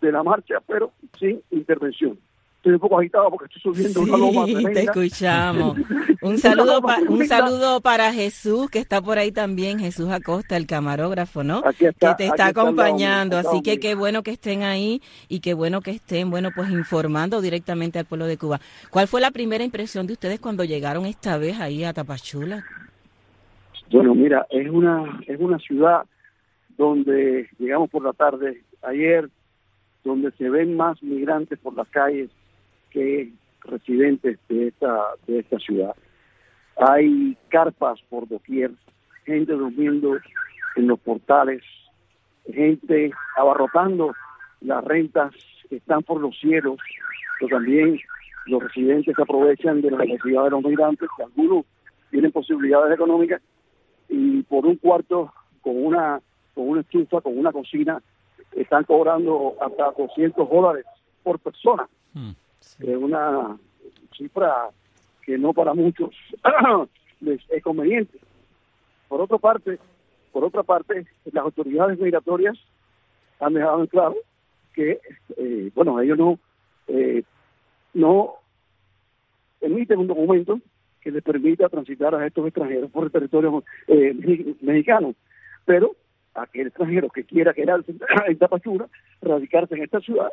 de la marcha, pero sin intervención. Estoy un poco agitado porque estoy subiendo una loma tremenda. te escuchamos. Un saludo, un saludo para Jesús, que está por ahí también, Jesús Acosta, el camarógrafo, ¿no? que te está acompañando. Así que qué bueno que estén ahí y qué bueno que estén, bueno, pues informando directamente al pueblo de Cuba. ¿Cuál fue la primera impresión de ustedes cuando llegaron esta vez ahí a Tapachula? Bueno, mira, es una, es una ciudad donde llegamos por la tarde ayer, donde se ven más migrantes por las calles que residentes de esta, de esta ciudad. Hay carpas por doquier, gente durmiendo en los portales, gente abarrotando las rentas están por los cielos, pero también los residentes aprovechan de la necesidad de los migrantes, que algunos tienen posibilidades económicas y por un cuarto con una con una estufa, con una cocina, están cobrando hasta 200 dólares por persona. Es una cifra que no para muchos les es conveniente. Por otra parte, por otra parte, las autoridades migratorias han dejado en claro que, eh, bueno, ellos no eh, no emiten un documento que les permita transitar a estos extranjeros por el territorio eh, mexicano, pero aquel extranjero que quiera quedarse en Tapachula, radicarse en esta ciudad,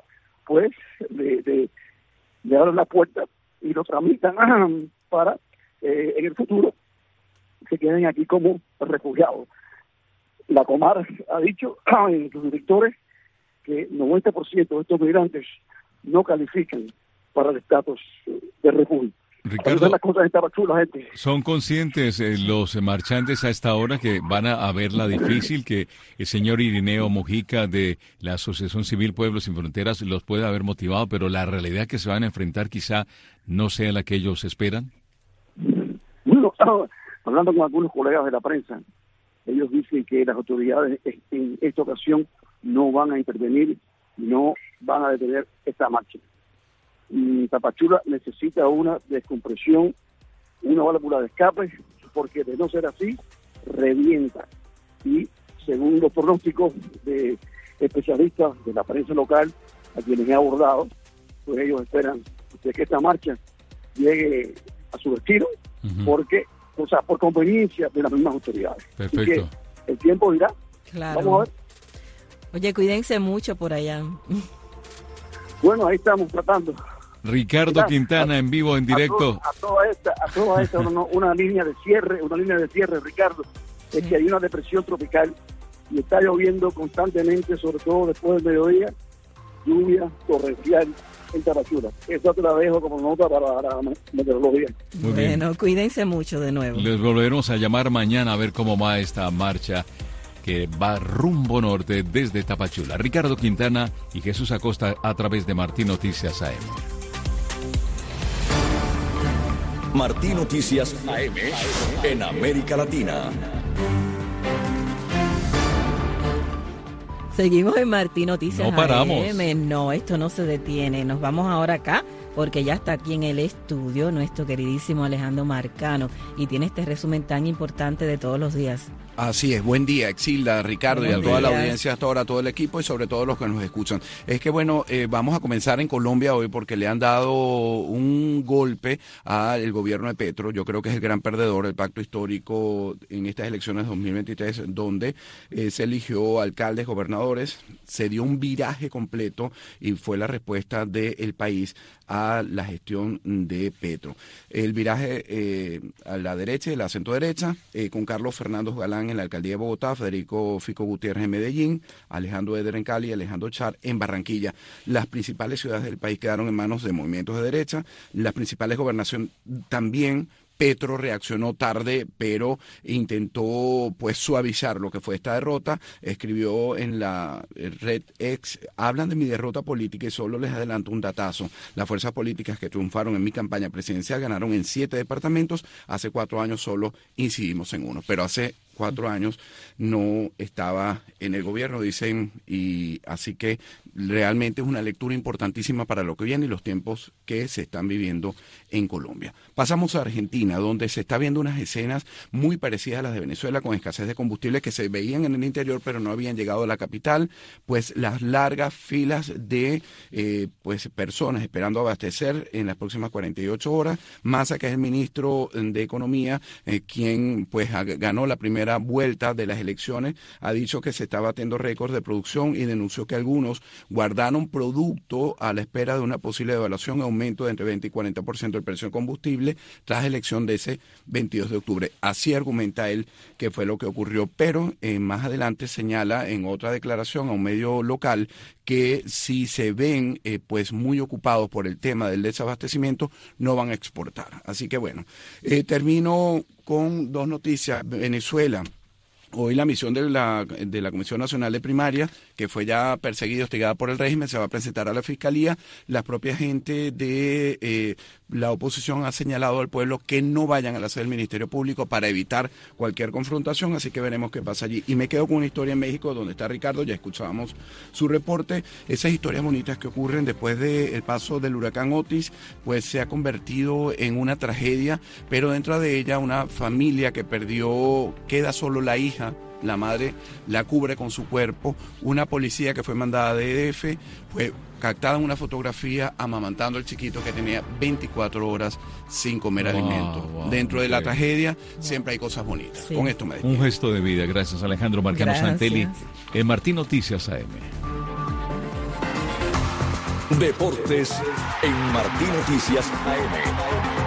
pues le, le abren la puerta y lo tramitan para eh, en el futuro se queden aquí como refugiados. La Comar ha dicho en sus directores que 90% de estos migrantes no califican para el estatus de refugio. Ricardo, las cosas en gente. ¿son conscientes eh, los marchantes a esta hora que van a, verla difícil, que el señor Irineo Mojica de la Asociación Civil Pueblos Sin Fronteras los puede haber motivado, pero la realidad que se van a enfrentar quizá no sea la que ellos esperan? Bueno, hablando con algunos colegas de la prensa, ellos dicen que las autoridades en esta ocasión no van a intervenir, no van a detener esta marcha. Y Tapachula necesita una descompresión, una válvula de escape, porque de no ser así, revienta. Y según los pronósticos de especialistas de la prensa local, a quienes he abordado, pues ellos esperan que esta marcha llegue a su destino, porque, o sea, por conveniencia de las mismas autoridades. Perfecto. el tiempo dirá. Claro. Vamos a ver. Oye, cuídense mucho por allá. Bueno, ahí estamos tratando. Ricardo Quintana en vivo, en directo. A, toda esta, a toda esta una, línea de cierre, una línea de cierre, Ricardo, es que hay una depresión tropical y está lloviendo constantemente, sobre todo después del mediodía, lluvia torrencial en Tapachula. Eso te la dejo como nota para la meteorología. Muy bueno, cuídense mucho de nuevo. Les volveremos a llamar mañana a ver cómo va esta marcha que va rumbo norte desde Tapachula. Ricardo Quintana y Jesús Acosta a través de Martín Noticias AM. Martín Noticias AM en América Latina. Seguimos en Martín Noticias no paramos. AM. No, esto no se detiene. Nos vamos ahora acá porque ya está aquí en el estudio nuestro queridísimo Alejandro Marcano y tiene este resumen tan importante de todos los días. Así es, buen día, Exilda, Ricardo y a toda la audiencia hasta ahora, a todo el equipo y sobre todo los que nos escuchan. Es que bueno, eh, vamos a comenzar en Colombia hoy porque le han dado un golpe al gobierno de Petro. Yo creo que es el gran perdedor, el pacto histórico en estas elecciones 2023, donde eh, se eligió alcaldes, gobernadores, se dio un viraje completo y fue la respuesta del país a la gestión de Petro. El viraje eh, a la derecha, el acento derecha, con Carlos Fernando Galán en la alcaldía de Bogotá, Federico Fico Gutiérrez en Medellín, Alejandro Eder en Cali Alejandro Char en Barranquilla. Las principales ciudades del país quedaron en manos de movimientos de derecha, las principales gobernaciones también Petro reaccionó tarde, pero intentó pues suavizar lo que fue esta derrota. Escribió en la red ex, hablan de mi derrota política y solo les adelanto un datazo. Las fuerzas políticas que triunfaron en mi campaña presidencial ganaron en siete departamentos. Hace cuatro años solo incidimos en uno, pero hace cuatro años no estaba en el gobierno, dicen, y así que realmente es una lectura importantísima para lo que viene y los tiempos que se están viviendo en Colombia. Pasamos a Argentina, donde se está viendo unas escenas muy parecidas a las de Venezuela, con escasez de combustible que se veían en el interior, pero no habían llegado a la capital, pues las largas filas de eh, pues personas esperando abastecer en las próximas 48 horas. Massa, que es el ministro de Economía, eh, quien pues ganó la primera vuelta de las elecciones, ha dicho que se está batiendo récords de producción y denunció que algunos guardaron producto a la espera de una posible devaluación, aumento de entre 20 y 40% del precio del combustible tras elección de ese 22 de octubre. Así argumenta él que fue lo que ocurrió, pero eh, más adelante señala en otra declaración a un medio local que si se ven eh, pues muy ocupados por el tema del desabastecimiento no van a exportar. Así que bueno, eh, termino con dos noticias. Venezuela Hoy la misión de la, de la Comisión Nacional de Primaria, que fue ya perseguida, hostigada por el régimen, se va a presentar a la Fiscalía. La propia gente de eh, la oposición ha señalado al pueblo que no vayan a la sede del Ministerio Público para evitar cualquier confrontación, así que veremos qué pasa allí. Y me quedo con una historia en México donde está Ricardo, ya escuchábamos su reporte. Esas historias bonitas que ocurren después del paso del huracán Otis, pues se ha convertido en una tragedia, pero dentro de ella una familia que perdió, queda solo la hija la madre la cubre con su cuerpo, una policía que fue mandada de EDF fue captada en una fotografía amamantando al chiquito que tenía 24 horas sin comer alimento. Dentro de la tragedia siempre hay cosas bonitas. Con esto me despido. Un gesto de vida, gracias Alejandro Marcano Santelli. En Martín Noticias AM. Deportes en Martín Noticias AM.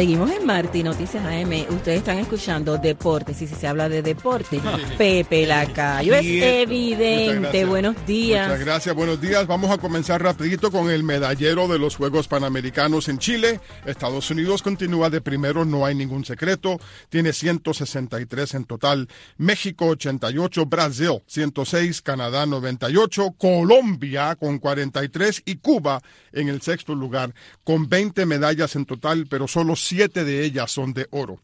Seguimos en Marti, Noticias AM. Ustedes están escuchando deportes. Y si se habla de deporte, Pepe Lacayo. Es evidente. Buenos días. Muchas gracias. Buenos días. Vamos a comenzar rapidito con el medallero de los Juegos Panamericanos en Chile. Estados Unidos continúa de primero, no hay ningún secreto. Tiene 163 en total. México 88, Brasil 106, Canadá 98, Colombia con 43 y Cuba en el sexto lugar con 20 medallas en total, pero solo siete de ellas son de oro.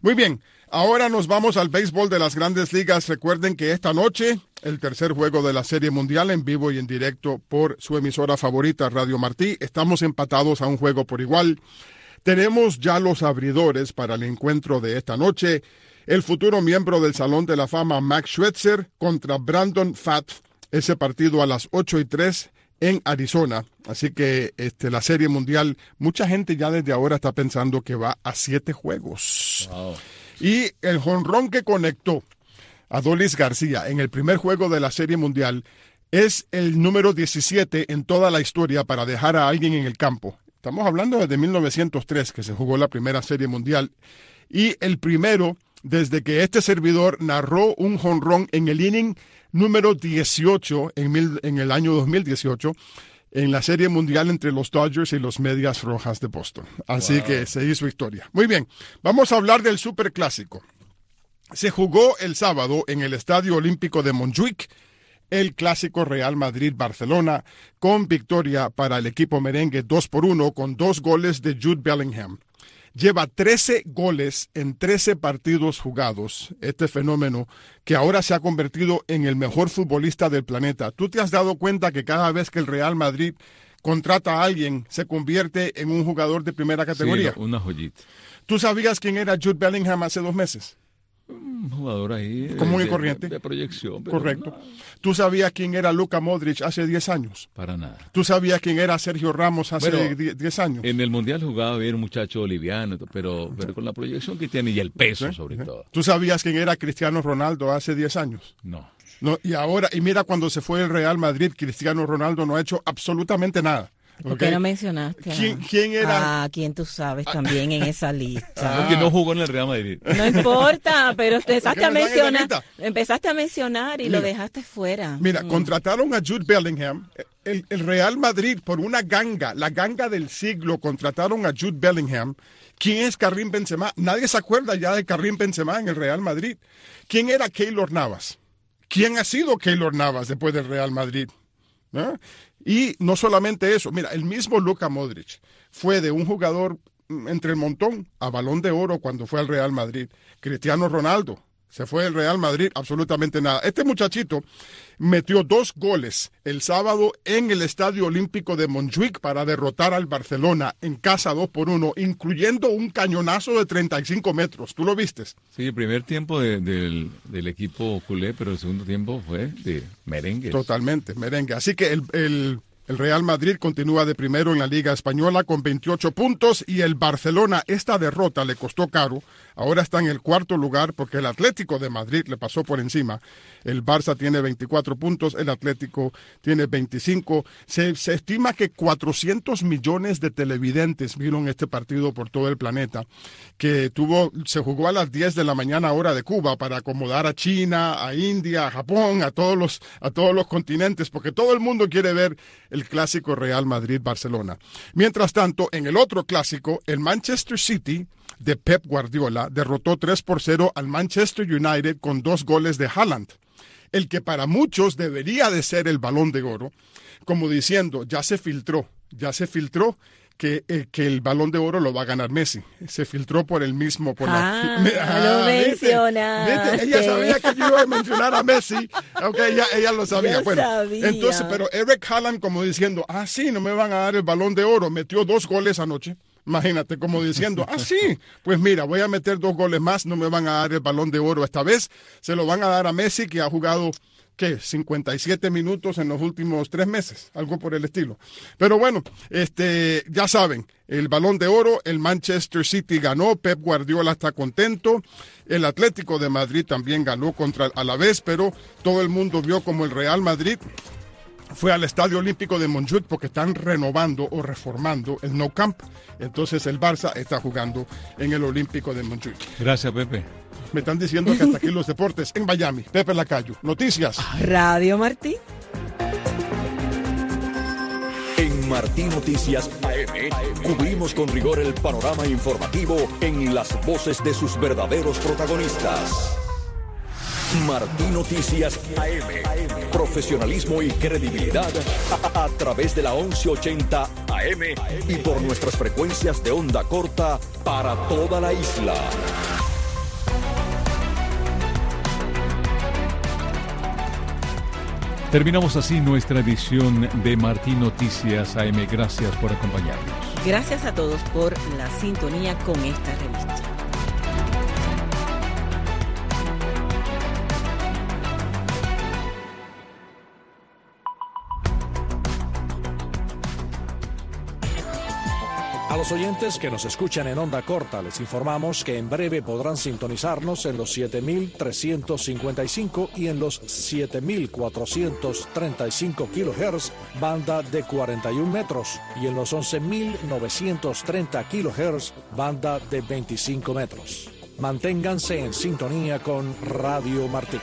Muy bien, ahora nos vamos al béisbol de las grandes ligas. Recuerden que esta noche el tercer juego de la Serie Mundial en vivo y en directo por su emisora favorita, Radio Martí. Estamos empatados a un juego por igual. Tenemos ya los abridores para el encuentro de esta noche. El futuro miembro del Salón de la Fama, Max Schwetzer, contra Brandon Fatt. Ese partido a las 8 y 3 en Arizona. Así que este, la Serie Mundial, mucha gente ya desde ahora está pensando que va a siete juegos. Y el jonrón que conectó a Dolis García en el primer juego de la Serie Mundial es el número 17 en toda la historia para dejar a alguien en el campo. Estamos hablando desde 1903 que se jugó la primera Serie Mundial y el primero desde que este servidor narró un jonrón en el inning número 18 en, en el año 2018 en la Serie Mundial entre los Dodgers y los Medias Rojas de Boston. Así que se hizo historia. Muy bien, vamos a hablar del Super Clásico. Se jugó el sábado en el Estadio Olímpico de Montjuic el clásico Real Madrid-Barcelona con victoria para el equipo merengue 2 por 1 con dos goles de Jude Bellingham lleva 13 goles en 13 partidos jugados, este fenómeno que ahora se ha convertido en el mejor futbolista del planeta. ¿Tú te has dado cuenta que cada vez que el Real Madrid contrata a alguien, se convierte en un jugador de primera categoría? Sí, una joyita. ¿Tú sabías quién era Jude Bellingham hace dos meses? Un jugador ahí. Común y corriente. De, proyección. Correcto. ¿Tú sabías quién era Luka Modric hace 10 años? Para nada. ¿Tú sabías quién era Sergio Ramos hace 10 años? En el Mundial jugaba bien un muchacho liviano, pero, pero con la proyección que tiene y el peso sobre todo. ¿Tú sabías quién era Cristiano Ronaldo hace 10 años? No. no. Y ahora, y mira cuando se fue el Real Madrid, Cristiano Ronaldo no ha hecho absolutamente nada. ¿Por qué no mencionaste? ¿Quién, era? Ah, quién tú sabes también en esa lista. Ah. Porque no jugó en el Real Madrid. No importa, pero empezaste a mencionar, empezaste a mencionar y lo dejaste fuera. Mira, mm. contrataron a Jude Bellingham. El, el, Real Madrid por una ganga, la ganga del siglo, contrataron a Jude Bellingham. ¿Quién es Karim Benzema? Nadie se acuerda ya de Karim Benzema en el Real Madrid. ¿Quién era Keylor Navas? ¿Quién ha sido Keylor Navas después del Real Madrid? Y no solamente eso, mira, el mismo Luka Modric fue de un jugador mm, entre el montón a balón de oro cuando fue al Real Madrid. Cristiano Ronaldo se fue del Real Madrid, absolutamente nada. Este muchachito metió dos goles el sábado en el Estadio Olímpico de Montjuic para derrotar al Barcelona en casa 2 por 1, incluyendo un cañonazo de 35 metros. ¿Tú lo vistes? Sí, el primer tiempo del, equipo culé, pero el segundo tiempo fue de merengue. Totalmente, merengue. Así que el, el el Real Madrid continúa de primero en la Liga Española con 28 puntos y el Barcelona, esta derrota le costó caro. Ahora está en el cuarto lugar porque el Atlético de Madrid le pasó por encima. El Barça tiene 24 puntos, el Atlético tiene 25. Se, estima que 400 millones de televidentes vieron este partido por todo el planeta, que tuvo, se jugó a las 10 de la mañana hora de Cuba para acomodar a China, a India, a Japón, a todos los, a todos los continentes, porque todo el mundo quiere ver el clásico Real Madrid-Barcelona. Mientras tanto, en el otro clásico, el Manchester City de Pep Guardiola derrotó 3 por 0 al Manchester United con dos goles de Haaland, el que para muchos debería de ser el balón de oro, como diciendo, ya se filtró, ya se filtró que, eh, que, el balón de oro lo va a ganar Messi. Se filtró por el mismo. Por ah, la, ah, lo mencionaste. Ella sabía que yo iba a mencionar a Messi. Ok, ella, ella lo sabía. Yo bueno, sabía. entonces, pero Eric Haaland como diciendo, ah, sí, no me van a dar el balón de oro. Metió dos goles anoche. Imagínate, como diciendo, ah, sí, pues mira, voy a meter dos goles más, no me van a dar el balón de oro esta vez, se lo van a dar a Messi, que ha jugado ¿qué? 57 minutos en los últimos tres meses, algo por el estilo. Pero bueno, este, ya saben, el balón de oro, el Manchester City ganó, Pep Guardiola está contento, el Atlético de Madrid también ganó contra el Alavés, pero todo el mundo vio como el Real Madrid fue al Estadio Olímpico de Montjuic porque están renovando o reformando el No Camp. Entonces el Barça está jugando en el Olímpico de Montjuic. Gracias, Pepe. Me están diciendo que hasta aquí los deportes en Miami. Pepe Lacayo. Noticias. Radio Martí. En Martí Noticias AM cubrimos con rigor el panorama informativo en las voces de sus verdaderos protagonistas. Martí Noticias AM. Profesionalismo y credibilidad a, a, través de la 1180 AM y por nuestras frecuencias de onda corta para toda la isla. Terminamos así nuestra edición de Martín Noticias AM. Gracias por acompañarnos. Gracias a todos por la sintonía con esta revista. A los oyentes que nos escuchan en onda corta les informamos que en breve podrán sintonizarnos en los 7355 y en los 7435 kHz, banda de 41 metros, y en los 11930 kHz, banda de 25 metros. Manténganse en sintonía con Radio Martí.